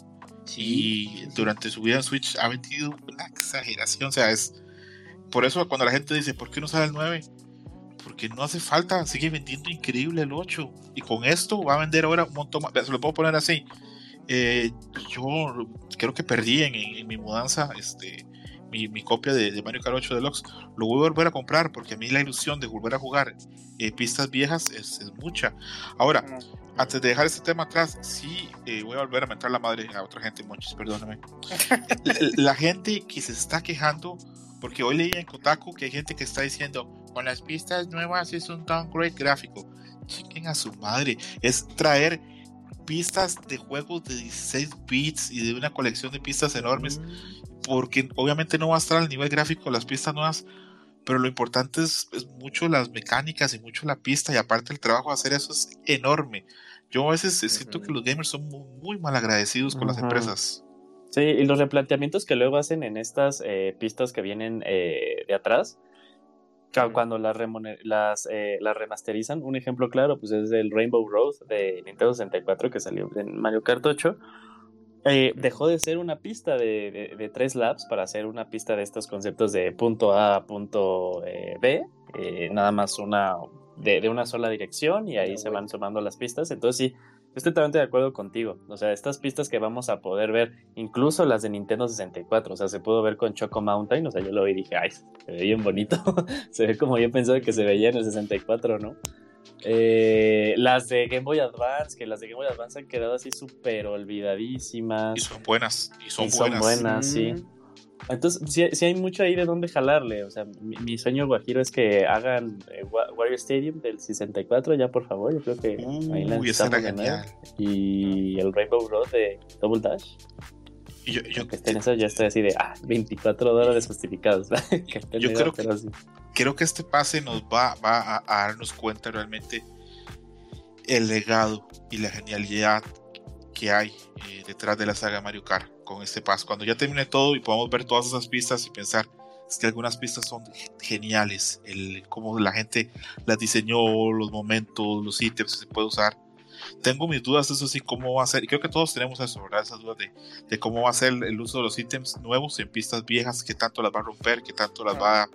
B: y
G: sí,
B: durante su vida en Switch ha vendido una exageración. O sea, es. Por eso cuando la gente dice, ¿por qué no sale el 9? Porque no hace falta, sigue vendiendo increíble el 8. Y con esto va a vender ahora un montón más. Se lo puedo poner así. Eh, yo creo que perdí en, en- en mi mudanza este, mi, mi copia de, de Mario Kart 8 Deluxe. Lo voy a volver a comprar porque a mí la ilusión de volver a jugar eh, pistas viejas es, es mucha. Ahora, antes de dejar este tema atrás, sí eh, voy a volver a mentar la madre a otra gente, monchis, perdóname. la, la gente que se está quejando, porque hoy leí en Kotaku que hay gente que está diciendo, con las pistas nuevas es un downgrade gráfico. Chiquen a su madre, es traer pistas de juegos de 16 bits y de una colección de pistas enormes, porque obviamente no va a estar al nivel gráfico de las pistas nuevas, pero lo importante es, es mucho las mecánicas y mucho la pista y aparte el trabajo de hacer eso es enorme. Yo a veces siento
G: Ujú.
B: que los gamers son muy, muy mal agradecidos con las
E: Ujú.
B: empresas.
E: Sí, y los replanteamientos que luego hacen en estas eh, pistas que vienen eh, de atrás. Cuando las, las, eh, las remasterizan, un ejemplo claro pues es el Rainbow Road de Nintendo 64 que salió en Mario Kart 8. eh, dejó de ser una pista de, de- de tres laps para ser una pista de estos conceptos de punto A a punto eh, B, eh, nada más una de, de una sola dirección y ahí se van sumando las pistas. Entonces sí, estoy totalmente de acuerdo contigo. O sea, estas pistas que vamos a poder ver, incluso las de Nintendo 64, o sea, se pudo ver con Choco Mountain, o sea, yo lo vi y dije, ay, se ve bien bonito, se ve como yo pensaba que se veía en el 64, ¿no? Eh, las de Game Boy Advance, que las de Game Boy Advance han quedado así súper olvidadísimas.
B: Y son buenas. Y son,
E: Y son
B: buenas.
E: buenas, sí. Entonces, sí, sí hay mucho ahí de dónde jalarle. O sea, mi, mi sueño guajiro es que hagan eh, Wa- Wario Stadium del 64, ya por favor. Yo creo que ahí la
B: era
E: necesitamos de nuevo.
B: genial.
E: Y el Rainbow Road de Double Dash.
B: Yo, yo
E: Que estén esas, ya estoy así de, ah, 24 dólares justificados.
B: Yo creo que-
E: sí.
B: creo que este pase nos va, va a, a darnos cuenta realmente el legado y la genialidad que hay eh, detrás de la saga Mario Kart con este pase. Cuando ya termine todo y podamos ver todas esas pistas y pensar es que algunas pistas son geniales, el cómo la gente las diseñó, los momentos, los ítems que se puede usar. Tengo mis dudas, eso sí, cómo va a ser, y creo que todos tenemos eso, ¿verdad? Esas dudas de, de cómo va a ser el uso de los ítems nuevos en pistas viejas, qué tanto las va a romper, qué tanto las va a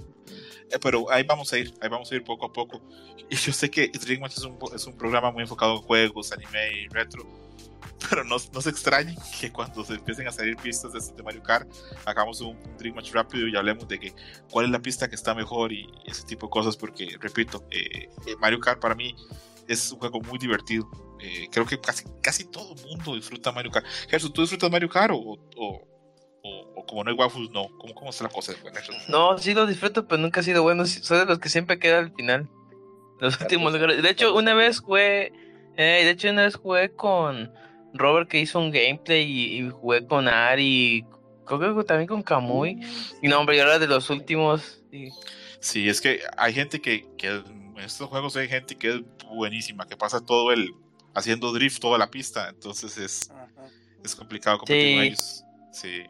B: eh, pero ahí vamos a ir, ahí vamos a ir poco a poco. Y yo sé que Dream Match es un, es un programa muy enfocado en juegos, anime y retro, pero no, no se extrañen que cuando se empiecen a salir pistas de, de Mario Kart, hagamos un, un Dream Match rápido y hablemos de que cuál es la pista que está mejor y ese tipo de cosas, porque repito, eh, eh, Mario Kart para mí es un juego muy divertido. Eh, creo que casi, casi todo el mundo disfruta Mario Kart. Gerson, ¿tú disfrutas Mario Kart o, o, o- o como no hay waffles, no? ¿Cómo, cómo está la cosa? Gerson?
H: No, sí lo disfruto, pero nunca ha sido bueno. Soy de los que siempre queda al final. Los últimos lugares. De hecho, una vez jugué. eh, de hecho, una vez jugué con Robert que hizo un gameplay y, y jugué con Ari. Creo que también con Kamui. Y no, hombre, yo era de los últimos. y-
B: Sí, es que hay gente que, que en estos juegos hay gente que es buenísima, que pasa todo el haciendo drift toda la pista, entonces es, es complicado competir con
H: Sí.
B: ellos. Sí.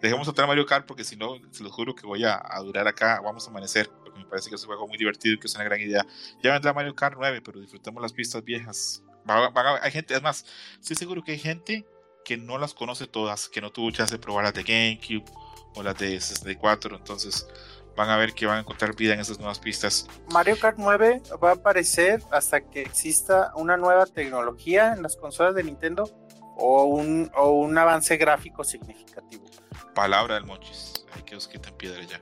B: Dejemos otra Mario Kart porque si no, se los juro que voy a, a durar acá, vamos a amanecer, porque me parece que es un juego muy divertido y que es una gran idea. Ya vendrá Mario Kart 9, pero disfrutemos las pistas viejas. Va- hay gente, es más, estoy seguro que hay gente que no las conoce todas, que no tuvo chance de probar las de GameCube o las de 64, entonces van a ver que van a encontrar vida en esas nuevas pistas.
C: Mario Kart 9 va a aparecer hasta que exista una nueva tecnología en las consolas de Nintendo o un, o un avance gráfico significativo.
B: Palabra del Monchis. Hay que os quitan piedra ya.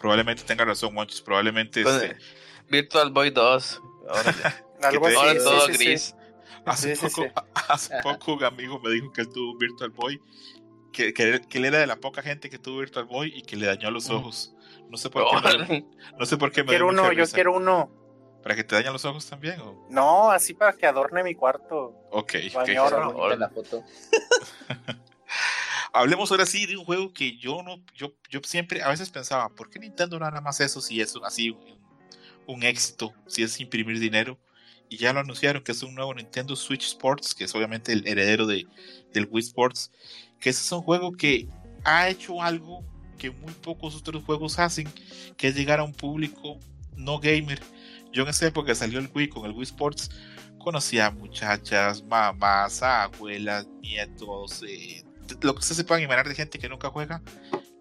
B: Probablemente tenga razón, Monchis. Probablemente
H: con
B: este,
H: Virtual Boy 2. Órale.
C: Algo
B: te-
C: así.
H: Ahora
C: sí,
H: todo
C: sí, sí.
B: Hace,
C: sí, sí,
B: poco,
C: sí.
B: hace poco un amigo me dijo que él tuvo un Virtual Boy. Que, que, que él era de la poca gente que tuvo Virtual Boy y que le dañó los ojos. No sé por qué. me- no sé por qué me
C: Quiero uno, yo
B: risa.
C: quiero uno.
B: ¿Para que te dañan los ojos también? o?
C: No, así para que adorne mi cuarto.
B: Ok. ok.
C: Bañor.
G: Está
C: Ahora,
G: bonita la foto.
B: Hablemos ahora sí de un juego que yo no, yo, yo siempre, a veces pensaba, ¿por qué Nintendo no nada más eso si es un- así un, un éxito, si es imprimir dinero? Y ya lo anunciaron que es un nuevo Nintendo Switch Sports, que es obviamente el heredero de, del Wii Sports, que ese es un juego que ha hecho algo que muy pocos otros juegos hacen, que es llegar a un público no gamer. Yo en esa época que salió el Wii con el Wii Sports, conocía a muchachas, mamás, abuelas, nietos, eh, lo que ustedes se puedan imaginar de gente que nunca juega,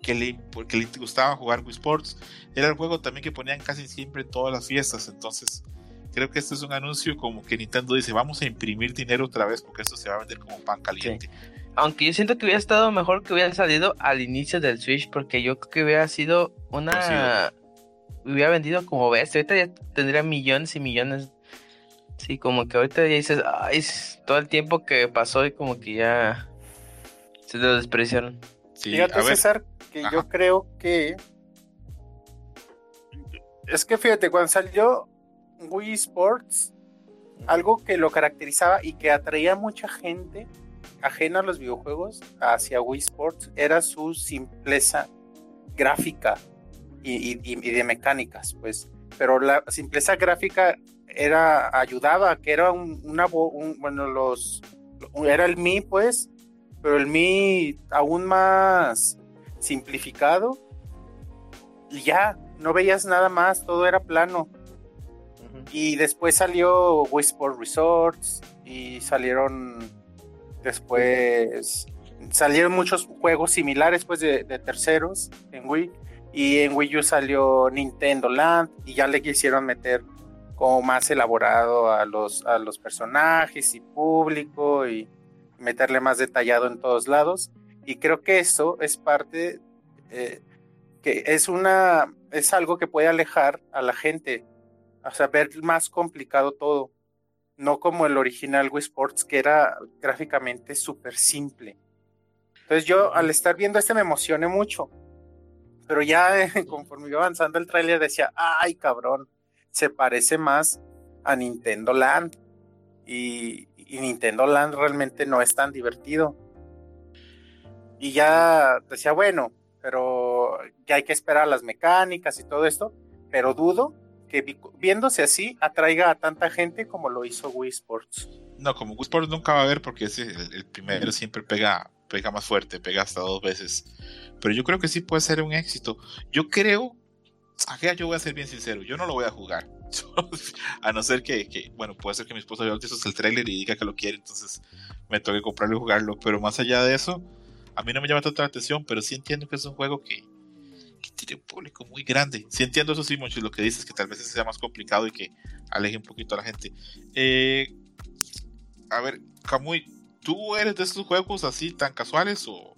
B: que le, porque le gustaba jugar Wii Sports. Era el juego también que ponían casi siempre en todas las fiestas. Entonces, creo que este es un anuncio como que Nintendo dice: Vamos a imprimir dinero otra vez porque esto se va a vender como pan caliente.
H: Aunque yo siento que hubiera estado mejor que hubiera salido al inicio del Switch, porque yo creo que hubiera sido una. Hubiera vendido como bestia. Ahorita ya tendría millones y millones. Sí, como que ahorita ya dices, ay, todo el tiempo que pasó y como que ya se lo despreciaron.
B: Sí,
C: Fíjate,
B: a ver,
C: César, que
B: Ajá.
C: yo creo que. Es que fíjate, cuando salió Wii Sports, algo que lo caracterizaba y que atraía mucha gente ajena a los videojuegos hacia Wii Sports era su simpleza gráfica y, de mecánicas, pues. Pero la simpleza gráfica era ayudaba a que era un, una bueno los era el Mi pues pero el Mi aún más simplificado ya no veías nada más todo era plano y después salió Wii Sport Resorts y salieron después salieron muchos juegos similares pues de, de terceros en Wii y en Wii U salió Nintendo Land y ya le quisieron meter como más elaborado a los, a los personajes y público y meterle más detallado en todos lados. Y creo que eso es parte, eh, que es una, es algo que puede alejar a la gente, o sea, ver más complicado todo. No como el original Wii Sports, que era gráficamente súper simple. Entonces yo al estar viendo este me emocioné mucho. Pero ya eh, conforme iba avanzando el tráiler decía, ay cabrón, se parece más a Nintendo Land. Y, y Nintendo Land realmente no es tan divertido. Y ya decía, bueno, pero ya hay que esperar las mecánicas y todo esto, pero dudo que vi- viéndose así atraiga a tanta gente como lo hizo Wii Sports.
B: No, como Wii Sports nunca va a haber porque ese, el, el primero siempre pega, pega más fuerte, pega hasta dos veces. Pero yo creo que sí puede ser un éxito. Yo creo, ajá, yo voy a ser bien sincero, yo no lo voy a jugar. a no ser que, que, bueno, puede ser que mi esposa vea el trailer y diga que lo quiere, entonces me toque comprarlo y jugarlo. Pero más allá de eso, a mí no me llama tanta la atención, pero sí entiendo que es un juego que, que tiene un público muy grande. Sí entiendo eso sí, mucho lo que dices, que tal vez sea más complicado y que aleje un poquito a la gente. Eh, a ver, Kamui, ¿tú eres de estos juegos así tan casuales o,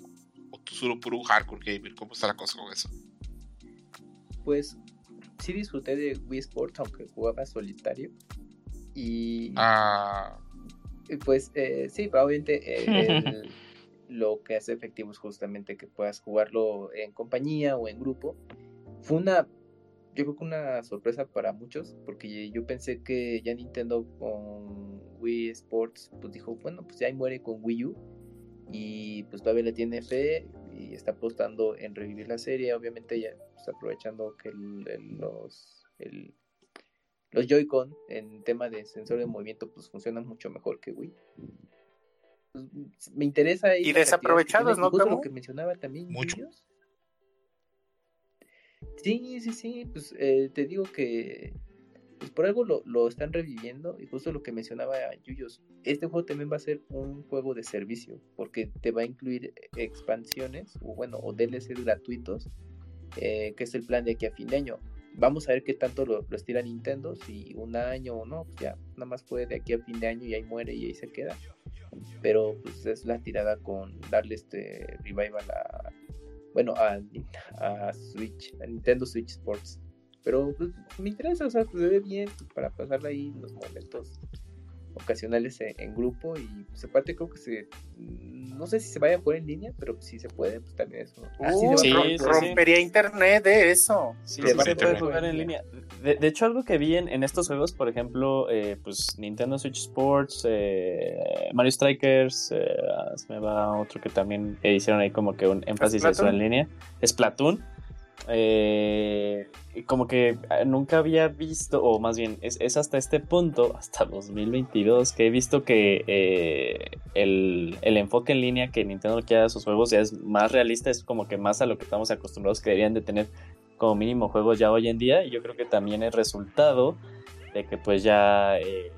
B: o tú solo por un hardcore gamer? ¿Cómo está la cosa con eso?
G: Pues sí disfruté de Wii Sports, aunque jugaba solitario. Y
B: Ah,
G: pues eh, sí, probablemente eh, el- lo que hace efectivo es justamente que puedas jugarlo en compañía o en grupo. Fue una, yo creo que una sorpresa para muchos, porque yo pensé que ya Nintendo con Wii Sports, pues dijo, bueno, pues ya muere con Wii U. Y pues todavía le tiene fe y está apostando en revivir la serie, obviamente ya pues, aprovechando que los, los Joy-Con en tema de sensor de movimiento pues funcionan mucho mejor que Wii. Pues, me interesa
C: Y desaprovechados, ¿no,
G: justo lo que mencionaba también
B: Mucho.
G: Yuyos. Sí, sí, sí, pues eh, te digo que pues por algo lo, lo están reviviendo y justo lo que mencionaba Yuyos, este juego también va a ser un juego de servicio porque te va a incluir expansiones o bueno, o DLCs gratuitos, eh, que es el plan de aquí a fin de año. Vamos a ver qué tanto lo, lo estira Nintendo, si un año o no, pues ya nada más puede de aquí a fin de año y ahí muere y ahí se queda. Pero pues es la tirada con darle este revival a bueno a, a Switch, a Nintendo Switch Sports. Pero pues, me interesa, o sea, se ve bien para pasarla ahí los momentos ocasionales en, en grupo y pues aparte creo que se no sé si se vaya a jugar en línea, pero si se puede, pues también eso. Sí
E: sí, sí, sí.
C: rompería internet de eso.
E: Sí, se puede jugar en línea. De, de hecho, algo que vi en, en estos juegos, por ejemplo, eh, pues Nintendo Switch Sports, eh, Mario Strikers, eh, ah, se me va otro que también eh, hicieron ahí como que un énfasis eso en línea, Splatoon. Eh, como que eh, nunca había visto, o más bien, es, es hasta este punto, hasta 2022, que he visto que eh, el, el enfoque en línea que Nintendo quiere a sus juegos ya es más realista, es como que más a lo que estamos acostumbrados que deberían de tener como mínimo juegos ya hoy en día y yo creo que también es resultado de que pues ya eh,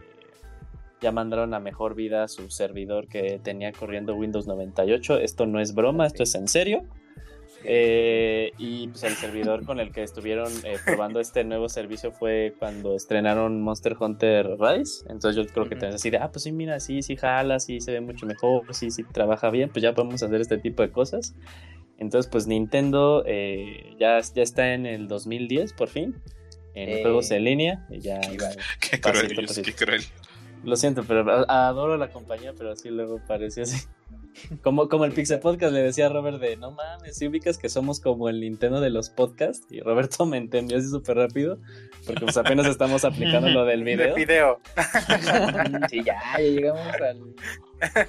E: ya mandaron a mejor vida su servidor que tenía corriendo Windows 98 esto no es broma esto es en serio Eh, y pues el servidor con el que estuvieron eh, probando este nuevo servicio fue cuando estrenaron Monster Hunter Rise entonces yo creo que
C: Ujú.
E: también así de ah pues sí mira sí sí jala sí se ve mucho mejor sí sí trabaja bien pues ya podemos hacer este tipo de cosas entonces, pues Nintendo eh, ya, ya está en el 2010, por fin, en
G: Eh,
E: juegos en línea. y Ya,
G: va.
B: qué
E: Pasito,
B: cruel,
E: pasito.
B: qué cruel.
E: Lo siento, pero adoro la compañía, pero así luego pareció así. Como, como el Pixel Podcast le decía a Robert de, no mames, si ubicas que somos como el Nintendo de los podcasts. Y Roberto me entendió así súper rápido, porque pues apenas estamos aplicando lo del
C: De
E: video.
C: video.
G: Sí, ya, ya llegamos al,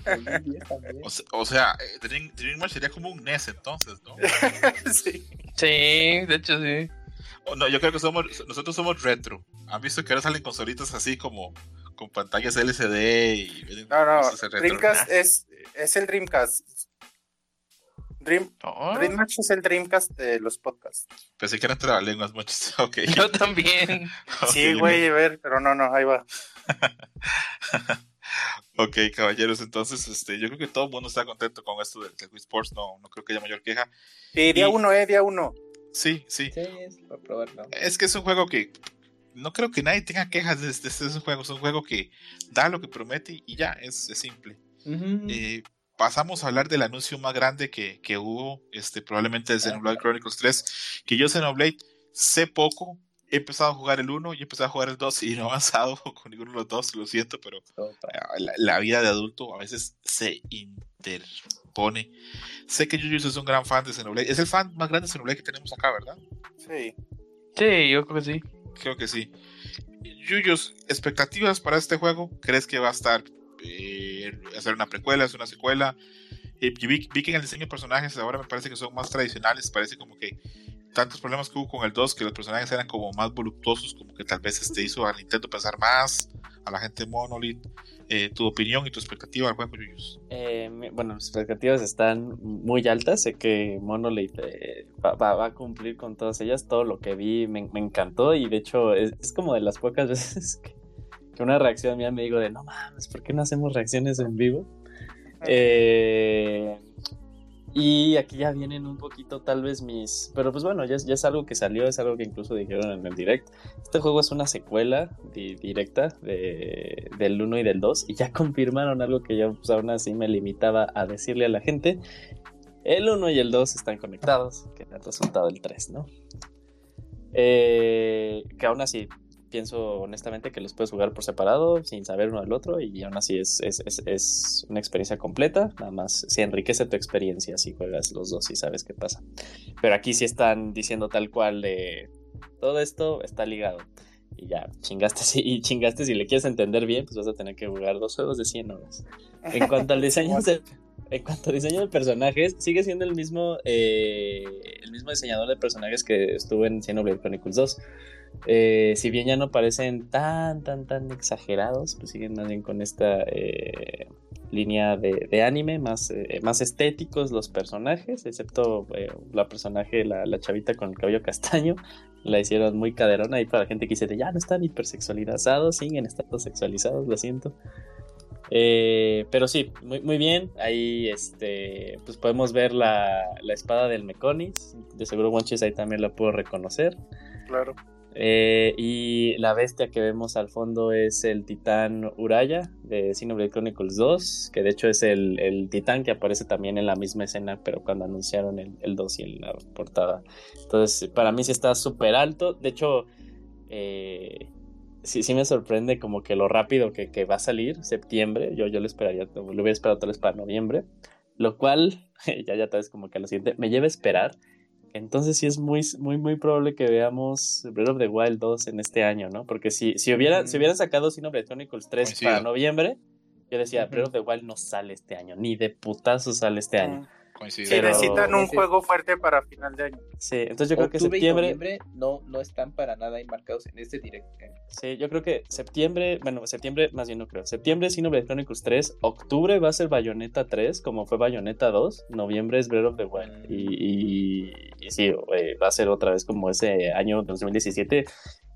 G: al 2010 también.
B: O, se- o sea, eh, Dream, Dreamworld sería como un NES entonces, ¿no?
C: sí.
H: Sí, de hecho sí.
B: O no, yo creo que somos, nosotros somos retro. ¿Han visto que ahora salen consolitas así como con pantallas LCD y
C: No, no. Dreamcast es, es el Dreamcast. Dream,
H: No,
C: Dreamcast es el Dreamcast de los podcasts.
B: Pensé que eran trabalenguas muchos. Ok.
H: Yo también.
C: Sí, güey, a ver, pero no, no, ahí va.
B: Ok, caballeros, entonces este, yo creo que todo el mundo está contento con esto del, del Wii Sports, no, no creo que haya mayor queja.
C: Sí, día
B: Y-
C: uno, eh, día uno.
B: Sí, sí.
G: Sí, es para probarlo.
B: Es que es un juego que no creo que nadie tenga quejas de este, este es un juego, es un juego que da lo que promete y ya, es, es simple. Eh, pasamos a hablar del anuncio más grande que, que hubo, este, probablemente de Xenoblade Chronicles 3, que yo Xenoblade sé poco, he empezado a jugar el 1 y he empezado a jugar el 2 y no he avanzado con ninguno de los dos, lo siento, pero
G: Opa.
B: la, la vida de adulto a veces se interpone. Sé que Yuyus es un gran fan de Xenoblade, es el fan más grande de Xenoblade que tenemos acá, ¿verdad?
C: Sí.
H: Sí, yo creo que sí.
B: Creo que sí. Yuyos, expectativas para este juego. ¿Crees que va a estar eh, hacer una precuela, es una secuela? Eh, y vi, vi que en el diseño de personajes ahora me parece que son más tradicionales. Parece como que tantos problemas que hubo con el 2, que los personajes eran como más voluptuosos, como que tal vez este hizo al Nintendo pensar más, a la gente Monolith. Eh, tu opinión y tu expectativa al juego, Yuyos.
E: Eh, bueno, mis expectativas están muy altas. Sé que Monolith eh, va, va- va a cumplir con todas ellas. Todo lo que vi me, me encantó y de hecho es, es como de las pocas veces que, que una reacción mía me digo de no mames, ¿por qué no hacemos reacciones en vivo? Y aquí ya vienen un poquito tal vez mis... Pero pues bueno, ya, ya es algo que salió, es algo que incluso dijeron en el direct. Este juego es una secuela di- directa de- del 1 y del 2 y ya confirmaron algo que yo pues, aún así me limitaba a decirle a la gente. El 1 y el 2 están conectados, que es el resultado del 3, ¿no? Eh, que aún así pienso honestamente que los puedes jugar por separado, sin saber uno del otro, y aún así es, es, es- es una experiencia completa, nada más se enriquece tu experiencia si juegas los dos y sabes qué pasa. Pero aquí sí están diciendo tal cual de todo esto está ligado. Y ya, chingaste si, y chingaste si le quieres entender bien, pues vas a tener que jugar dos juegos de 100 horas. En cuanto al diseño de, en cuanto al diseño de personajes, sigue siendo el mismo, eh, el mismo diseñador de personajes que estuvo en Xenoblade Chronicles 2. Eh, si bien ya no parecen tan, tan, tan exagerados, pues siguen más bien con esta eh, línea de, anime, más, eh, más estéticos los personajes, excepto eh, la personaje, la, la chavita con el cabello castaño, la hicieron muy caderona y para la gente que dice ya no están hipersexualizados, siguen estando sexualizados, lo siento. Pero sí, muy, muy bien. Ahí este, pues podemos ver la, la espada del Meconis. De seguro Wanchis ahí también la puedo reconocer.
C: Claro.
E: Eh, y la bestia que vemos al fondo es el titán Uraya de Xenoblade Chronicles 2, que de hecho es el, el titán que aparece también en la misma escena, pero cuando anunciaron el, el 2 y la portada. Entonces, para mí sí está súper alto. De hecho, eh, sí, sí me sorprende como que lo rápido que, que va a salir, septiembre. Yo, yo lo esperaría, lo hubiera esperado tal vez para noviembre. Lo cual, ya, ya tal vez como que a lo siguiente, me lleva a esperar. Entonces sí es muy, muy, muy probable que veamos Breath of the Wild 2 en este año, ¿no? Porque si, si, hubiera, si hubieran sacado Xenoblade Chronicles 3
B: Coincido.
E: para noviembre, yo decía. Breath of the Wild no sale este año, ni de putazo sale este año.
B: Coincido.
C: Sí,
E: Pero-
C: necesitan un juego fuerte para final de año.
E: Sí, entonces yo creo que
G: Octubre y
E: septiembre...
G: noviembre no, no están para nada enmarcados en este directo.
E: Sí, yo creo que septiembre, bueno, septiembre, más bien no creo. Septiembre es Xenoblade Chronicles 3, octubre va a ser Bayonetta 3, como fue Bayonetta 2, noviembre es Breath of the Wild. Y, y- y sí, eh, va a ser otra vez como ese año 2017.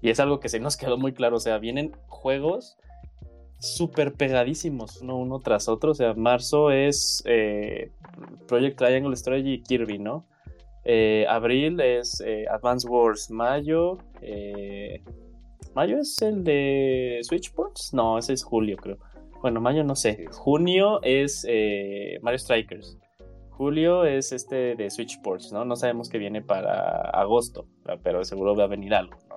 E: Y es algo que se nos quedó muy claro, o sea, vienen juegos súper pegadísimos uno, tras otro. O sea, marzo es eh, Project Triangle Strategy y Kirby, ¿no? Eh, abril es eh, Advance Wars, mayo... eh, ¿Mayo es el de Switchboards? No, ese es julio, creo. Bueno, mayo no sé. Junio es Mario Strikers. Julio es este de Switchboards, ¿no? No sabemos qué viene para agosto, pero seguro va a venir algo, ¿no?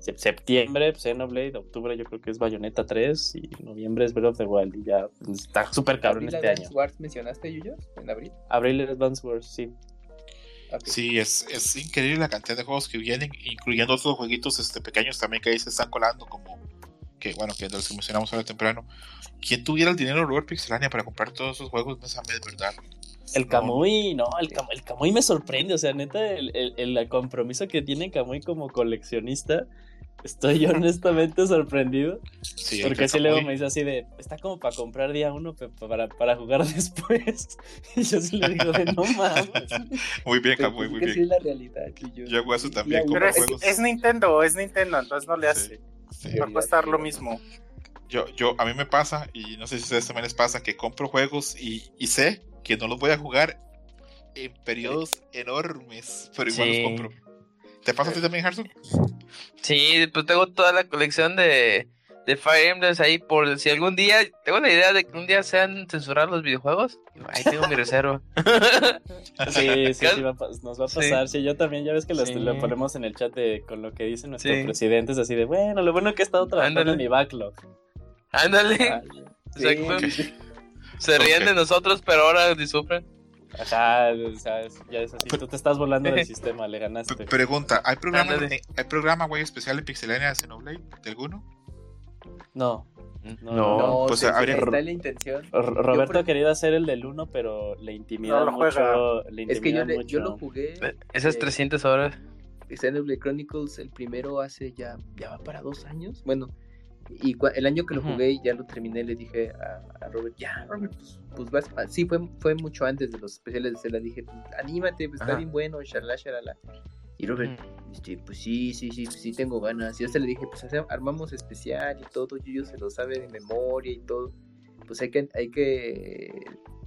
E: Sep- Septiembre, pues, Xenoblade, octubre yo creo que es Bayonetta 3 y noviembre es Breath of the Wild y ya pues, está súper cabrón
G: ¿Abril
E: este año.
G: Advance Wars mencionaste, Yuyos? ¿En abril?
E: Abril es Advance Wars, sí.
B: Sí, es, es increíble la cantidad de juegos que vienen, incluyendo otros jueguitos este, pequeños también que ahí se están colando, como que, bueno, que de los que mencionamos ahora temprano. ¿Quién tuviera el dinero de Robert Pixelania para comprar todos esos juegos? No es verdad.
E: El
B: No,
E: Kamui, no, el, Cam- el Kamui me sorprende, o sea, neta, el, el- el compromiso que tiene Kamui como coleccionista, estoy yo honestamente sorprendido,
B: Sí,
E: porque así luego me dice así de, está como para comprar día uno para, para jugar después, y yo sí le digo de, no mames,
B: Muy bien,
G: pues
B: muy
G: sí
B: bien.
G: es la realidad, Yuyos.
B: Yo hago eso también
C: Pero es, es Nintendo, es Nintendo, entonces no le
B: Sí.
C: hace.
B: Sí.
C: Va a costar lo mismo.
B: Yo, yo, a mí me pasa, y no sé si a ustedes también les pasa, que compro juegos y, y sé que no los voy a jugar en periodos enormes, pero igual
H: Sí.
B: los compro. ¿Te pasa a ti también, Harson?
H: Sí, pues tengo toda la colección de, de Fire Emblems ahí por si algún día, tengo la idea de que un día sean censurados los videojuegos. Ahí tengo mi reserva.
E: Sí, sí, sí va nos va a pasar. Sí, yo también, ya ves que lo,
H: Sí.
E: lo ponemos en el chat de, con lo que dicen nuestros
H: Sí.
E: presidentes, así de, bueno, lo bueno que he estado trabajando
H: Ándale.
E: en mi backlog.
H: Ándale,
E: Ah.
H: Se ríen de nosotros, pero ahora ni sufren.
E: Ajá, o sea, es- ya es así. Tú te estás volando del sistema, le ganaste.
B: pregunta, ¿hay programa,
H: Ándale.
B: ¿hay programa güey, especial en Pixelania de Xenoblade? ¿De alguno?
E: No,
H: No,
E: No,
G: No,
B: pues,
G: sí, sí,
B: habría-
G: está la intención.
E: R- Roberto
G: por-
E: ha querido hacer el del 1, pero le intimida
C: No lo
E: mucho.
C: juega.
E: Le
G: Es que yo, lo jugué.
H: Esas
G: eh,
H: 300 horas.
G: Xenoblade Chronicles, el primero hace ya, ya va para dos años. Bueno, y el año que lo jugué y ya lo terminé, le dije a, a Robert, ya, Robert, pues, pues vas pa-". Sí, fue, fue mucho antes de los especiales de Zelda. Dije, "Pues, anímate, pues está bien bueno, shalala, shalala. Y Robert, este, pues sí, sí, sí, pues sí tengo ganas. Y yo se le dije, pues armamos especial y todo, yo se lo sabe de memoria y todo. Pues hay que, hay que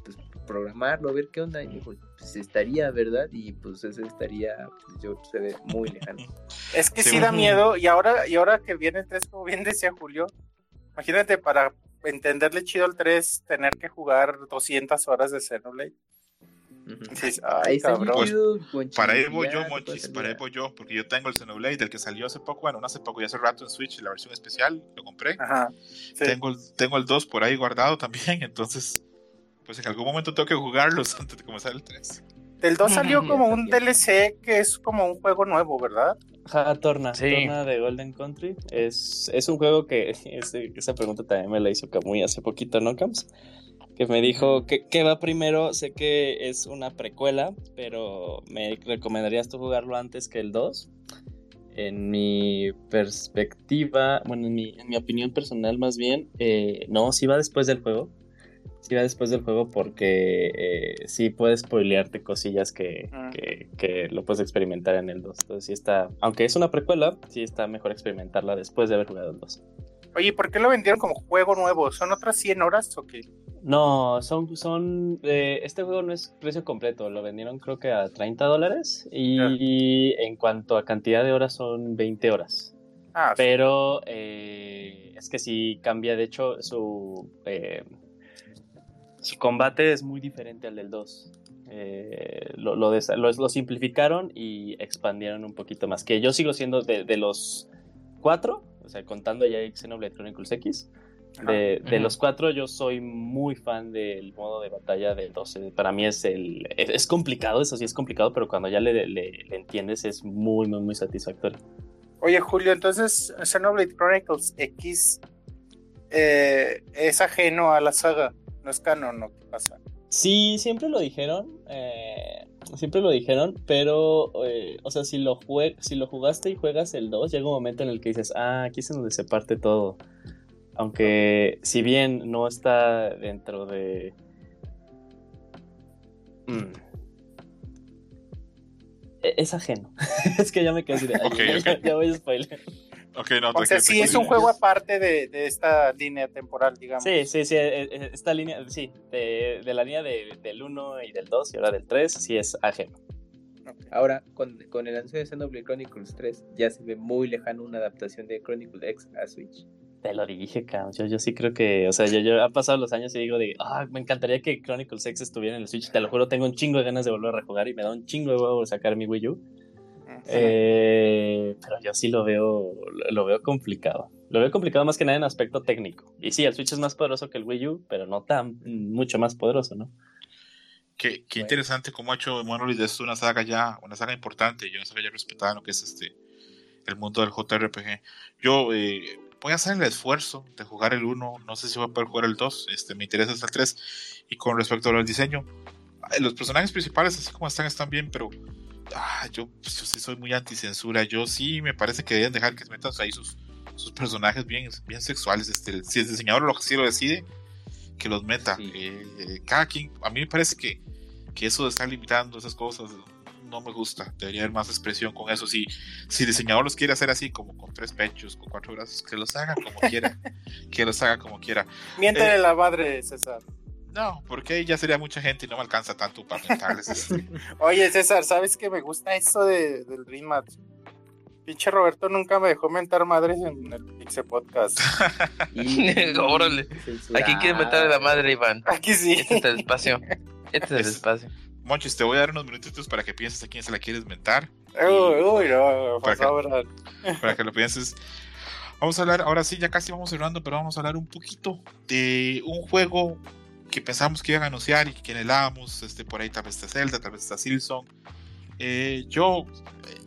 G: pues, programarlo, a ver qué onda. Y me dijo, pues estaría, ¿verdad? Y pues ese estaría, pues yo se ve muy lejano.
C: Es que
B: Sí,
C: sí da miedo. Y ahora, y ahora que viene el 3, como bien decía Julio, imagínate para entenderle chido al 3, tener que jugar 200 horas de Xenoblade. Ay, cabrón.
G: Con
B: Para ahí voy yo, Mochis, para ahí voy yo, porque yo tengo el Xenoblade, del que salió hace poco, bueno, no hace poco, ya hace rato en Switch, la versión especial, lo compré.
C: Ajá. sí.
B: Tengo, el, tengo el 2 por ahí guardado también, entonces, pues en algún momento tengo que jugarlos antes de comenzar el 3.
C: Del 2 salió como un DLC que es como un juego nuevo, ¿verdad?
E: Ajá, Torna,
H: Sí.
E: Torna de Golden Country. Es, es un juego que esa pregunta también me la hizo Kamui hace poquito, ¿no, Cams? Que me dijo que, que va primero. Sé que es una precuela, pero ¿me recomendarías tú jugarlo antes que el 2? En mi perspectiva, bueno, en mi, en mi opinión personal, más bien, eh, no, sí va después del juego. Sí va después del juego porque eh, sí puedes spoilearte cosillas que,
C: Mm.
E: que, que lo puedes experimentar en el 2. Entonces sí está, aunque es una precuela, sí está mejor experimentarla después de haber jugado el 2.
C: Oye, ¿por qué lo vendieron como juego nuevo? ¿Son otras 100 horas o qué?
E: No, son, son, eh, este juego no es precio completo, lo vendieron creo que a 30 dólares y en cuanto a cantidad de horas son 20 horas.
C: Ah, sí.
E: Pero eh, es que sí cambia, de hecho, su, eh, su combate es muy diferente al del 2. Eh, lo, lo, lo- lo simplificaron y expandieron un poquito más. Que yo sigo siendo de, de los cuatro, o sea, contando ya Xenoblade Chronicles X. De, de los cuatro, yo soy muy fan del modo de batalla del 12. Para mí es el. Es, es complicado, eso sí es complicado, pero cuando ya le, le- le entiendes es muy, muy, muy satisfactorio.
C: Oye, Julio, entonces Xenoblade Chronicles X eh, es ajeno a la saga. No es canon, ¿no? ¿Qué pasa?
E: Sí, siempre lo dijeron. eh, siempre lo dijeron, pero, eh, o sea, si lo, jue- si lo jugaste y juegas el 2, llega un momento en el que dices, ah, aquí es en donde se parte todo. Aunque, si bien no está dentro de. Mm. E- Es ajeno. es que ya me quedé así de. ay, ya voy a spoiler.
B: Ok, no,
C: O sea, sí es un juego aparte de, de esta línea temporal, digamos.
E: Sí, sí, sí. eh, eh, Esta línea, sí, de, de la línea de- del 1 y del 2 y ahora del 3, sí es ajeno.
G: Ahora, con, con el anuncio de Xenoblade Chronicles 3, ya se ve muy lejano una adaptación de Chronicle X a Switch.
E: Te lo dije, cabrón. Yo, yo sí creo que, o sea, yo, yo han pasado los años y digo de, ah, me encantaría que Chronicles X estuviera en el Switch. Te lo juro, tengo un chingo de ganas de volver a rejugar y me da un chingo de huevo sacar mi Wii U. Eh, pero yo sí lo veo, lo, veo complicado. Lo veo complicado más que nada en aspecto técnico. Y sí, el Switch es más poderoso que el Wii U, pero no tan mucho más poderoso, ¿no?
B: Qué, qué interesante cómo ha hecho Monolith de esto una saga ya, una saga importante y una saga ya respetada en lo que es este el mundo del JRPG. Yo eh, voy a hacer el esfuerzo de jugar el 1, no sé si voy a poder jugar el 2, este, me interesa hasta el 3. Y con respecto al diseño, los personajes principales, así como están, están bien, pero ah, yo, pues, yo sí soy muy anticensura. Yo sí me parece que deben dejar que metan ahí sus, sus personajes bien, bien sexuales. Este, si el diseñador lo, si lo decide, que los meta.
G: Sí.
B: Eh, eh, cada quien, a mí me parece que, que eso de estar limitando esas cosas no me gusta. Debería haber más expresión con eso. Si, si el diseñador los quiere hacer así, como con tres pechos, con cuatro brazos, que los haga como quiera. Que los haga como quiera.
C: Miéntale
B: Eh,
C: la madre, César.
B: No, porque ahí ya sería mucha gente y no me alcanza tanto para mentarles. este.
C: Oye, César, ¿sabes que me gusta eso de, del Dream Match? Pinche Roberto nunca me dejó mentar madres en el Pixel Podcast.
H: Órale. ¿A quién quiere meterle la madre, Iván?
C: Aquí sí.
H: Este es el espacio. Este es el
B: Es-
H: espacio.
B: Monchis, te voy a dar unos minutitos para que pienses a quién se la quieres mentar.
C: Uy, uy, no,
B: Para
C: por
B: que-
C: favor.
B: para que lo pienses. Vamos a hablar, ahora sí, ya casi vamos cerrando, pero vamos a hablar un poquito de un juego que pensamos que iban a anunciar y que anhelábamos. Este, por ahí tal vez está Zelda, tal vez está Silson. Eh, yo,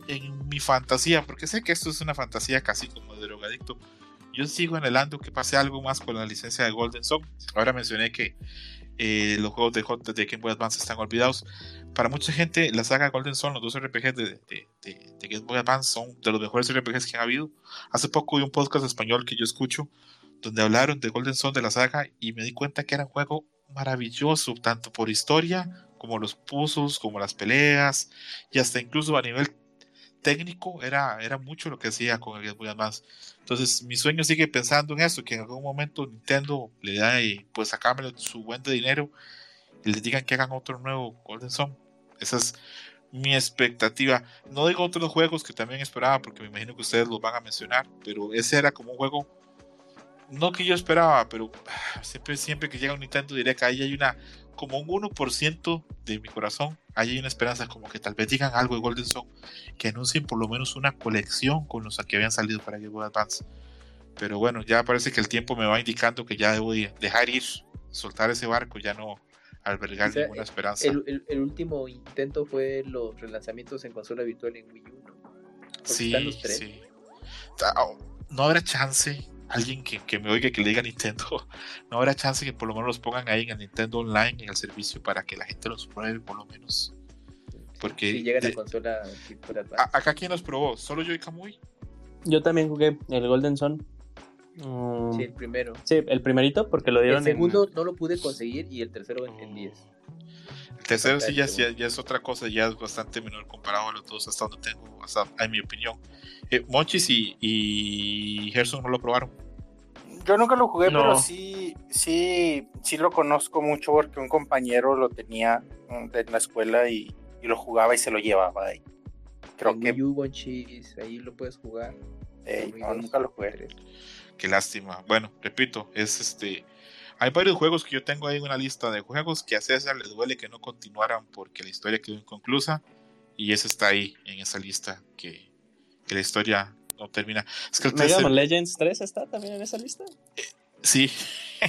B: en mi fantasía, porque sé que esto es una fantasía casi como de drogadicto, yo sigo anhelando que pase algo más con la licencia de Golden Sun. Ahora mencioné que eh, los juegos de, J- de Game Boy Advance están olvidados. Para mucha gente, la saga Golden Sun, los dos RPGs de, de- de- de Game Boy Advance, son de los mejores RPGs que han habido. Hace poco vi un podcast español que yo escucho donde hablaron de Golden Sun de la saga y me di cuenta que era un juego maravilloso, tanto por historia como los puzzles, como las peleas y hasta incluso a nivel técnico era, era mucho lo que hacía con el Game Boy Advance. Entonces mi sueño sigue pensando en eso, que en algún momento Nintendo le da y pues sacármelo su buen dinero y les digan que hagan otro nuevo Golden Sun. Esa es mi expectativa. No digo otros juegos que también esperaba, porque me imagino que ustedes los van a mencionar, pero ese era como un juego, no que yo esperaba, pero ah, siempre, siempre que llega un Nintendo Direct, ahí hay una, como un 1% de mi corazón, ahí hay una esperanza, como que tal vez digan algo de Golden Sun, que anuncien por lo menos una colección con los que habían salido para Game Boy Advance. Pero bueno, ya parece que el tiempo me va indicando que ya debo de dejar ir, soltar ese barco, ya no albergar
G: O sea,
B: ninguna esperanza.
G: El, el- el último intento fue los relanzamientos en consola virtual en Wii U.
B: Sí,
G: están los tres.
B: sí. Ta- oh, No habrá chance, alguien que, que me oiga que le diga a Nintendo, no habrá chance que por lo menos los pongan ahí en el Nintendo Online, en el servicio, para que la gente los pruebe por lo menos. Porque
G: Si llegan
B: de-
G: a consola
B: a- acá quién los probó, solo yo y Kamui.
E: Yo también jugué el Golden Sun. Mm,
G: Sí, el primero.
E: sí, el primerito porque lo
G: El
E: dieron en-
G: segundo no lo pude conseguir y el tercero en, en 10.
B: El tercero sí ya, ya, ya es otra cosa, ya es bastante menor comparado a los dos, hasta donde tengo, hasta en mi opinión. Eh, Monchis y, y Gerson no lo probaron.
C: Yo nunca lo jugué,
H: No.
C: pero sí, sí, sí lo conozco mucho porque un compañero lo tenía mm, de la escuela y, y lo jugaba y se lo llevaba. Y creo
G: en
C: que
G: Wii U, Bonchis, ahí lo puedes jugar.
C: eh,
G: Wii
C: no,
G: dos,
C: nunca lo jugué.
G: tres.
B: Qué lástima. Bueno, repito, es este. Hay varios juegos que yo tengo ahí en una lista de juegos que a César le duele que no continuaran porque la historia quedó inconclusa. Y ese está ahí en esa lista que, que la historia no termina. Es que el
E: Mega Man Legends 3 está también en esa lista.
B: Sí,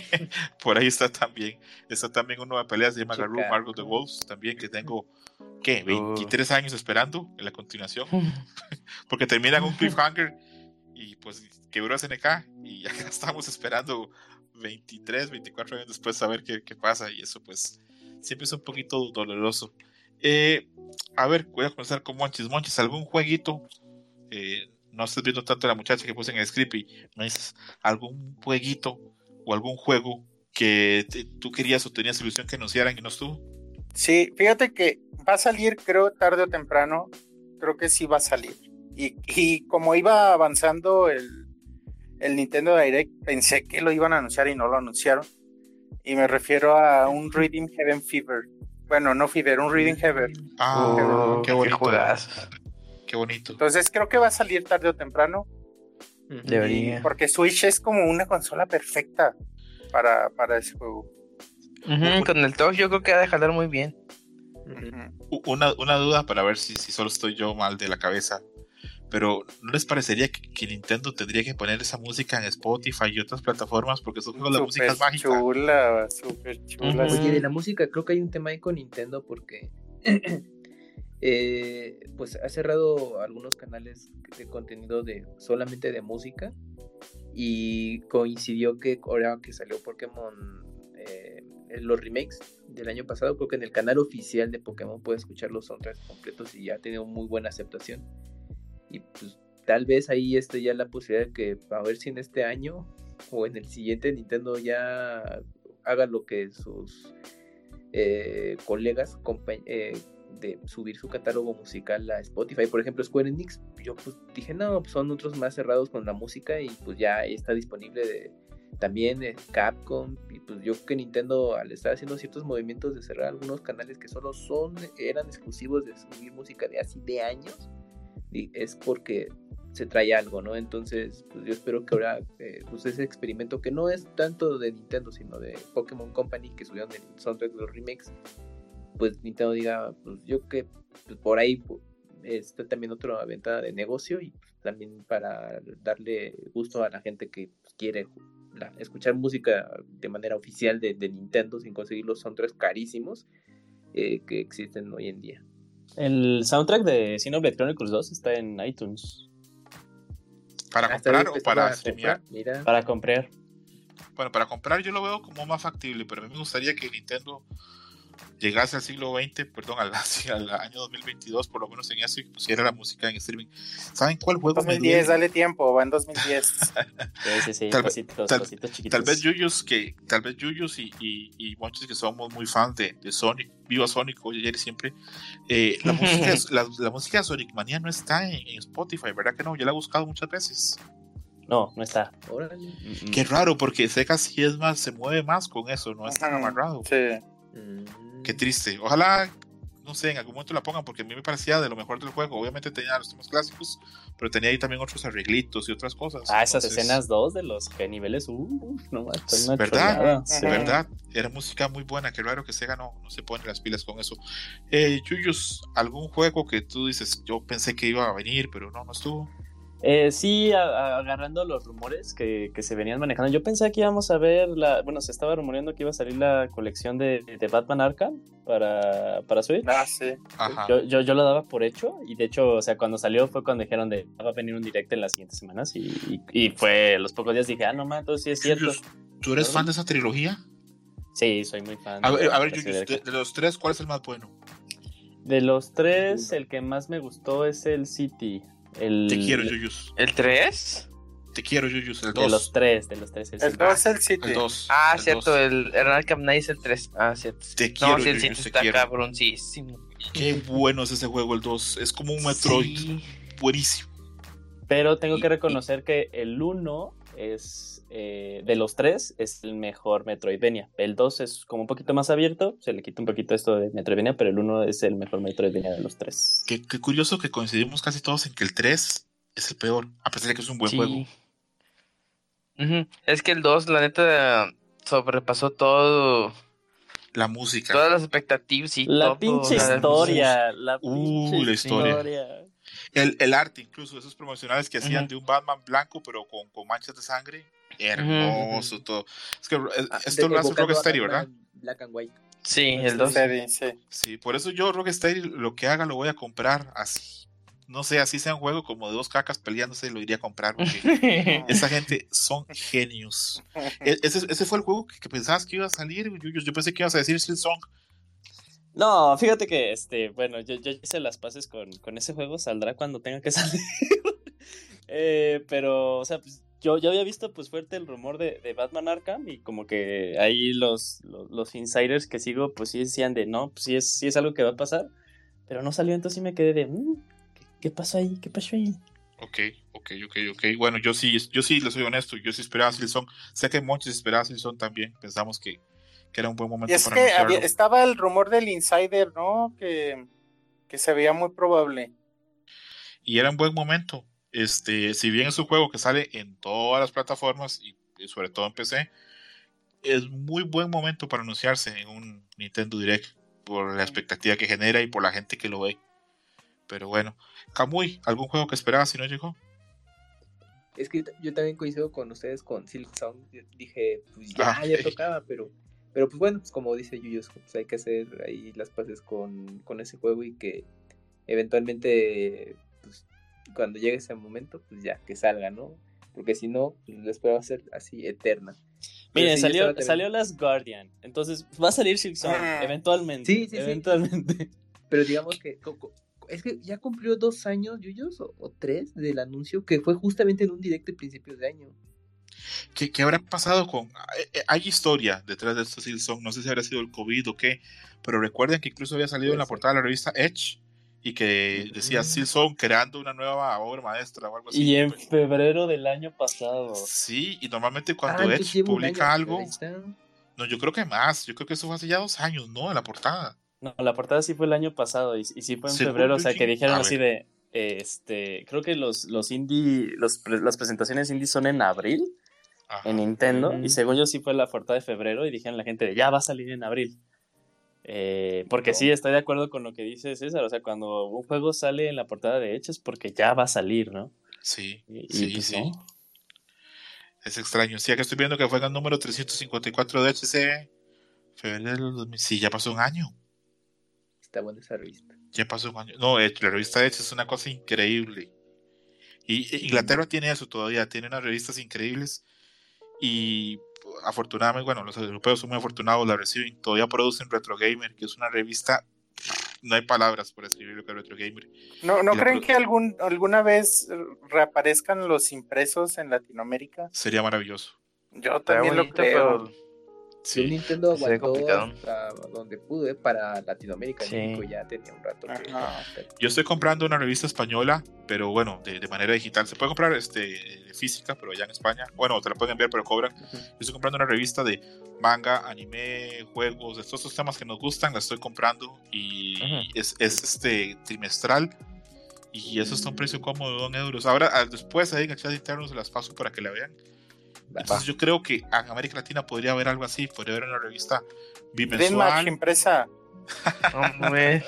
B: por ahí está también. Está también uno de peleas de llama. Garou, Margot the Wolves, también que tengo, ¿qué? 23 años esperando en la continuación. Porque terminan un cliffhanger y pues quebró SNK y ya estamos esperando 23, 24 años después a ver qué, qué pasa y eso pues siempre es un poquito doloroso. Eh, a ver, voy a comenzar con Monchis. Monchis, ¿algún jueguito? Eh, no estoy viendo tanto a la muchacha que puse en el script y me dices algún jueguito o algún juego que te- tú querías o tenías ilusión que anunciaran y no estuvo.
C: Sí, fíjate que va a salir, creo, tarde o temprano. Creo que sí va a salir. Y, y como iba avanzando el, el Nintendo Direct, pensé que lo iban a anunciar y no lo anunciaron. Y me refiero a un Reading Heaven Fever. Bueno, no Fever, un Reading Heaven.
B: Ah,
H: Oh,
B: qué bonito. Qué bonito.
C: Entonces creo que va a salir tarde o temprano.
H: Debería.
C: Porque Switch es como una consola perfecta para, para ese juego.
H: Con el touch yo creo que va a jalar muy bien.
B: Una, una duda para ver si, si solo estoy yo mal de la cabeza. Pero ¿no les parecería que, que Nintendo tendría que poner esa música en Spotify y otras plataformas? Porque esos juegos la música es
C: Súper
B: mágica.
C: chula, súper chula.
G: Oye, de la música, creo que hay un tema ahí con Nintendo porque eh, pues ha cerrado algunos canales de contenido de solamente de música y coincidió que ahora que salió Pokémon eh, los remakes del año pasado, creo que en el canal oficial de Pokémon puedes escuchar los soundtracks completos y ya ha tenido muy buena aceptación. Y pues tal vez ahí esté ya la posibilidad de que a ver si en este año o en el siguiente Nintendo ya haga lo que sus eh, colegas, compa- eh, de subir su catálogo musical a Spotify. Por ejemplo, Square Enix, yo pues dije, no, pues son otros más cerrados con la música y pues ya está disponible de, también eh, Capcom y pues yo creo que Nintendo al estar haciendo ciertos movimientos de cerrar algunos canales que solo son eran exclusivos de subir música de así de años y es porque se trae algo, ¿no? Entonces, pues yo espero que ahora, eh, pues ese experimento que no es tanto de Nintendo, sino de Pokémon Company, que subieron el soundtrack de los remakes, pues Nintendo diga, pues yo que pues, por ahí pues, está también otra ventana de negocio y pues, también para darle gusto a la gente que pues, quiere la- escuchar música de manera oficial de, de Nintendo sin conseguir los soundtracks carísimos eh, que existen hoy en día.
E: El soundtrack de Xenoblade Chronicles 2 está en iTunes
B: ¿Para
G: Ah,
B: comprar o para streamear?
G: comprar, Mira,
E: para comprar.
B: Bueno, para comprar yo lo veo como más factible, pero a mí me gustaría que Nintendo llegase al siglo XX, perdón, al, hacia el año 2022, por lo menos en eso, y pusiera la música en streaming. ¿Saben cuál juego me
C: 2010,
B: duele?
C: dale tiempo, va en 2010.
E: Sí, sí, sí,
B: Tal vez-
E: pasitos,
B: tal-
E: pasitos chiquitos.
B: Tal vez Yuyos, que, tal vez Yuyos y, y, y muchos que somos muy fans de, de Sonic, viva Sonic, hoy ayer y siempre, eh, la, música, la, la música de Sonic Mania no está en, en Spotify, ¿verdad que no? Yo la he buscado muchas veces.
E: No, no está.
G: órale.
B: Qué raro, porque Sega sí es más, se mueve más con eso, no es tan amarrado.
C: Sí.
G: Mm.
B: Qué triste. Ojalá, no sé, en algún momento la pongan, porque a mí me parecía de lo mejor del juego. Obviamente tenía los temas clásicos, pero tenía ahí también otros arreglitos y otras cosas.
E: Ah, esas
B: Entonces,
E: escenas 2 de los que niveles, uff, no más,
B: ¿Verdad?
E: Sí.
B: ¿Verdad? Era música muy buena. Qué raro que Sega no, no se pone las pilas con eso. Eh, Yuyos, ¿algún juego que tú dices, yo pensé que iba a venir, pero no, no estuvo?
E: Eh, sí, a- a- agarrando los rumores que, que se venían manejando. Yo pensé que íbamos a ver la. Bueno, se estaba rumoreando que iba a salir la colección de, de Batman Arkham para, para Switch.
C: Ah, sí.
B: Ajá.
E: Yo, yo, yo lo daba por hecho y de hecho, o sea, cuando salió fue cuando dijeron de "Ah, va a venir un directo en las siguientes semanas y, y, y fue los pocos días dije, ah, no mames, entonces sí es cierto.
B: ¿tú eres fan de esa trilogía?
E: Sí, soy muy fan.
B: A
E: de-
B: ver, a ver
E: de
B: los tres, ¿cuál es el más bueno?
E: De los tres, el que más me gustó es el City. El,
B: Te quiero, Yuyos.
H: ¿El 3?
B: Te quiero, Yuyos. El
E: De los
B: 2.
E: tres, de los tres. El
C: El
E: City.
C: 2 el City.
B: El 2.
H: Ah,
B: el
H: cierto,
B: dos.
H: el, el Arkham Knight es el 3. Ah, cierto.
B: Te quiero,
H: No, sí, el
B: Yuyos,
H: 5
B: te
H: está
B: quiero.
H: cabroncísimo.
B: Qué bueno es ese juego, el 2. Es como un Metroid.
H: Sí.
B: Buenísimo.
E: Pero tengo
B: Y-
E: que reconocer que el 1 es, eh, de los tres, es el mejor Metroidvania. El 2 es como un poquito más abierto, se le quita un poquito esto de Metroidvania, pero el 1 es el mejor Metroidvania de los tres.
B: Qué, qué curioso que coincidimos casi todos en que el 3 es el peor, a pesar de que es un buen
H: Sí.
B: juego.
H: Es que el 2, la neta, sobrepasó todo.
B: La música.
H: Todas las expectativas y
E: La
H: todo,
E: pinche
H: la-
E: historia, la
B: Uh,
E: pinche
B: la historia.
E: historia.
B: El, el arte, incluso, esos promocionales que hacían
H: Ujú.
B: de un Batman blanco, pero con, con manchas de sangre. Hermoso todo. Es que eh,
G: Ah,
B: esto
G: de-
B: lo hace Rocksteady, ¿verdad?
G: Black and White.
H: Sí, el 2.
C: Serie, sí.
B: Sí, por eso yo Rocksteady lo que haga lo voy a comprar así. No sé, así sea un juego como de dos cacas peleándose, lo iría a comprar. Porque esa gente son genios. E- Ese, ese fue el juego que, que pensabas que iba a salir, Yuyos. Yo pensé que ibas a decir Silksong.
E: No, fíjate que, este, bueno, yo, yo hice las pases con, con ese juego, saldrá cuando tenga que salir. Eh, pero, o sea, pues, yo, yo había visto pues fuerte el rumor de, de Batman Arkham y como que ahí los, los, insiders que sigo pues sí decían de no, pues sí es, sí es algo que va a pasar, pero no salió, entonces sí me quedé de, "Mm, ¿qué, pasó ahí? ¿Qué pasó ahí?
B: Ok, ok, ok, ok. Bueno, yo sí, yo sí le soy honesto. Yo sí esperaba Silksong. Sé que muchos esperaban Silksong también. Pensamos que, que era un buen momento
C: Y es
B: para
C: que había- estaba el rumor del Insider, ¿no? Que, que se veía muy probable.
B: y era un buen momento. Este, si bien es un juego que sale en todas las plataformas y, y sobre todo en PC, es muy buen momento para anunciarse en un Nintendo Direct por la expectativa que genera y por la gente que lo ve. Pero bueno, Kamui, ¿algún juego que esperabas si no llegó?
G: Es que yo también coincido con ustedes con Silk Song. Dije, pues ya,
B: Ah,
G: ya tocaba, pero, pero pues bueno, pues como dice Yuyos, pues hay que hacer ahí las paces con, con ese juego y que eventualmente, pues cuando llegue ese momento, pues ya, que salga, ¿no? Porque si no, pues la espera va a ser así eterna.
E: Miren,
G: sí,
E: salió, salió Last Guardian, entonces va a salir Silksong
C: Ah.
E: eventualmente.
G: Sí, sí, sí.
E: eventualmente.
G: Pero digamos que es que ya cumplió dos años, Yuyos, o, o tres del anuncio, que fue justamente en un directo de principios de año.
B: ¿Qué, qué habrá pasado con.? eh, eh, Hay historia detrás de estos Silson. No sé si habrá sido el COVID o qué. Pero recuerden que incluso había salido en la portada de la revista Edge y que decía. Silson creando una nueva obra maestra o algo así.
E: Y en febrero del año pasado.
B: Sí, y normalmente cuando
G: Ah,
B: Edge publica algo. No, yo creo que más. Yo creo que eso fue hace ya dos años, ¿no? En la portada.
E: No, la portada sí fue el año pasado y, y sí fue en febrero, o sea, que dijeron así de, eh, este, creo que los, los indie, los, las presentaciones indie son en abril
B: Ajá.
E: en Nintendo
F: Mm.
E: y según yo sí fue la portada de febrero y dijeron la gente de, ya va a salir en abril. Eh, porque sí, estoy de acuerdo con lo que dice César, o sea, cuando un juego sale en la portada de hecho es porque ya va a salir, ¿no?
B: Sí,
E: Y, y
B: sí,
E: pues
B: sí.
E: no.
B: Es extraño. Sí, acá estoy viendo que fue el número 354 de HC. Febrero del 2000. Sí, ya pasó un año.
G: Está buena esa revista.
B: Ya pasó un año. No, Edge, la revista Edge es una cosa increíble. Y eh, Inglaterra tiene eso todavía, tiene unas revistas increíbles. Y afortunadamente, bueno, los europeos son muy afortunados, la reciben. Todavía producen Retro Gamer, que es una revista. No hay palabras por escribir lo que es Retro Gamer.
C: ¿No, no creen que algún, alguna vez reaparezcan los impresos en Latinoamérica?
B: Sería maravilloso.
C: Yo también lo creo.
H: pero
G: Sí. Nintendo aguantó hasta donde pudo, ¿eh? para Latinoamérica.
H: Sí.
G: México ya tenía un rato que.
B: Yo estoy comprando una revista española, pero bueno, de, de manera digital. Se puede comprar este, física, pero allá en España. Bueno, te la pueden enviar, pero cobran. Yo estoy comprando una revista de manga, anime, juegos, de todos estos temas que nos gustan. La estoy comprando y
H: Ujú.
B: es, es, este trimestral. Y eso está a un precio cómodo de 2 euros. Ahora, ah, después ahí en el chat interno se las paso para que la vean. Entonces, yo creo que en América Latina podría haber algo así. Podría haber una revista bimensual.
C: impresa.
H: Hombre,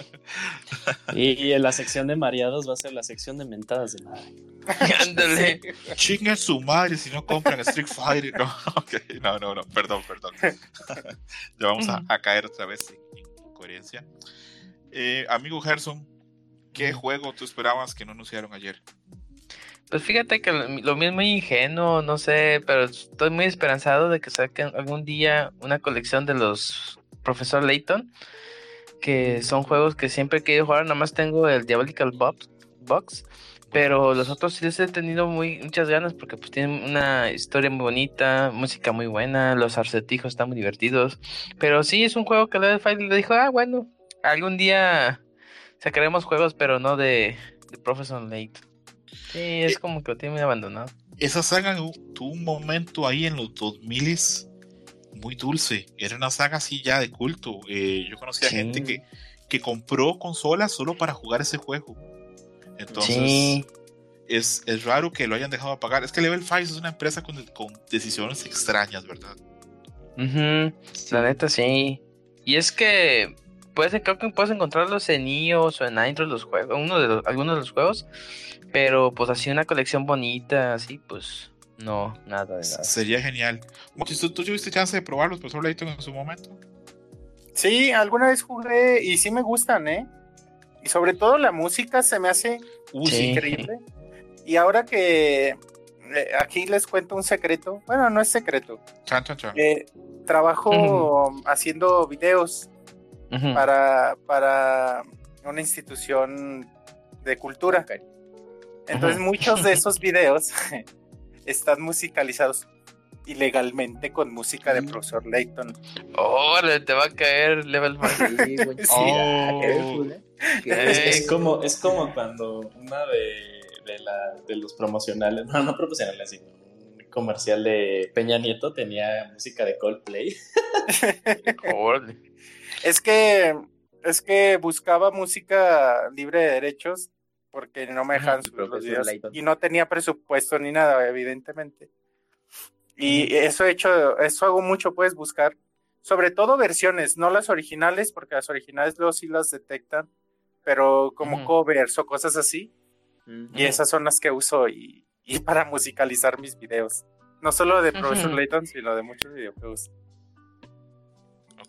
E: Y, y en la sección de mareados va a ser la sección de mentadas de madre.
H: ándale.
B: Chinguen su madre si no compran Street Fighter. No, no, no, no, perdón, perdón. ya vamos a, a caer otra vez en, en coherencia. Eh, amigo Gerson, ¿qué juego tú esperabas que no anunciaron ayer?
H: Pues fíjate que lo, lo mío es muy ingenuo, no sé, pero estoy muy esperanzado de que saquen algún día una colección de los Profesor Layton, que son juegos que siempre he querido jugar, nada más tengo el Diabolical Box, pero los otros sí les he tenido muy, muchas ganas porque pues tienen una historia muy bonita, música muy buena, los acertijos están muy divertidos, pero sí es un juego que Level 5 le dijo, ah, bueno, algún día sacaremos juegos, pero no de, de Professor Layton. Sí, es como que lo tiene muy abandonado.
B: Esa saga tuvo un momento ahí en los 2000 muy dulce. Era una saga así ya de culto. Eh, yo conocía
H: Sí.
B: gente que, que compró consolas solo para jugar ese juego. Entonces,
H: Sí,
B: es, es raro que lo hayan dejado apagar. Es que Level 5 es una empresa con, con decisiones extrañas, ¿verdad?
H: la neta sí. Y es que puedes, creo que puedes encontrarlos en iOS o en Android los juegos, uno de los, algunos de los juegos, pero pues así una colección bonita, así pues no, nada de nada.
B: Sería genial. ¿tú, tú tuviste chance de probarlos, profesor Layton, en su momento?
C: Sí, alguna vez jugué y sí me gustan, ¿eh? Y sobre todo la música se me hace
B: Uh,
H: Sí.
C: increíble. Y ahora que eh, aquí les cuento un secreto, bueno, no es secreto,
B: Chan, chan, chan.
C: eh, trabajo haciendo videos Para, para una institución de cultura. Entonces muchos de esos videos están musicalizados ilegalmente con música de profesor Layton.
H: Órale, te va a caer level 5.
G: Sí.
C: Sí.
B: Oh.
G: ¿eh?
E: Es como, es como cuando una de, de, la, de los promocionales, no, no promocionales, sino un comercial de Peña Nieto tenía música de Coldplay.
C: Es que es que buscaba música libre de derechos porque no me dejaban subir los videos y no tenía presupuesto ni nada, evidentemente. Y eso he hecho, eso hago mucho, puedes buscar, sobre todo versiones, no las originales, porque las originales luego sí las detectan, pero como covers o cosas así, y esas son las que uso y, y para musicalizar mis videos. No solo de Professor
H: Ujú.
C: Layton, sino de muchos videojuegos.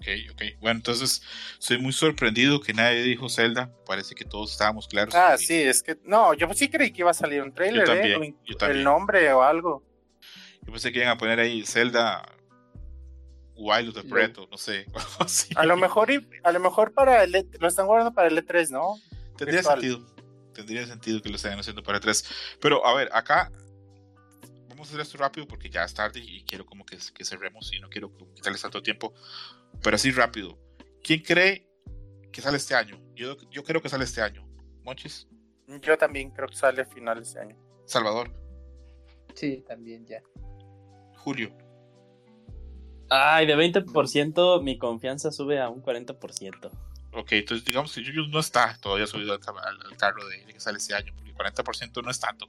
B: Ok, ok. Bueno, entonces soy muy sorprendido que nadie dijo Zelda. Parece que todos estábamos claros.
C: Ah, sí, es que no, yo sí creí que iba a salir un trailer,
B: Yo
C: ¿eh?
B: también, yo también.
C: el nombre o algo.
B: Yo pensé que iban a poner ahí Zelda Wild of the
G: No.
B: Breath, o no sé.
C: A lo mejor, a lo mejor para el E- lo están guardando para el E3, ¿no?
B: Tendría
C: virtual.
B: sentido. Tendría sentido que lo estén haciendo para 3. Pero a ver, acá vamos vamos a hacer esto rápido porque ya es tarde y quiero como que, que cerremos y no quiero quitarles tanto tiempo. Pero así rápido. ¿Quién cree que sale este año? Yo, yo creo que sale este año. Monchis,
C: Yo también creo que sale a finales de año.
B: Salvador,
G: Sí, también ya.
B: Julio.
E: Ay, de 20% mi confianza sube a un 40%.
B: Ok, entonces digamos que Yuyus no está todavía subido al- al carro de, de que sale este año, porque 40% no es tanto.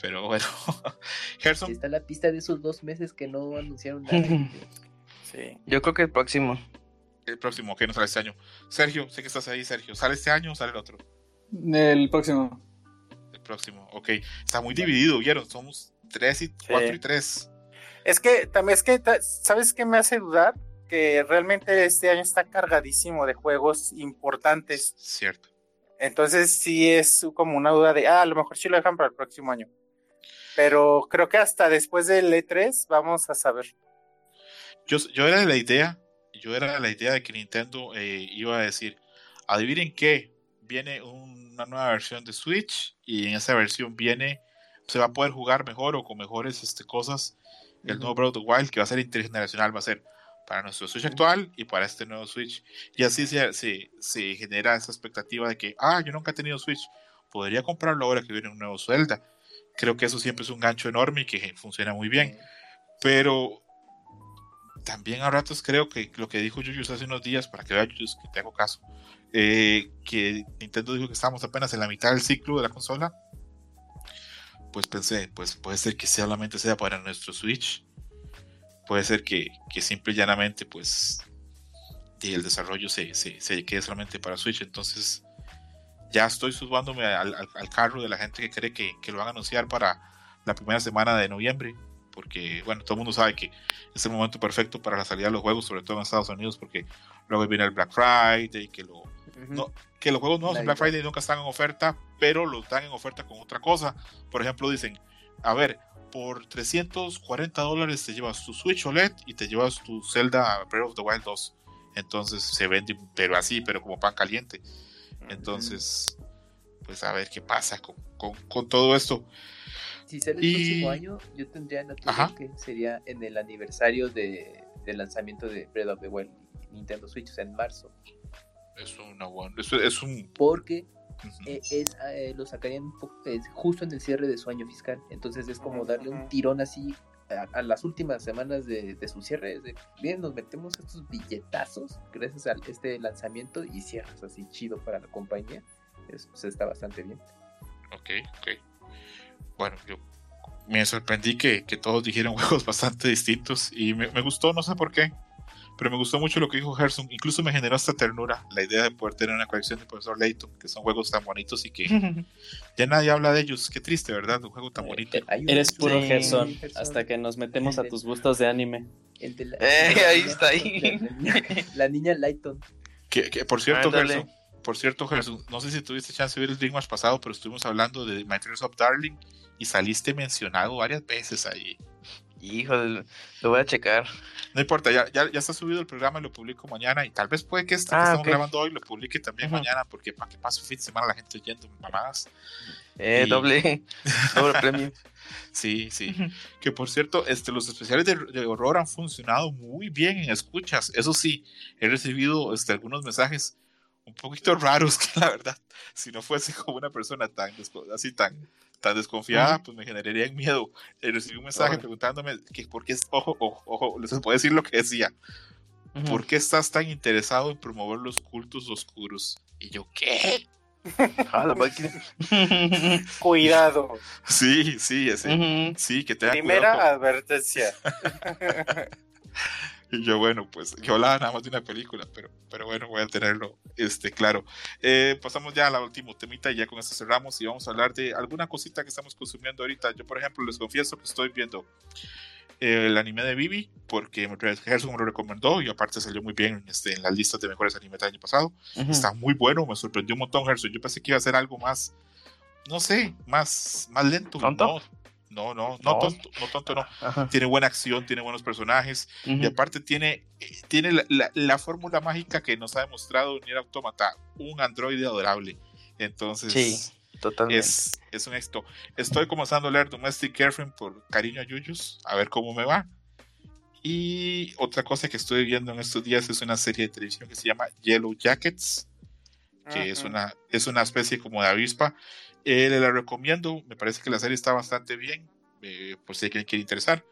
B: Pero bueno, Gerson,
G: Está la pista de esos dos meses que no anunciaron nada.
C: Sí.
H: Yo creo que el próximo.
B: el próximo, que no sale este año. Sergio, sé que estás ahí, Sergio. ¿Sale este año o sale el otro?
F: El próximo.
B: El próximo, ok. Está muy dividido, ¿vieron? Somos 3 y 4 y 3.
C: Es que también es que, ¿sabes qué me hace dudar? Que realmente este año está cargadísimo de juegos importantes.
B: Cierto.
C: Entonces sí es como una duda de, ah, a lo mejor sí lo dejan para el próximo año. Pero creo que hasta después del E3 vamos a saber.
B: Yo, yo era de la idea, yo era de la idea de que Nintendo eh, iba a decir, adivinen qué, viene una nueva versión de Switch y en esa versión viene, se va a poder jugar mejor o con mejores este, cosas. El nuevo Breath of the Wild que va a ser intergeneracional va a ser para nuestro Switch actual y para este nuevo Switch. Y así se, se, se genera esa expectativa de que, ah, yo nunca he tenido Switch, podría comprarlo ahora que viene un nuevo Zelda. Creo que eso siempre es un gancho enorme y que funciona muy bien. Pero también a ratos creo que lo que dijo Yuyus hace unos días, para que vea Yuyus que te hago caso, eh, que Nintendo dijo que estamos apenas en la mitad del ciclo de la consola, pues pensé, pues puede ser que solamente sea para nuestro Switch, puede ser que, que simple y llanamente pues el desarrollo se, se, se quede solamente para Switch, entonces ya estoy subándome al, al, al carro de la gente que cree que, que lo van a anunciar para la primera semana de noviembre porque bueno, todo el mundo sabe que es el momento perfecto para la salida de los juegos, sobre todo en Estados Unidos, porque luego viene el Black Friday, que, lo, no, que los juegos nuevos en Black Friday nunca están en oferta, pero los dan en oferta con otra cosa. Por ejemplo, dicen, a ver, por 340 dólares te llevas tu Switch OLED y te llevas tu Zelda Breath of the Wild 2. Entonces se vende, pero así, pero como pan caliente. Entonces, pues a ver qué pasa con, con, con todo esto.
G: Si sale el
B: Y-
G: próximo año, yo tendría la que sería en el aniversario de, del lanzamiento de Breath of the Wild Nintendo Switch, o sea, en marzo.
B: Es una buena, es, es un...
G: Porque
B: ujú.
G: eh, es, eh, lo sacarían un poco- eh, justo en el cierre de su año fiscal. Entonces es como darle un tirón así a, a las últimas semanas de, de su cierre. Es de, bien, nos metemos estos billetazos gracias a este lanzamiento y cierras así chido para la compañía. Eso pues, está bastante bien.
B: Ok, ok. Bueno, yo me sorprendí que, que todos dijeron juegos bastante distintos y me, me gustó, no sé por qué, pero me gustó mucho lo que dijo Gerson. Incluso me generó esta ternura la idea de poder tener una colección de Profesor Layton, que son juegos tan bonitos y que ya nadie habla de ellos. Qué triste, ¿verdad? Un juego tan bonito.
G: Eh, hay un-
E: Eres puro
H: Sí.
E: Gerson,
G: Gerson,
E: hasta que nos metemos a tus gustos de anime.
G: el de la,
H: Eh, ahí está, ahí.
G: La, niña- la niña Lighton.
B: Que, que, por cierto,
H: Ándale.
B: Gerson, por cierto, Gerson, no sé si tuviste chance de ver el Dream Match pasado, pero estuvimos hablando de of Darling y saliste mencionado varias veces ahí.
H: Híjole, lo voy a checar.
B: No importa, ya, ya, ya está subido el programa y lo publico mañana. Y tal vez puede que este que
H: Ah,
B: estamos
H: ok.
B: grabando hoy lo publique también
H: Ujú.
B: mañana, porque para que pase un fin de semana la gente oyendo mamadas.
H: Eh,
B: Y-
H: doble, doble premio.
B: Sí, sí. Que por cierto, este, los especiales de, de horror han funcionado muy bien en escuchas. Eso sí, he recibido este, algunos mensajes un poquito raros que la verdad, si no fuese como una persona tan así tan, tan desconfiada, pues me generaría miedo. Eh, recibí un mensaje preguntándome que por qué, ojo, ojo, ojo, les puedo decir lo que decía. ¿por qué estás tan interesado en promover los cultos oscuros? Y yo, ¿qué?
H: Ah, la máquina.
C: Cuidado.
B: Sí, sí, ese. Sí, que tengan
C: Primera
B: cuidado
C: advertencia.
B: Y yo, bueno, pues yo hablaba nada más de una película, pero, pero bueno, voy a tenerlo este, claro. Eh, pasamos ya a la última temita y ya con esto cerramos y vamos a hablar de alguna cosita que estamos consumiendo ahorita. Yo, por ejemplo, les confieso que estoy viendo eh, el anime de Vivi porque Gerson me lo recomendó y aparte salió muy bien este, en las listas de mejores animes del año pasado. Está muy bueno, me sorprendió un montón, Gerson. Yo pensé que iba a ser algo más, no sé, más, más lento.
H: ¿Tonto?
B: No, no, no, no,
H: No.
B: tonto, no tonto, no.
H: Ajá.
B: Tiene buena acción, tiene buenos personajes y aparte tiene, tiene la, la- la fórmula mágica que nos ha demostrado Nier Automata, un androide adorable. Entonces,
H: Sí. totalmente.
B: es, es un éxito. Estoy comenzando a leer Domestic Girlfriend por cariño a Yuyus, a ver cómo me va. Y otra cosa que estoy viendo en estos días es una serie de televisión que se llama Yellow Jackets, que es, una, es una especie como de avispa. Eh, le la recomiendo, me parece que la serie está bastante bien, eh, por si alguien quiere interesar.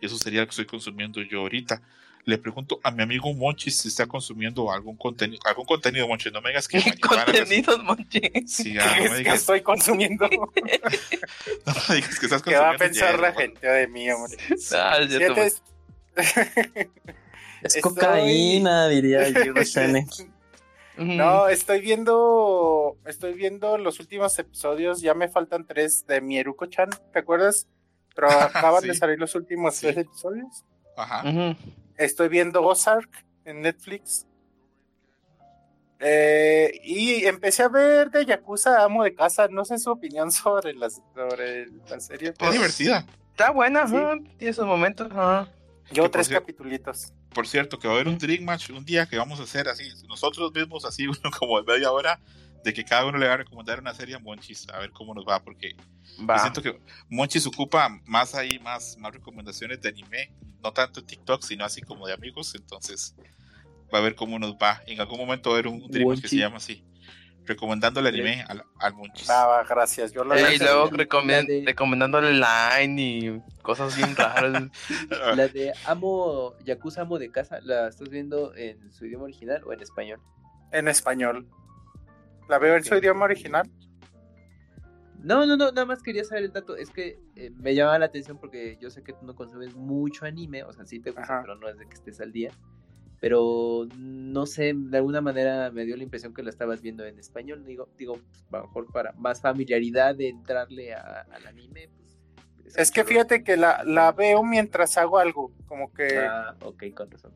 B: Y eso sería lo que estoy consumiendo yo ahorita. Le pregunto a mi amigo Monchi si está consumiendo algún contenido, algún contenido, Monchi. No me digas que
H: ¿Qué
B: mañana-
H: contenidos, Monchi?
B: Sí, ah, no me
C: es que
B: digas,
C: estoy consumiendo.
B: no me digas que estás
C: ¿Qué va a
B: consumiendo
C: pensar la gente de mí, hombre?
H: Ah, ya
C: es- Estoy-
E: cocaína, diría Yugo
C: No, estoy viendo, estoy viendo los últimos episodios, ya me faltan tres de Mieruko-chan, ¿te acuerdas? Pero acaban
B: Sí.
C: de salir los últimos
B: Sí.
C: tres episodios.
B: Ajá.
C: Estoy viendo Ozark en Netflix. Eh, y empecé a ver de Yakuza Amo de Casa, no sé su opinión sobre la, sobre la serie.
B: Es divertida.
H: Está buena,
C: Sí.
H: tiene sus momentos. ajá.
C: Yo tres capitulitos.
B: Por cierto, que va a haber un Dream Match un día que vamos a hacer así, nosotros mismos, así, uno como de media hora, de que cada uno le va a recomendar una serie a Monchis, a ver cómo nos va, porque
H: Va.
B: siento que Monchis ocupa más ahí, más, más recomendaciones de anime, no tanto en TikTok, sino así como de amigos, entonces va a ver cómo nos va. En algún momento va a haber un Dream Match que se llama así, recomendando el anime al, al.
C: Ah, va, gracias. Yo lo
H: Eh, y luego recomen-
G: de-
H: recomendándole Line y cosas bien raras.
G: La de Amo, Yakuza Amo de Casa, ¿la estás viendo en su idioma original o en español?
C: en español. ¿La veo en su idioma original?
G: No, no, no, nada más quería saber el dato. Es que eh, me llamaba la atención porque yo sé que tú no consumes mucho anime, o sea, sí te gusta,
C: Ajá.
G: pero no es de que estés al día. Pero no sé, de alguna manera me dio la impresión que la estabas viendo en español. Digo, digo, pues, a lo mejor para más familiaridad de entrarle a- al anime. Pues,
C: Es que fíjate que la, la veo mientras hago algo, como que
G: Ah, ok, con razón.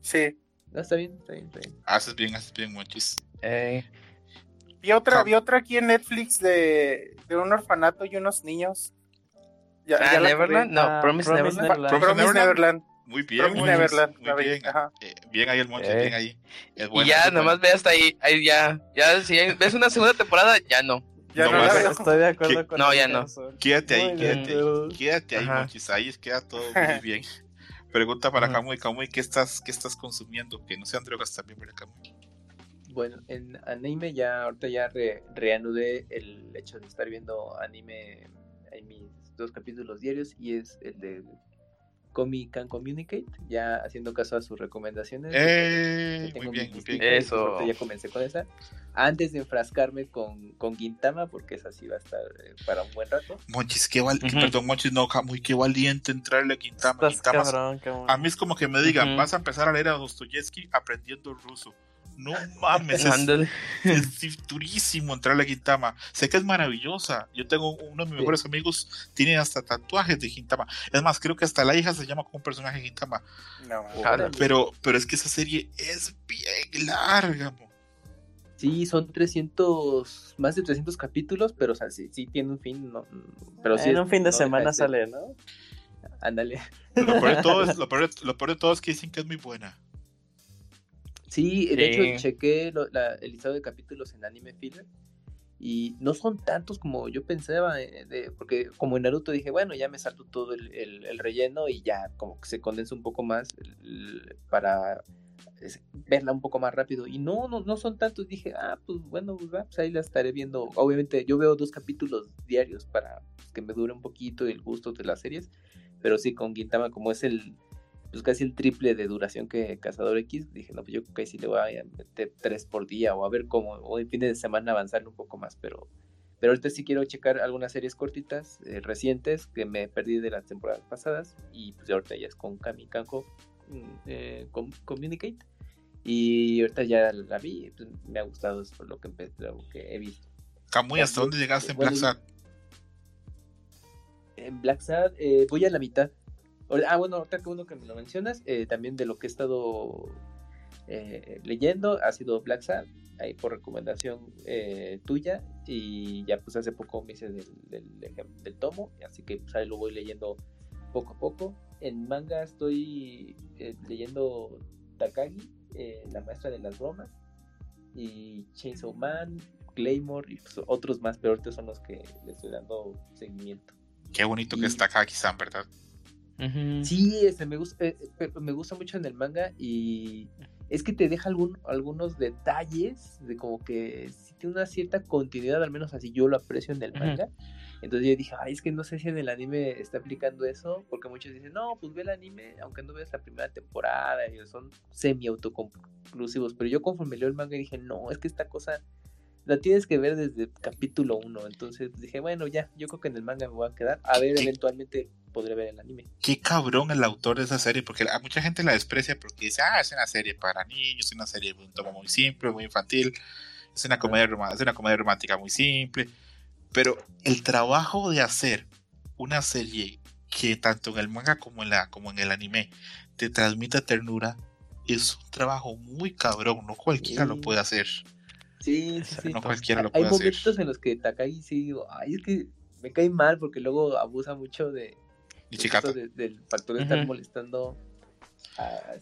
C: sí.
G: No, está bien, está bien, está bien.
B: Haces bien, haces bien, Monchis.
H: Eh,
C: Vi otra, vi otra aquí en Netflix de, de un orfanato y unos niños. Ya,
H: ah,
C: ya
H: Neverland, no,
E: Ah,
H: Promise,
E: Promise
H: Neverland.
C: Promise Neverland.
B: Muy bien, Monchis,
C: Neverland, la
B: muy bien.
C: ajá.
B: Eh, bien ahí el Monchis,
H: Eh.
B: bien ahí. Es
H: Y ya, nomás ve hasta ahí, ahí ya, ya, si ves una segunda temporada, ya no.
C: Ya
B: No
C: no, veo.
E: Estoy de acuerdo con
H: No, ya no.
B: Quédate ahí,
E: Muy
B: quédate ahí. Quédate ahí. Monchis. Ahí queda todo muy bien. Pregunta para. Kamui. Kamui, ¿qué estás, ¿qué estás consumiendo? Que no sean drogas también, ¿verdad, Kamui?
G: Bueno, en anime ya, ahorita ya re- reanudé el hecho de estar viendo anime en mis dos capítulos diarios y es el de Comic Can Communicate, ya haciendo caso a sus recomendaciones.
B: Eh,
G: tengo
B: muy bien, muy bien.
H: Eso.
G: ya comencé con esa. Antes de enfrascarme con, con Gintama, porque esa sí va a estar eh, para un buen rato.
B: Monchis, qué val
H: Ujú.
B: perdón, Monchis, no, Kamui, qué valiente entrarle a Quintama
E: cabrón, cabrón.
B: A mí es como que me digan,
H: Ujú.
B: vas a empezar a leer a Dostoyevsky aprendiendo ruso. No mames, es,
H: Ándale.
B: es durísimo entrarle a Gintama. Sé que es maravillosa. Yo tengo uno de mis
G: Sí.
B: mejores amigos, tiene hasta tatuajes de Gintama. Es más, creo que hasta la hija se llama como un personaje de Gintama.
C: No.
B: Pero, pero es que esa serie es bien larga. mo.
G: Sí, son 300, más de 300 capítulos, pero o sea, sí, sí tiene un fin. No, pero sí
E: en
G: es-
E: un fin de
G: no
E: semana sale, ¿no?
G: Ándale.
B: Lo peor de todo es, lo peor de- lo peor de todo es que dicen que es muy buena.
G: Sí, de
H: Sí.
G: hecho chequé lo- la- el listado de capítulos en Anime Filler y no son tantos como yo pensaba, eh, de- porque como en Naruto dije, bueno, ya me salto todo el, el- el relleno y ya como que se condensa un poco más el- para es- verla un poco más rápido. Y no, no, no son tantos. Dije, ah, pues bueno, pues, va, pues ahí la estaré viendo. Obviamente yo veo dos capítulos diarios para que me dure un poquito el gusto de las series, pero sí con Gintama como es el pues casi el triple de duración que Cazador X, dije, no, pues yo creo que ahí sí le voy a meter tres por día o a ver cómo, o en fin de semana avanzarle un poco más, pero, pero ahorita sí quiero checar algunas series cortitas, eh, recientes, que me perdí de las temporadas pasadas, y pues ahorita ya es con Kami Kanko mm, eh, com- Communicate, y ahorita ya la vi, pues, me ha gustado eso, lo que, lo que he visto.
B: Kamui, ¿hasta dónde llegaste en
G: Bueno,
B: Black Sad?
G: En Black Sad eh, voy a la mitad. Ah, bueno, ahorita que uno que me lo mencionas, eh, también de lo que he estado eh, leyendo ha sido Black Sad, ahí por recomendación eh, tuya, y ya pues hace poco me hice del, del, ejem- del tomo, así que pues ahí lo voy leyendo poco a poco. En manga estoy leyendo Takagi, la maestra de las bromas, y Chainsaw Man, Claymore y pues, otros más, pero ahorita son los que le estoy dando seguimiento.
B: Qué bonito que está Kaki-san, ¿verdad?
G: Sí, este, me, gusta, eh, eh, me gusta mucho en el manga y es que te deja algún, algunos detalles de como que sí tiene una cierta continuidad, al menos así yo lo aprecio en el manga. Entonces yo dije, ay, es que no sé si en el anime está aplicando eso, porque muchos dicen, no, pues ve el anime, aunque no veas la primera temporada, y son semi-autoconclusivos, pero yo conforme leo el manga dije, no, es que esta cosa la tienes que ver desde capítulo 1, entonces dije, bueno, ya, yo creo que en el manga me voy a quedar, a ver, eventualmente podré ver el anime.
B: Qué cabrón el autor de esa serie, porque a mucha gente la desprecia porque dice, ah, es una serie para niños, es una serie de un tomo muy simple, muy infantil, es una comedia, es una comedia romántica muy simple, pero el trabajo de hacer una serie que tanto en el manga como en, la, como en el anime te transmita ternura es un trabajo muy cabrón, no cualquiera lo puede hacer.
G: Sí, sí, sí.
B: No cualquiera lo
G: Hay
B: puede hacer.
G: momentos en los que Takagi sí digo, ay, es que me cae mal porque luego abusa mucho de,
B: Y
G: de del factor de estar molestando a...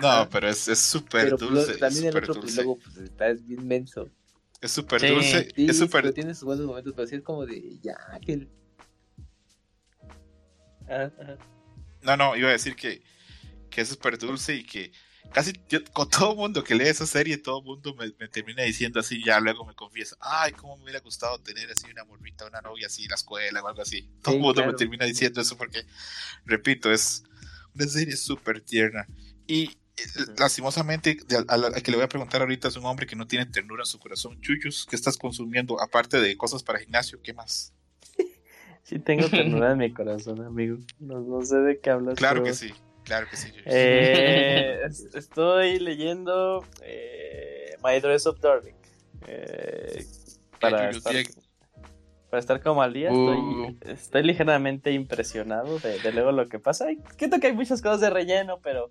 B: No, pero es es súper
G: pero pues,
B: dulce.
G: también el otro pues
B: dulce.
G: luego pues está es bien menso.
B: Es súper
H: Sí.
B: dulce.
G: Sí,
B: es súper
G: tiene sus buenos momentos, pero sí es como de ya que
E: Ah, ajá.
B: No, no, iba a decir que, que es súper dulce y que casi yo, con todo mundo que lee esa serie, todo mundo me, me termina diciendo así, ya luego me confieso, ay, cómo me hubiera gustado tener así una morrita, una novia así en la escuela o algo así. Todo el
G: Sí,
B: mundo me termina diciendo eso porque, repito, es una serie súper tierna. Y eh, lastimosamente, de- a la a que le voy a preguntar ahorita es un hombre que no tiene ternura en su corazón. Chuyus, ¿qué estás consumiendo? Aparte de cosas para gimnasio, ¿qué más?
E: Sí tengo ternura en mi corazón, amigo. No, no sé de qué hablas.
B: Claro
E: pero-
B: que sí, claro que sí.
E: Eh, es- estoy leyendo eh, My Dress Up Darling. Eh, para, estar, para estar como al día,
H: Uh.
E: estoy, estoy ligeramente impresionado de, de luego lo que pasa. Siento que hay muchas cosas de relleno, pero,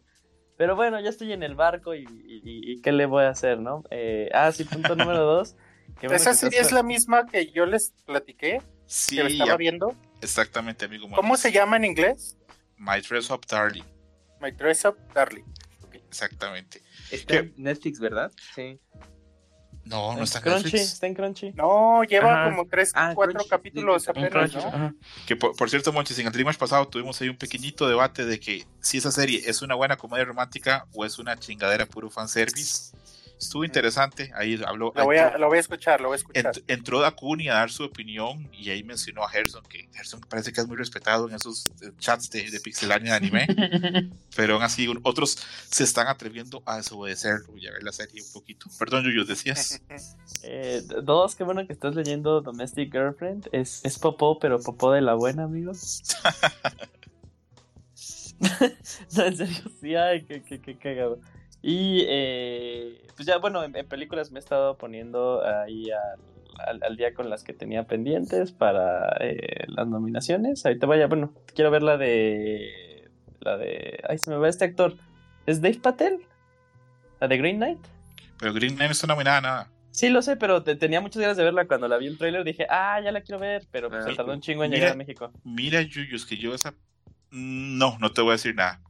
E: pero bueno, ya estoy en el barco y, y- y- y ¿qué le voy a hacer, no? Eh, ah, sí, punto número dos. Bueno
C: Esa serie
E: estás-
C: es la misma que yo les platiqué,
B: Sí,
C: que estaba
B: ya-
C: viendo.
B: exactamente, amigo.
C: ¿Cómo se llama en inglés?
B: My Dress Up Darling.
C: My Dress Up Darling.
B: Exactamente.
G: está
B: ¿Qué?
G: en Netflix, ¿verdad? Sí.
B: No, no está en
E: Crunchy,
B: Netflix.
E: está en Crunchy.
C: No, lleva
H: Ajá.
C: como tres,
G: Ah,
C: cuatro
G: Crunchy,
C: capítulos apenas,
H: Crunchy,
C: ¿no?
H: ajá.
B: Que por, por cierto, Monchis, en el Dreamers pasado tuvimos ahí un pequeñito debate de que si esa serie es una buena comedia romántica o es una chingadera puro fanservice. Estuvo interesante. Ahí habló.
C: Lo voy, a,
B: entró,
C: lo voy a escuchar, lo voy a escuchar.
B: ent- entró Dakuni a dar su opinión y ahí mencionó a Gerson, que Gerson parece que es muy respetado en esos eh, chats de, de Pixelania de anime. pero aún así, otros se están atreviendo a desobedecerlo y a ver la serie un poquito. Perdón, Yuyu, decías.
E: Eh, dos, qué bueno que estás leyendo Domestic Girlfriend. Es, es popó, pero popó de la buena, amigo. no, en serio, sí, ay, qué, qué, qué cagado. Y eh, pues ya, bueno, en, en películas me he estado poniendo ahí al, al- al día con las que tenía pendientes para eh, las nominaciones. Ahorita vaya, bueno, quiero ver la de. La de. Ay, se me va este actor. ¿Es Dave Patel? ¿La de Green Knight?
B: Pero Green Knight no está nominada a nada.
E: Sí, lo sé, pero te- tenía muchas ganas de verla. Cuando la vi el trailer dije, ah, ya la quiero ver, pero pues, se tardó un chingo en
B: mira.
E: llegar a México.
B: Mira, Yuyus, que yo esa. No, no te voy a decir nada.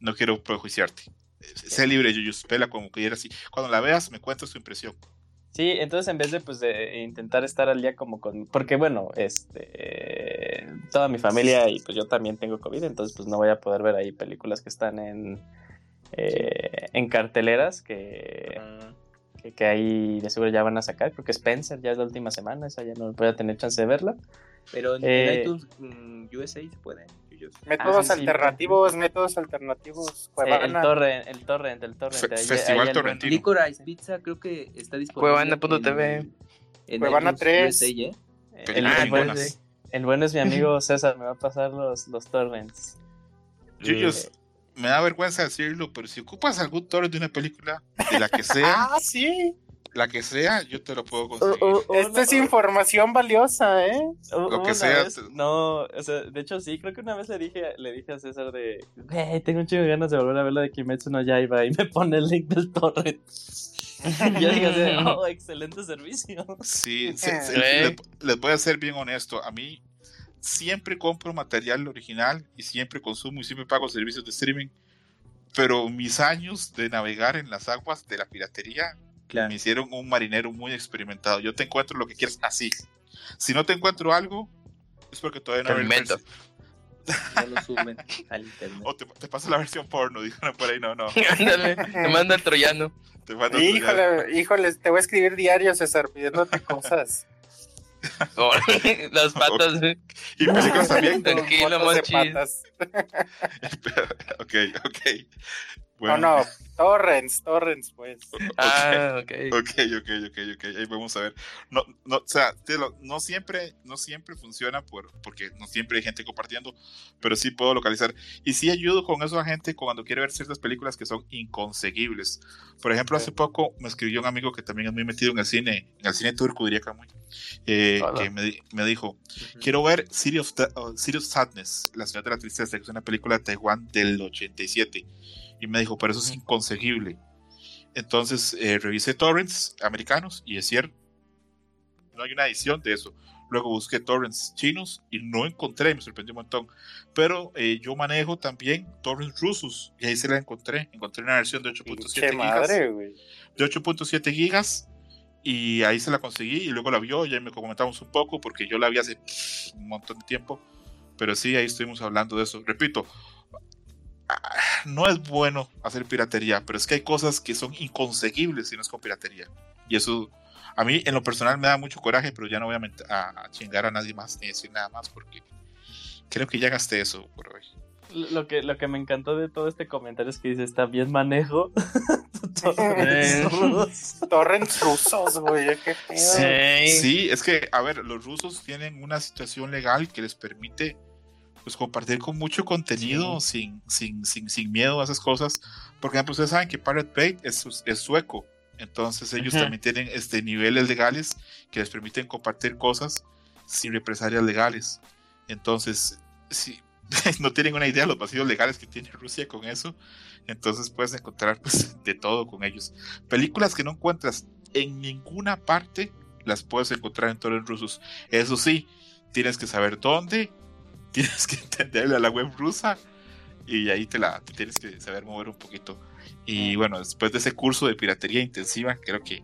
B: No quiero prejuiciarte. Sé libre, Yuyus. Pela como quieras. Y cuando la veas, me cuentas tu impresión.
E: Sí, entonces en vez de pues de intentar estar al día como con, porque bueno, este, toda mi familia y pues yo también tengo COVID, entonces pues no voy a poder ver ahí películas que están en, eh, en carteleras que, que, que ahí de seguro ya van a sacar. Creo que Spencer ya es la última semana, esa ya no voy a tener chance de verla.
G: Pero en,
E: Eh,
G: en iTunes mm, USA se puede. Yuyos.
C: Métodos
E: Ah, sí, sí.
C: alternativos, métodos alternativos.
E: Eh, el
C: Cuevana.
E: torrent, el torrent, el torrent. Ahí-
B: Festival
E: ahí el
B: Torrentino.
G: Licorice Pizza creo que está disponible.
H: Cuevana.tv.
G: en- en
C: Cuevana
G: iTunes
C: 3.
G: USA, ¿eh?
E: El,
B: Películas
E: el buen,
B: chingonas.
E: el bueno es mi amigo César, me va a pasar los, los torrents.
B: Yuyus, me da vergüenza decirlo, pero si ocupas algún toro de una película, de la que sea,
C: Ah, sí.
B: La que sea, yo te lo puedo conseguir.
E: uh, uh,
C: Esta
E: no,
C: es información valiosa, ¿eh?
E: uh,
B: lo que sea,
E: vez-
B: te-
E: no, o sea, de hecho sí, creo que una vez le dije, le dije a César de, "Güey, tengo un chingo de ganas de volver a ver la de Kimetsu no Yaiba y me pone el link del torrent. Y yo dije así, oh, excelente servicio.
B: Sí, sí, sí,
H: Sí.
B: les, les voy a ser bien honesto. A mí siempre compro material original y siempre consumo y siempre pago servicios de streaming. Pero mis años de navegar en las aguas de la piratería
G: Claro.
B: Me hicieron un marinero muy experimentado. Yo te encuentro lo que quieras así. Si no te encuentro algo, es porque todavía no
H: lo invento.
G: No lo suben al internet.
B: O te, te paso la versión porno, dijeron por ahí. No, no.
H: Ándale, te manda el troyano.
B: Te mando otro ya.
C: Híjole, híjole, te voy a escribir diario, César, pidiéndote cosas.
H: Las patas. eh.
B: Y películas también.
H: Tranquilo,
C: patas.
B: ok, ok.
C: No,
B: Bueno,
C: no, torrents, torrents, pues.
H: Ah, ok.
B: Ok, ok, ok, ok. Ahí vamos a ver. No, no, o sea, te lo- no siempre, no siempre funciona por, porque no siempre hay gente compartiendo, pero sí puedo localizar. Y sí ayudo con eso a gente cuando quiere ver ciertas películas que son inconseguibles. Por ejemplo, hace poco me escribió un amigo que también es muy metido en el cine, en el cine turco, diría Camuy, eh, que me, me dijo, quiero ver City of, oh, City of Sadness, La ciudad de la tristeza, que es una película de Taiwán del 87. Y me dijo, pero eso es inconseguible. Entonces eh, revisé torrents americanos y es cierto, no hay una edición de eso. Luego busqué torrents chinos y no encontré, me sorprendió un montón. Pero eh, yo manejo también torrents rusos y ahí se la encontré. Encontré una versión de 8.7
C: Pinche
B: gigas.
C: madre.
B: De 8.7 gigas y ahí se la conseguí y luego la vio y ahí me comentamos un poco porque yo la vi hace un montón de tiempo. Pero sí, ahí estuvimos hablando de eso. Repito, no es bueno hacer piratería, pero es que hay cosas que son inconseguibles si no es con piratería. Y eso a mí en lo personal me da mucho coraje, pero ya no voy a, a- chingar a nadie más ni decir nada más porque creo que ya gasté eso por hoy.
E: Lo que, lo que me encantó de todo este comentario es que dice, está bien manejo.
H: Eh.
C: Torrents rusos, güey. Qué pedo.
B: Sí, es que, a ver, los rusos tienen una situación legal que les permite pues compartir con mucho contenido sin, sin, sin, sin miedo a esas cosas. Por ejemplo, ustedes saben que Pirate Bay es, es sueco. Entonces ellos también tienen este, niveles legales que les permiten compartir cosas sin represalias legales. Entonces, si no tienen una idea de los vacíos legales que tiene Rusia con eso, entonces puedes encontrar pues, de todo con ellos. Películas que no encuentras en ninguna parte las puedes encontrar en torrents rusos. Eso sí, tienes que saber dónde, tienes que entenderle a la web rusa y ahí te la te tienes que saber mover un poquito. Y bueno, después de ese curso de piratería intensiva, creo que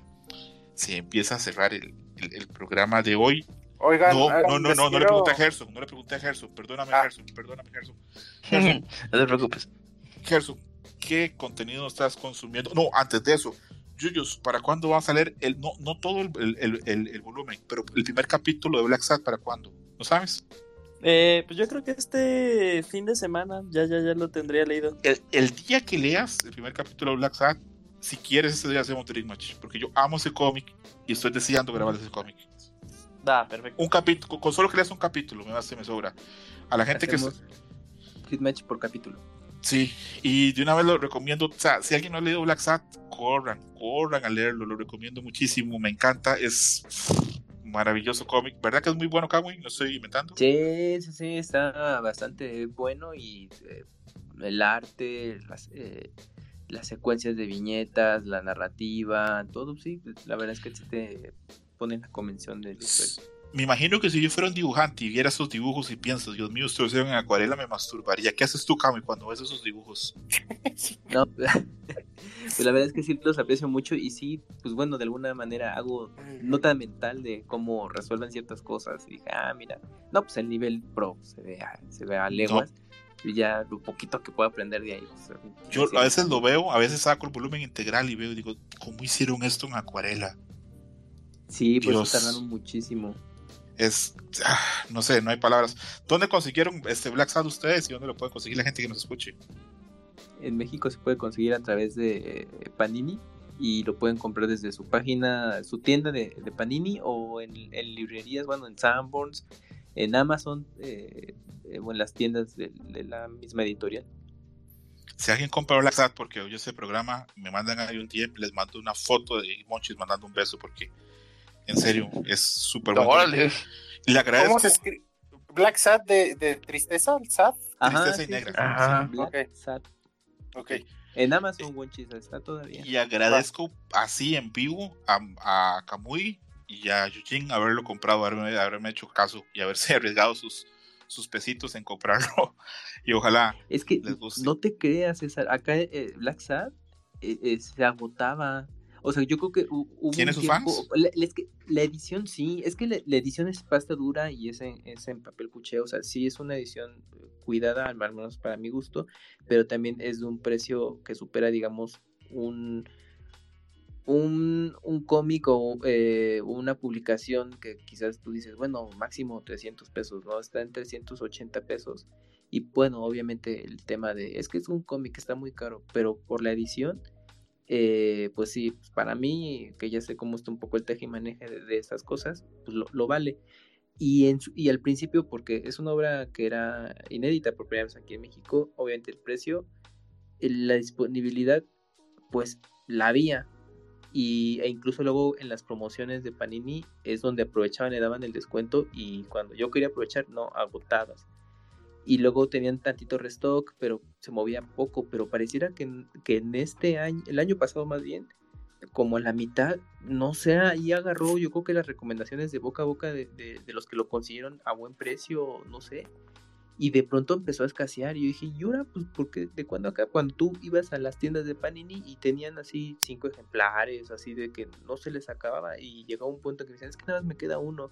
B: se empieza a cerrar el, el- el programa de hoy.
C: Oigan,
B: No, no, no,
C: les
B: no, no le pregunté a Gerson, no le pregunté a Gerson, perdóname
C: Ah.
B: Gerson, perdóname Gerson. Gerson,
H: No te preocupes.
B: Gerson, ¿qué contenido estás consumiendo? No, antes de eso, Yuyos, ¿para cuándo va a salir el, no, no todo el, el- el- el- el volumen, pero el primer capítulo de Black Sat, ¿para cuándo? ¿No sabes?
E: Eh, pues yo creo que este fin de semana ya, ya, ya lo tendría leído.
B: El, el día que leas el primer capítulo de Black Sat, si quieres ese día hacemos Dream Match, porque yo amo ese cómic y estoy deseando grabar ese cómic.
E: Da, perfecto.
B: Un capítulo, con solo que leas un capítulo, me y me sobra. A la gente que...
G: Hacemos Hit match por capítulo.
B: Sí, y de una vez lo recomiendo. O sea, si alguien no ha leído Black Sat, corran, corran a leerlo, lo recomiendo muchísimo, me encanta, es maravilloso cómic. ¿Verdad que es muy bueno, Kamui? No estoy inventando.
G: Sí, sí, sí, está bastante bueno y eh, el arte, las, eh, las secuencias de viñetas, la narrativa, todo, sí, la verdad es que sí te pone en la convención de.
B: Me imagino que si yo fuera un dibujante y viera esos dibujos y piensas, Dios mío, ustedes hicieron en acuarela, me masturbaría. ¿Qué haces tú, Kamui, cuando ves esos dibujos?
G: No, pues la verdad es que sí los aprecio mucho y sí, pues bueno, de alguna manera hago nota mental de cómo resuelven ciertas cosas. Y dije, ah, mira, no, pues el nivel pro se ve a, se ve a leguas. Y ya lo poquito que puedo aprender de ahí. pues,
B: Yo
G: sí.
B: a veces lo veo, a veces saco el volumen integral y veo y digo, ¿cómo hicieron esto en acuarela?
G: Sí, pues
B: Dios.
G: tardaron muchísimo.
B: Es, ah, no sé, no hay palabras. ¿Dónde consiguieron este Black Sat ustedes y dónde lo puede conseguir la gente que nos escuche?
G: En México se puede conseguir a través de Panini y lo pueden comprar desde su página, su tienda de, de Panini o en, en librerías, bueno, en Sanborns, en Amazon eh, eh, o en las tiendas de, de la misma editorial.
B: Si alguien compra Black Sat porque oye ese programa, me mandan ahí un DM, les mando una foto de Monchis mandando un beso porque en serio es súper bueno.
H: Órale.
B: Y le agradezco.
C: ¿Cómo se escribe? Black Sad de, de tristeza, el Sad.
B: Tristeza y negra.
H: Ajá.
G: Black
C: Ok.
G: Sad.
C: Ok.
G: En Amazon, Wonchis, está todavía.
B: Y agradezco así en vivo a, a Kamui y a Yujin haberlo comprado, haberme, haberme hecho caso y haberse arriesgado sus, sus pesitos en comprarlo. Y ojalá
G: Es que
B: les guste.
G: no te creas, César. Acá eh, Black Sad eh, eh, se agotaba. O sea, yo creo que hu- hubo
B: ¿Tiene
G: un
B: sus
G: tiempo-
B: fans?
G: La, es que la edición sí, es que la, la edición es pasta dura y es en, es en papel cuché, o sea, sí es una edición cuidada, al menos para mi gusto, pero también es de un precio que supera, digamos, un un, un cómic o eh, una publicación que quizás tú dices, bueno, máximo 300 pesos, ¿no? Está en 380 pesos. Y bueno, obviamente el tema de, es que es un cómic, está muy caro, pero por la edición, eh, pues sí, pues para mí, que ya sé cómo está un poco el teje y maneje de, de estas cosas, pues lo, lo vale. Y, en y al principio, porque es una obra que era inédita por primera vez aquí en México, obviamente el precio, la disponibilidad, pues la había. Y, e incluso luego en las promociones de Panini es donde aprovechaban, le daban el descuento y cuando yo quería aprovechar, no, agotadas. Y luego tenían tantito restock, pero se movía poco, pero pareciera que, que en este año, el año pasado más bien, como la mitad, no sé, ahí agarró, yo creo que las recomendaciones de boca a boca de, de- los que lo consiguieron a buen precio, no sé, y de pronto empezó a escasear, y yo dije, ¿y ahora? Pues, porque de cuando acá? Cuando tú ibas a las tiendas de Panini y tenían así cinco ejemplares, así de que no se les acababa, y llegó un punto que me decían, es que nada más me queda uno,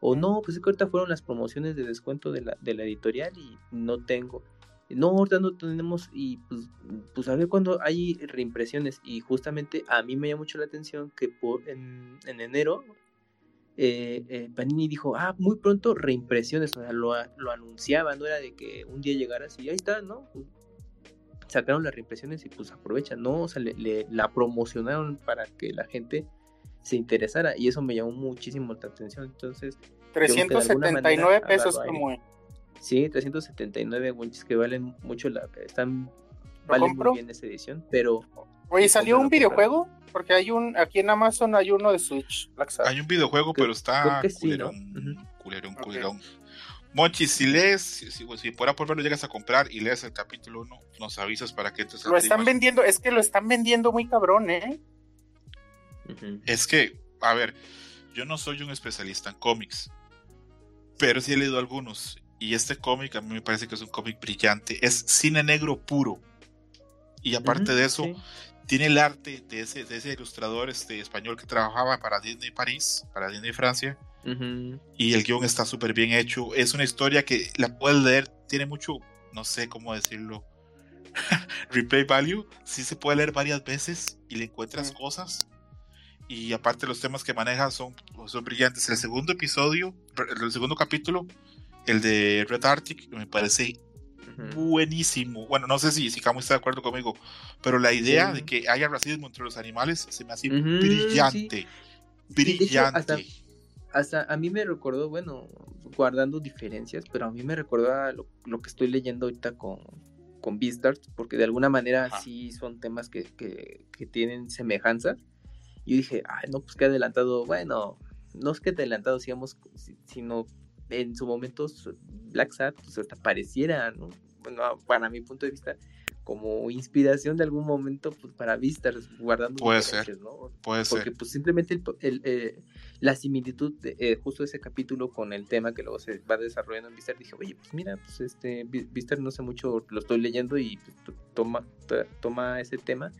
G: o no, pues es que ahorita fueron las promociones de descuento de la, de la editorial y no tengo. No, ahorita no tenemos y pues, pues a ver cuando hay reimpresiones y justamente a mí me llama mucho la atención que por, en, en enero eh, eh, Panini dijo, ah, muy pronto reimpresiones, o sea, lo, lo anunciaba, no era de que un día llegaras y ahí está, ¿no? Pues, sacaron las reimpresiones y pues aprovechan, ¿no? O sea, le- la promocionaron para que la gente se interesara y eso me llamó muchísimo la atención, entonces... creo que de alguna
C: 379
G: manera
C: pesos como
G: Sí, 379 winches que valen mucho la están valen
C: compro?
G: muy bien esa edición, pero
C: Oye, ¿salió un videojuego? Porque hay un, aquí en Amazon hay uno de Switch.
B: Hay un videojuego, pero está culerón, culerón, culerón. Mochi, si lees, si, si, si por por lo llegas a comprar y lees el capítulo 1, nos avisas para que al
C: Lo están vendiendo, es que lo están vendiendo muy cabrón, ¿eh?
B: Es que, a ver, yo no soy un especialista en cómics, pero sí he leído algunos. Y este cómic a mí me parece que es un cómic brillante. Es cine negro puro. Y aparte de eso,
G: sí.
B: tiene el arte de ese, de ese ilustrador este, español que trabajaba para Disney París, para Disney Francia. Y el guion está súper bien hecho. Es una historia que la puedes leer, tiene mucho, no sé cómo decirlo, replay value. Sí se puede leer varias veces y le encuentras cosas. Y aparte los temas que maneja son, son brillantes. El segundo episodio, el segundo capítulo, el de Red Arctic, me parece buenísimo. Bueno, no sé si, si Camu está de acuerdo conmigo, pero la idea
G: Sí.
B: de que haya racismo entre los animales se me hace
G: Ujú,
B: brillante.
G: Sí, hecho,
B: Brillante.
G: hasta, hasta a mí me recordó, bueno, guardando diferencias, pero a mí me recordó a lo, lo que estoy leyendo ahorita con, con Beastars, porque de alguna manera
B: Ajá.
G: sí son temas que, que, que tienen semejanza. Y yo dije, ay, no, pues que adelantado, bueno, no es que adelantado, digamos, si- sino en su momento Black Sat, pues hasta pareciera, ¿no? Bueno, para mi punto de vista, como inspiración de algún momento, pues para Beastars, guardando
B: Puede ser.
G: ¿no?
B: Puede
G: Porque
B: ser.
G: pues simplemente el, el, eh, la similitud de eh, justo ese capítulo con el tema que luego se va desarrollando en Vistar, dije, oye, pues mira, pues este Vi- Vistar no sé mucho, lo estoy leyendo y pues, to- toma, to- toma ese tema.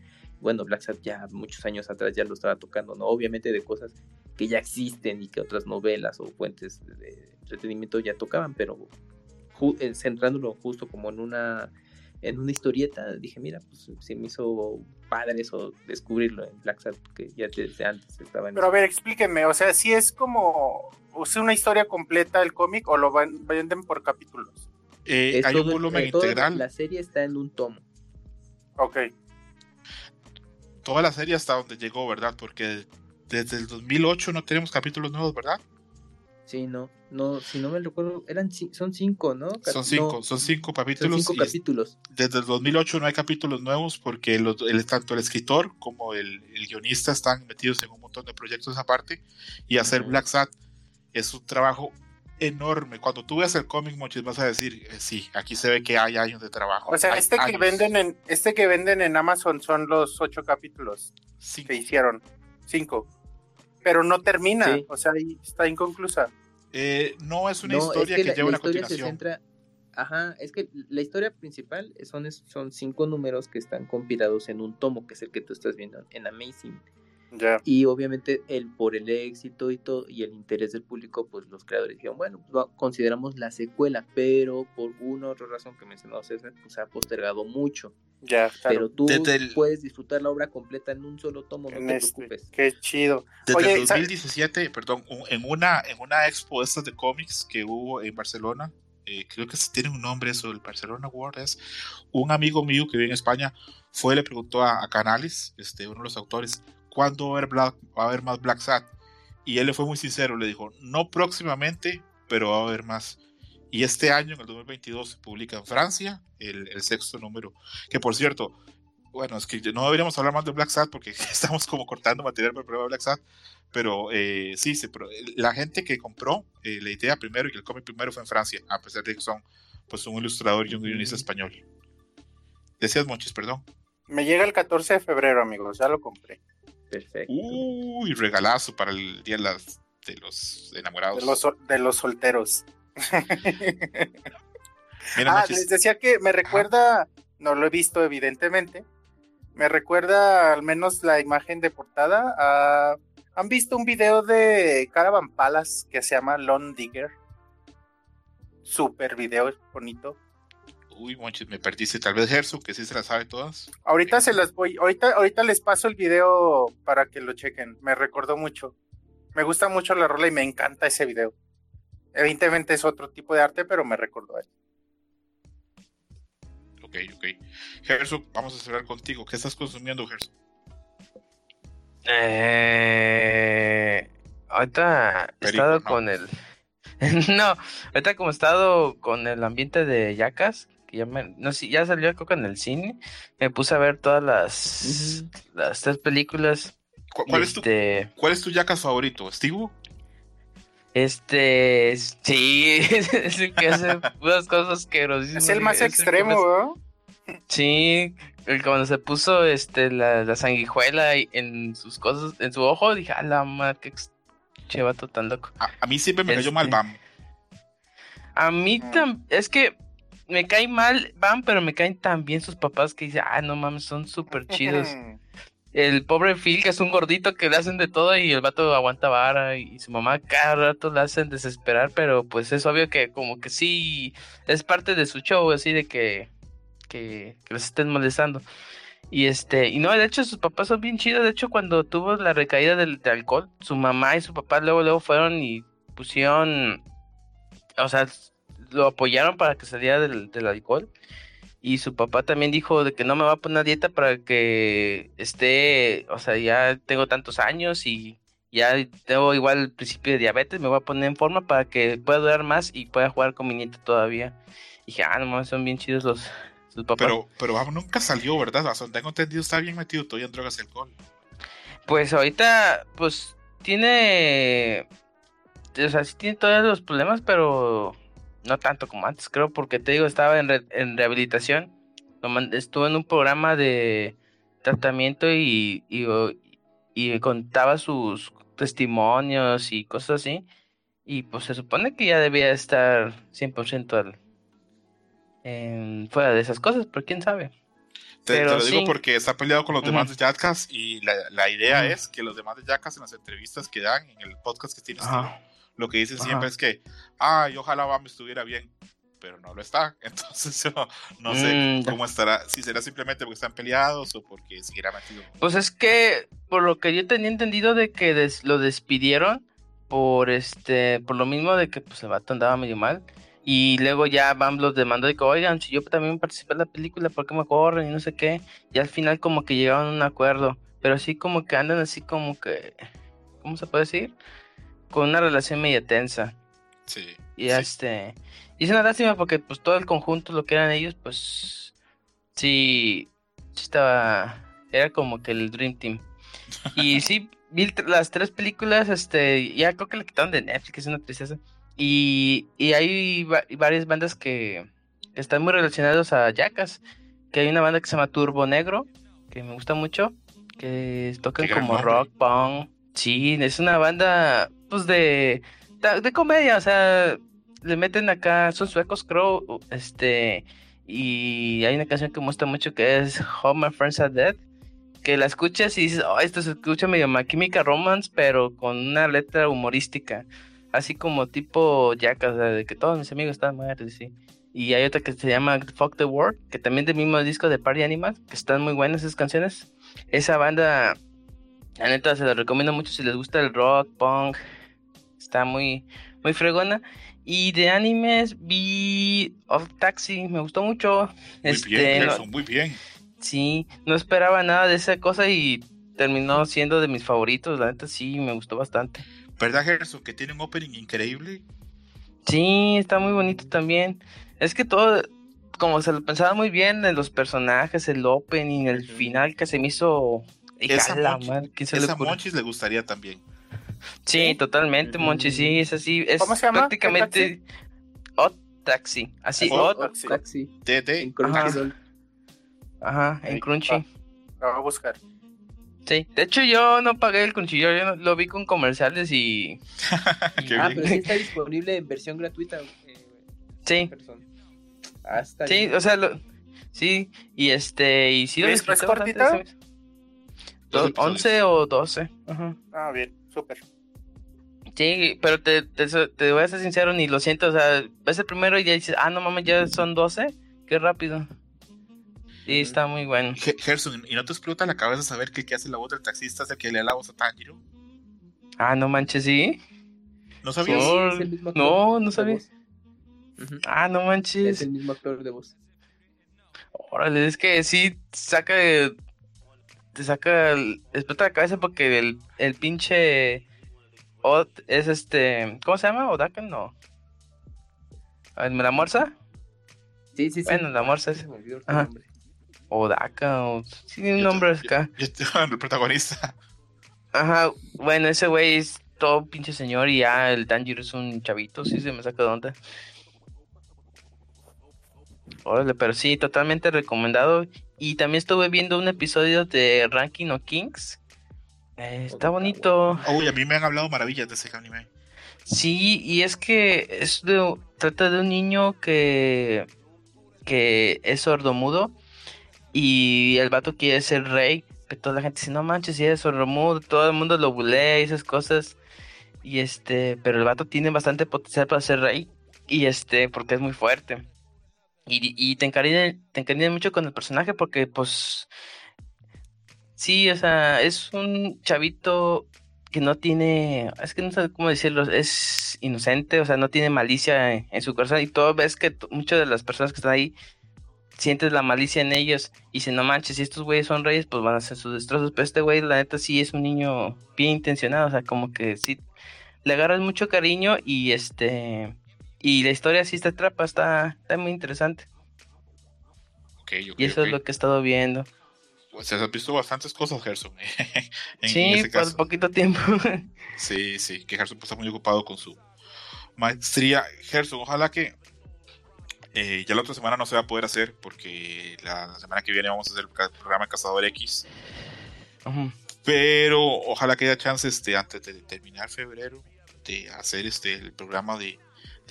G: Bueno, Black Sat ya muchos años atrás ya lo estaba tocando, ¿no? Obviamente de cosas que ya existen y que otras novelas o fuentes de, entretenimiento ya tocaban, pero ju- eh, centrándolo justo como en una en una historieta, dije, mira, pues se me hizo padre eso, descubrirlo en Black Sat, que ya desde antes estaba en
C: Pero a ver, explíquenme, o sea, si es como, o sea, una historia completa el cómic o lo van- venden por capítulos.
B: Eh,
G: Es
B: hay un
G: todo el-
B: volumen
G: eh,
B: integral.
G: La serie está en un tomo.
C: Ok.
B: Toda la serie hasta donde llegó, ¿verdad? Porque desde el 2008 no tenemos capítulos nuevos, ¿verdad?
G: Sí, no, no, si no me recuerdo, eran son cinco, ¿no?
B: Son
G: no,
B: cinco, son cinco
G: son
B: capítulos.
G: cinco
B: y es-
G: capítulos.
B: desde el 2008 no hay capítulos nuevos porque los- el, tanto el escritor como el, el guionista están metidos en un montón de proyectos aparte. Y hacer. Black Sat es un trabajo enorme. Cuando tú veas el cómic, Mochis, vas a decir, eh, sí, aquí se ve que hay años de trabajo.
C: O sea, este que venden en, este que venden en Amazon son los ocho capítulos
B: Cinco.
C: que hicieron. Cinco. Pero no termina,
G: Sí.
C: o sea, ahí está inconclusa.
B: Eh, no es una
G: no,
B: historia
G: es que,
B: que,
G: la,
B: lleva
G: la
B: una
G: historia se
B: continuación.
G: centra. Ajá, es que la historia principal son, son cinco números que están compilados en un tomo, que es el que tú estás viendo en Amazing.
C: Ya.
G: Y obviamente el por el éxito y todo y el interés del público, pues los creadores dijeron, bueno, pues va- consideramos la secuela, pero por una u otra razón que mencionó César, pues se ha postergado mucho.
C: Ya, claro.
G: Pero tú
B: el-
G: puedes disfrutar la obra completa en un solo tomo, no
C: En
G: te
C: este,
G: preocupes.
C: Qué chido.
B: Desde
C: Oye,
B: el
C: sa-
B: 2017, perdón, un- en una, en una expo de estas de cómics que hubo en Barcelona, eh, creo que tiene un nombre eso, el Barcelona World, es un amigo mío que vive en España, fue y le preguntó a, a Canales, este, uno de los autores, ¿cuándo va a haber, Black- va a haber más Black Sat? Y él le fue muy sincero, le dijo, no próximamente, pero va a haber más. Y este año, en el 2022, se publica en Francia el, el sexto número, que por cierto, bueno, es que no deberíamos hablar más de Black Sat porque estamos como cortando material para programa de Black Sat, pero eh, sí, se la gente que compró eh, la idea primero y el cómic primero fue en Francia, a pesar de que son pues un ilustrador y un guionista español. Decías Monchis, perdón.
C: Me llega el 14 de febrero, amigos. Ya lo compré.
G: Perfecto.
B: Uy, regalazo para el día de, las- de los enamorados.
C: De los, de los solteros.
B: Mira,
C: ah, les decía que me recuerda, no lo he visto evidentemente, me recuerda al menos la imagen de portada. a- ¿Han visto un video de Caravan Palace que se llama Lone Digger? Super video, es bonito.
B: Uy, Monchis, me perdiste. Tal vez Herzog, que sí se la sabe todas.
C: Ahorita se las voy, ahorita, ahorita les paso el video para que lo chequen. Me recordó mucho. Me gusta mucho la rola y me encanta ese video. Evidentemente es otro tipo de arte, pero me recordó a él.
B: Ok, ok. Herzog, vamos a cerrar contigo. ¿Qué estás consumiendo, Herzog?
H: Eh, ahorita he estado
B: no.
H: con el. no, ahorita como he estado con el ambiente de Yacas, que ya, me- no sé, ya salió creo que en el cine, me puse a ver todas las, las tres películas.
B: ¿Cu-
H: y
B: ¿Cuál, es tu,
H: este,
B: ¿Cuál es tu Yacas favorito? ¿Steve?
H: este, sí, es el que hace unas cosas asquerosísimas.
C: Es el más
H: es
C: extremo, ¿verdad?
H: Sí, el- cuando se puso este la, la sanguijuela en sus cosas, en su ojo, dije, a la madre, qué ex- che vato tan loco.
B: A, a mí siempre me cayó
H: Este.
B: mal Bam.
H: A mí
C: Mm.
H: tam- es que me cae mal Van, pero me caen tan bien sus papás que dicen, ah, no mames, son súper chidos. El pobre Phil, que es un gordito que le hacen de todo y el vato aguanta vara y, su mamá cada rato le hacen desesperar, pero pues es obvio que como que sí es parte de su show, así de que, que, que los estén molestando. Y este, y no, de hecho sus papás son bien chidos, de hecho cuando tuvo la recaída del, de alcohol, su mamá y su papá luego, luego fueron y pusieron, o sea, lo apoyaron para que saliera del, del alcohol. Y su papá también dijo de que no me va a poner dieta para que esté, o sea, ya tengo tantos años y ya tengo igual el principio de diabetes, me voy a poner en forma para que pueda durar más y pueda jugar con mi nieto todavía. Y dije, ah, no mames, son bien chidos los sus papás.
B: Pero, pero Bam nunca salió, ¿verdad? O sea, tengo entendido, está bien metido todavía en drogas y alcohol.
H: Pues ahorita, pues tiene, o sea, sí tiene todos los problemas, pero no tanto como antes, creo, porque te digo, estaba en, re- en rehabilitación, estuvo en un programa de tratamiento y, y, y contaba sus testimonios y cosas así, y pues se supone que ya debía estar 100% al, en- fuera de esas cosas, pero quién sabe.
B: Te, lo digo porque está peleado con los demás de Jackass y la, la idea es que los demás de Jackass en las entrevistas que dan, en el podcast que tiene
H: Ajá.
B: Steve, lo que dicen
H: Ajá.
B: siempre es que, ay, ojalá Bam estuviera bien, pero no lo está. Entonces yo no sé
H: Mm,
B: cómo estará, si será simplemente porque están peleados o porque seguirá metido.
H: Pues es que, por lo que yo tenía entendido de que des- lo despidieron por este, por lo mismo de que pues el vato andaba medio mal. Y luego ya Bam los demandó de que, oigan, si yo también participé en la película, ¿por qué me corren? Y no sé qué. Y al final como que llegaron a un acuerdo. Pero así como que andan así como que, ¿cómo se puede decir? Con una relación media tensa.
B: Sí.
H: Y
B: sí.
H: este. Y es una lástima porque pues todo el conjunto, lo que eran ellos, pues sí, sí estaba. Era como que el Dream Team. Y sí, vi las tres películas, este, ya creo que le quitaron de Netflix, es una tristeza. Y, y hay va- varias bandas que están muy relacionadas a Jackass. Que hay una banda que se llama Turbo Negro, que me gusta mucho, que tocan como rock, punk. Sí, es una banda, pues de, de, comedia, o sea, le meten acá, son suecos, creo, este, y hay una canción que me gusta mucho que es How My Friends Are Dead. que la escuchas y dices, oh, esto se escucha medio My Chemical Romance, pero con una letra humorística. Así como tipo Jack, o sea, de que todos mis amigos están muertos, sí. Y hay otra que se llama Fuck the World, que también del mismo disco de Party Animal, que están muy buenas esas canciones. Esa banda, la neta, se la recomiendo mucho si les gusta el rock, punk. Está muy, muy fregona. Y de animes vi Off Taxi, me gustó mucho.
B: Muy
H: Este,
B: bien,
H: no-
B: Gerson, muy bien.
H: Sí, no esperaba nada de esa cosa y terminó siendo de mis favoritos. La neta sí, me gustó bastante.
B: ¿Verdad, Gerson? Que tiene un opening increíble.
H: Sí, está muy bonito también. Es que todo, como se lo pensaba muy bien en los personajes, el opening, el final que se me hizo. Hija
B: Esa
H: de la
B: Monchi-
H: madre, ¿quién se le
B: Esa? Monchis le gustaría también.
H: Sí,
C: ¿Sí?
H: totalmente, Monchi, sí, es así. Es
C: ¿Cómo se llama?
H: prácticamente. Odd Taxi. Así,
B: Odd
H: Odd.
C: Taxi.
G: Taxi.
B: TT.
G: En Crunchyroll.
H: Ajá, en
C: Ahí,
H: Crunchy.
C: va. La voy a buscar.
H: Sí, de hecho yo no pagué el Crunchyroll, yo no- lo vi con comerciales y.
B: Qué
G: Ah,
B: bien.
G: pero sí está disponible en versión gratuita. eh,
H: Sí,
G: persona. Ah,
H: Sí,
G: bien.
H: o sea, lo, sí, y este, y sí lo
C: ¿Es- cortita?
H: ¿sabes? Do-
B: Dos episodios.
H: 11 o 12. Ajá.
C: Ah, bien, súper.
H: Sí, pero te, te, te voy a ser sincero, ni lo siento, o sea, ves el primero y ya dices, ah, no mames, ya son 12, qué rápido. Sí, está muy bueno.
B: Ge- Gerson, ¿y no te explota la cabeza saber que que hace la voz del taxista es el que le da la voz a Tanjiro?
H: Ah, no manches, sí.
B: ¿No sabías?
G: Es
H: No, no
G: de
H: sabía.
G: voz. Ujú,
H: Ah, no
G: Es
H: manches.
G: el mismo actor de voz.
H: Órale, es que sí saca, te saca, el- explota la cabeza porque el, el pinche Od es este, ¿cómo se llama? Odakan, no. A ver, ¿Me la morsa?
G: Sí, sí, sí.
H: Bueno, la morsa es
G: Se me olvidó el
H: Ajá.
G: nombre.
H: Odaka, o sí, tiene un nombre acá.
B: Yo estoy el protagonista.
H: Ajá, bueno, ese güey es todo pinche señor y ya el Tanjiro es un chavito, sí se me saca de onda. Órale, pero sí, totalmente recomendado. Y también estuve viendo un episodio de Ranking of Kings. Eh, está bonito.
B: Uy, a mí me han hablado maravillas de ese anime.
H: Sí, y es que es de, trata de un niño que, que es sordomudo y el vato quiere ser rey, pero toda la gente dice, no manches, si eres sordomudo, todo el mundo lo bulea y esas cosas. Y este, pero el vato tiene bastante potencial para ser rey y este, porque es muy fuerte. Y, y te encariñas te mucho con el personaje porque pues sí, o sea, es un chavito que no tiene, es que no sé cómo decirlo, es inocente, o sea, no tiene malicia en, su corazón y todo ves que muchas de las personas que están ahí sientes la malicia en ellos y si no manches, si estos güeyes son reyes, pues van a hacer sus destrozos, pero este güey la neta sí es un niño bien intencionado, o sea, como que sí le agarras mucho cariño y este y la historia sí te atrapa, está, está muy interesante
B: Ok, ok,
H: y eso es lo que he estado viendo.
B: O sea, has visto bastantes cosas, Gerson. en,
H: sí,
B: en
H: por
B: caso.
H: poquito tiempo.
B: Sí, sí, que Gerson pues, está muy ocupado con su maestría. Gerson, ojalá que eh, ya la otra semana no se va a poder hacer porque la, la semana que viene vamos a hacer el programa Cazador X. Pero ojalá que haya chance este, antes de terminar febrero de hacer este el programa de,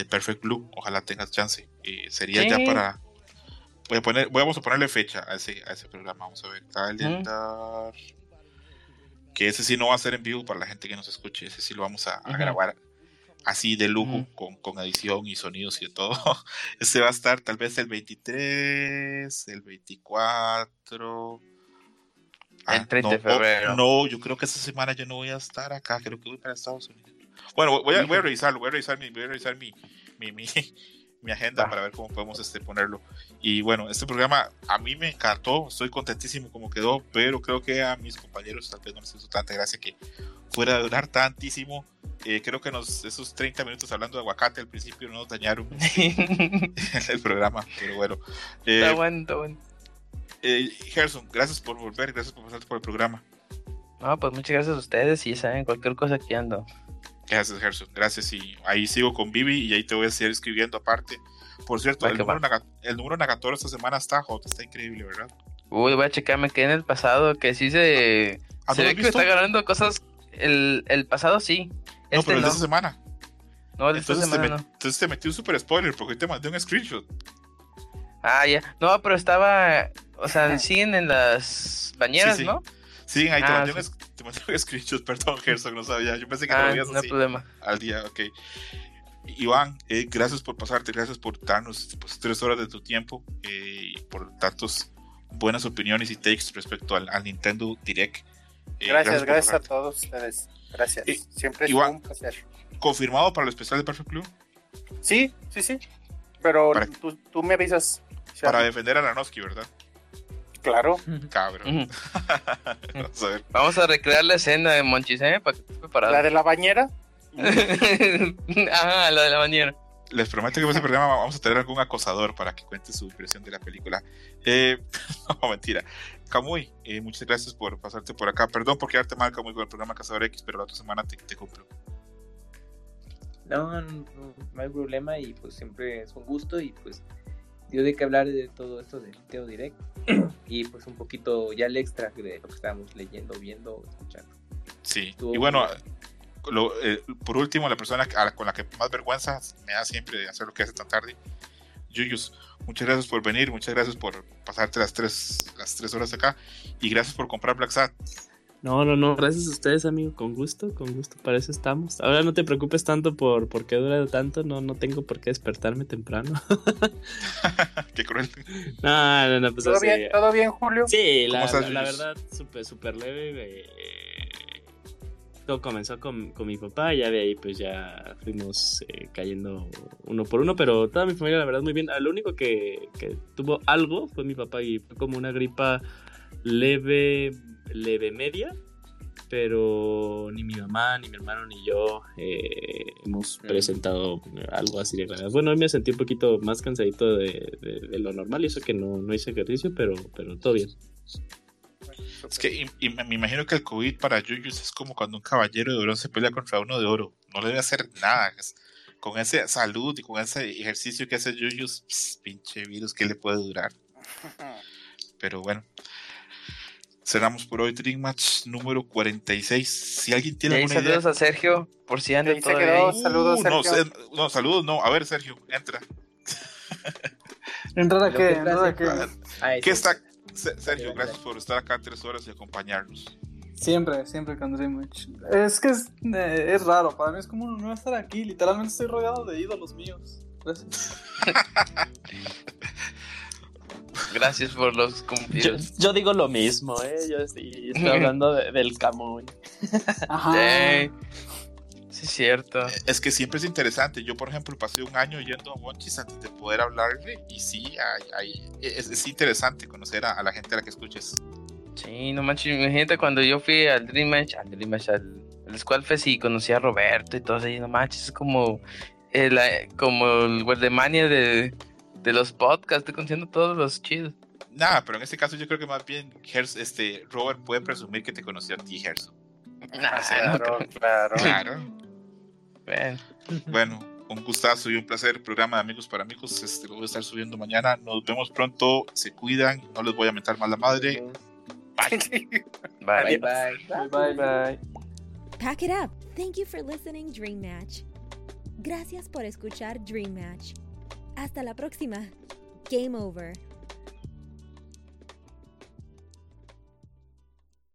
B: de Perfect Blue. Ojalá tengas chance. Eh, sería ya
H: Sí.
B: para. Voy a poner, vamos a ponerle fecha a ese, a ese programa. Vamos a ver. Calendar. Que ese sí no va a ser en vivo para la gente que nos escuche. Ese sí lo vamos a, a grabar así de lujo, con, con edición y sonidos y de todo. Ese va a estar tal vez el 23, el 24.
H: El 30 de
B: Ah, no, oh,
H: febrero.
B: no, yo creo que esta semana yo no voy a estar acá, creo que voy para Estados Unidos. Bueno, voy a, voy a revisarlo, voy a revisar mi, voy a revisar mi, mi, mi, mi agenda
H: Va.
B: para ver cómo podemos este, ponerlo. Y bueno, este programa a mí me encantó, estoy contentísimo como quedó, pero creo que a mis compañeros tal vez no les hizo tanta gracia que fuera de durar tantísimo. Eh, creo que nos, esos 30 minutos hablando de aguacate al principio no nos dañaron el programa, pero bueno. Eh,
H: está bueno, está bueno.
B: eh, Gerson, gracias por volver, gracias por pasarte por el programa.
H: No, pues muchas gracias a ustedes y saben, cualquier cosa que ando.
B: Gracias, Gerson. Gracias. Y ahí sigo con Vivi y ahí te voy a seguir escribiendo aparte. Por cierto, el
H: que
B: número. Naga- el número Nagatoro esta semana está hot, está increíble, ¿verdad?
H: Uy, voy a checar, me quedé en el pasado, que sí se,
B: ¿Ah,
H: se ve que está agarrando cosas. El, el pasado sí.
B: no,
H: Este
B: pero el
H: no.
B: de esta semana.
H: No, el de esta
B: Entonces te,
H: semana
B: met-
H: no.
B: entonces te metí un super spoiler porque te mandé un screenshot.
H: Ah, ya. No, pero estaba. O sea, siguen en las bañeras,
B: Sí, sí.
H: ¿no?
B: Sí, ahí te
H: Ah,
B: mandé
H: sí.
B: un, te mandé un screenshot, perdón, Gerson, no sabía. Yo pensé que te
H: Ah,
B: lo
H: no
B: así
H: problema.
B: al día, ok. Iván, eh, gracias por pasarte, gracias por darnos pues, tres horas de tu tiempo eh, y por tantos buenas opiniones y takes respecto al, al Nintendo Direct. Eh,
C: Gracias,
B: por
C: gracias a todos ustedes. Gracias.
B: Y-
C: Siempre es
B: igual-
C: un placer.
B: ¿Confirmado para el especial de Perfect Blue?
C: Sí, sí, sí. Pero
B: Para-
C: tú, tú me avisas.
B: Para defender a Ranoski, ¿verdad?
C: Claro.
B: Cabrón. Vamos a ver.
H: Vamos a recrear la escena de Monchis, ¿eh? Para que estés preparado.
C: La de la bañera.
H: Ajá, la de la bañera.
B: Les prometo que en ese programa vamos a tener algún acosador para que cuente su impresión de la película. Eh, no, mentira. Camuy, eh, muchas gracias por pasarte por acá. Perdón por quedarte mal, Camuy, con el programa Cazador X, pero la otra semana te, te cumplo.
G: No, no, no hay problema y pues siempre es un gusto y pues dio de qué hablar de todo esto del Teo Direct y pues un poquito ya el extra de lo que estábamos leyendo, viendo, escuchando.
B: Sí.
G: Estuvo
B: Y bueno, lo- eh, por último, la persona con la que más vergüenza me da siempre hacer lo que hace tan tarde, Yuyus, muchas gracias por venir, muchas gracias por pasarte las tres, las tres horas acá y gracias por comprar Black Sat.
E: No, no, no, gracias a ustedes, amigo, con gusto, con gusto, para eso estamos. Ahora no te preocupes tanto por, por qué dura tanto, no, no tengo por qué despertarme temprano.
B: Qué cruel.
E: no, no, no, pues
C: ¿Todo
E: así.
C: bien, ¿Todo bien, Julio?
E: Sí, la,
B: ¿Cómo estás,
E: la- la verdad, súper, súper leve. eh, todo comenzó con, con mi papá, ya de ahí pues ya fuimos eh, cayendo uno por uno, pero toda mi familia la verdad muy bien. Lo único que, que tuvo algo fue mi papá y fue como una gripa leve, leve media, pero ni mi mamá, ni mi hermano, ni yo eh, hemos
G: Mm.
E: presentado algo así de grave. Bueno, hoy me sentí un poquito más cansadito de, de- de lo normal y eso que no, no hice ejercicio, pero, pero todo bien.
B: Es que y- y me imagino que el COVID para Yuyus es como cuando un caballero de bronce pelea contra uno de oro. No le debe hacer nada. Es- con esa salud y con ese ejercicio que hace Yuyus, pss, pinche virus, ¿qué le puede durar? Pero bueno. Cerramos por hoy Dream Match número 46. Si alguien tiene alguna idea.
H: saludos a Sergio, por si anda
C: se quedó. Saludos,
B: Uh, no,
C: Sergio.
B: se- no, saludos, no. A ver, Sergio, entra.
F: ¿Entrar a qué?
G: que
F: ¿Entrar a
G: pasa-
F: qué?
G: Ah,
B: ¿Qué
G: eso.
B: está? Se- Sergio, gracias por estar acá tres horas y acompañarnos.
F: Siempre, siempre con Dream Match. Es que es, eh, es raro, para mí es como no estar aquí. Literalmente estoy rodeado de ídolos míos. Gracias.
H: Gracias por los cumplidos.
E: yo digo lo mismo, ¿eh? Yo sí, estoy hablando de- del Camuy.
F: Ajá.
H: Sí, sí, es cierto.
B: Es que siempre es interesante. Yo, por ejemplo, pasé un año yendo a Monchis antes de poder hablarle y sí, hay, hay- es, es interesante conocer a, a la gente a la que escuches.
H: Sí, no manches, imagínate cuando yo fui al Dream Match, al Dream Match, al, al Squad Fest y conocí a Roberto y todo ahí, no manches, es como el, eh, como el Wordemania de, de los podcasts, estoy conociendo todos los chidos.
B: Nada, pero en este caso yo creo que más bien Gers- este, Robert puede presumir que te conoció a ti, Gerson.
H: Nah,
C: Claro, claro.
B: Claro.
H: bueno.
B: Bueno, un gustazo y un placer. Programa de Amigos para Amigos. Este, lo voy a estar subiendo mañana. Nos vemos pronto. Se cuidan. No les voy a mentar más la madre.
H: Bye.
G: Bye, bye.
F: Bye, bye.
A: Pack it up. Thank you for listening, Dream Match. Gracias por escuchar Dream Match. Hasta la próxima. Game over.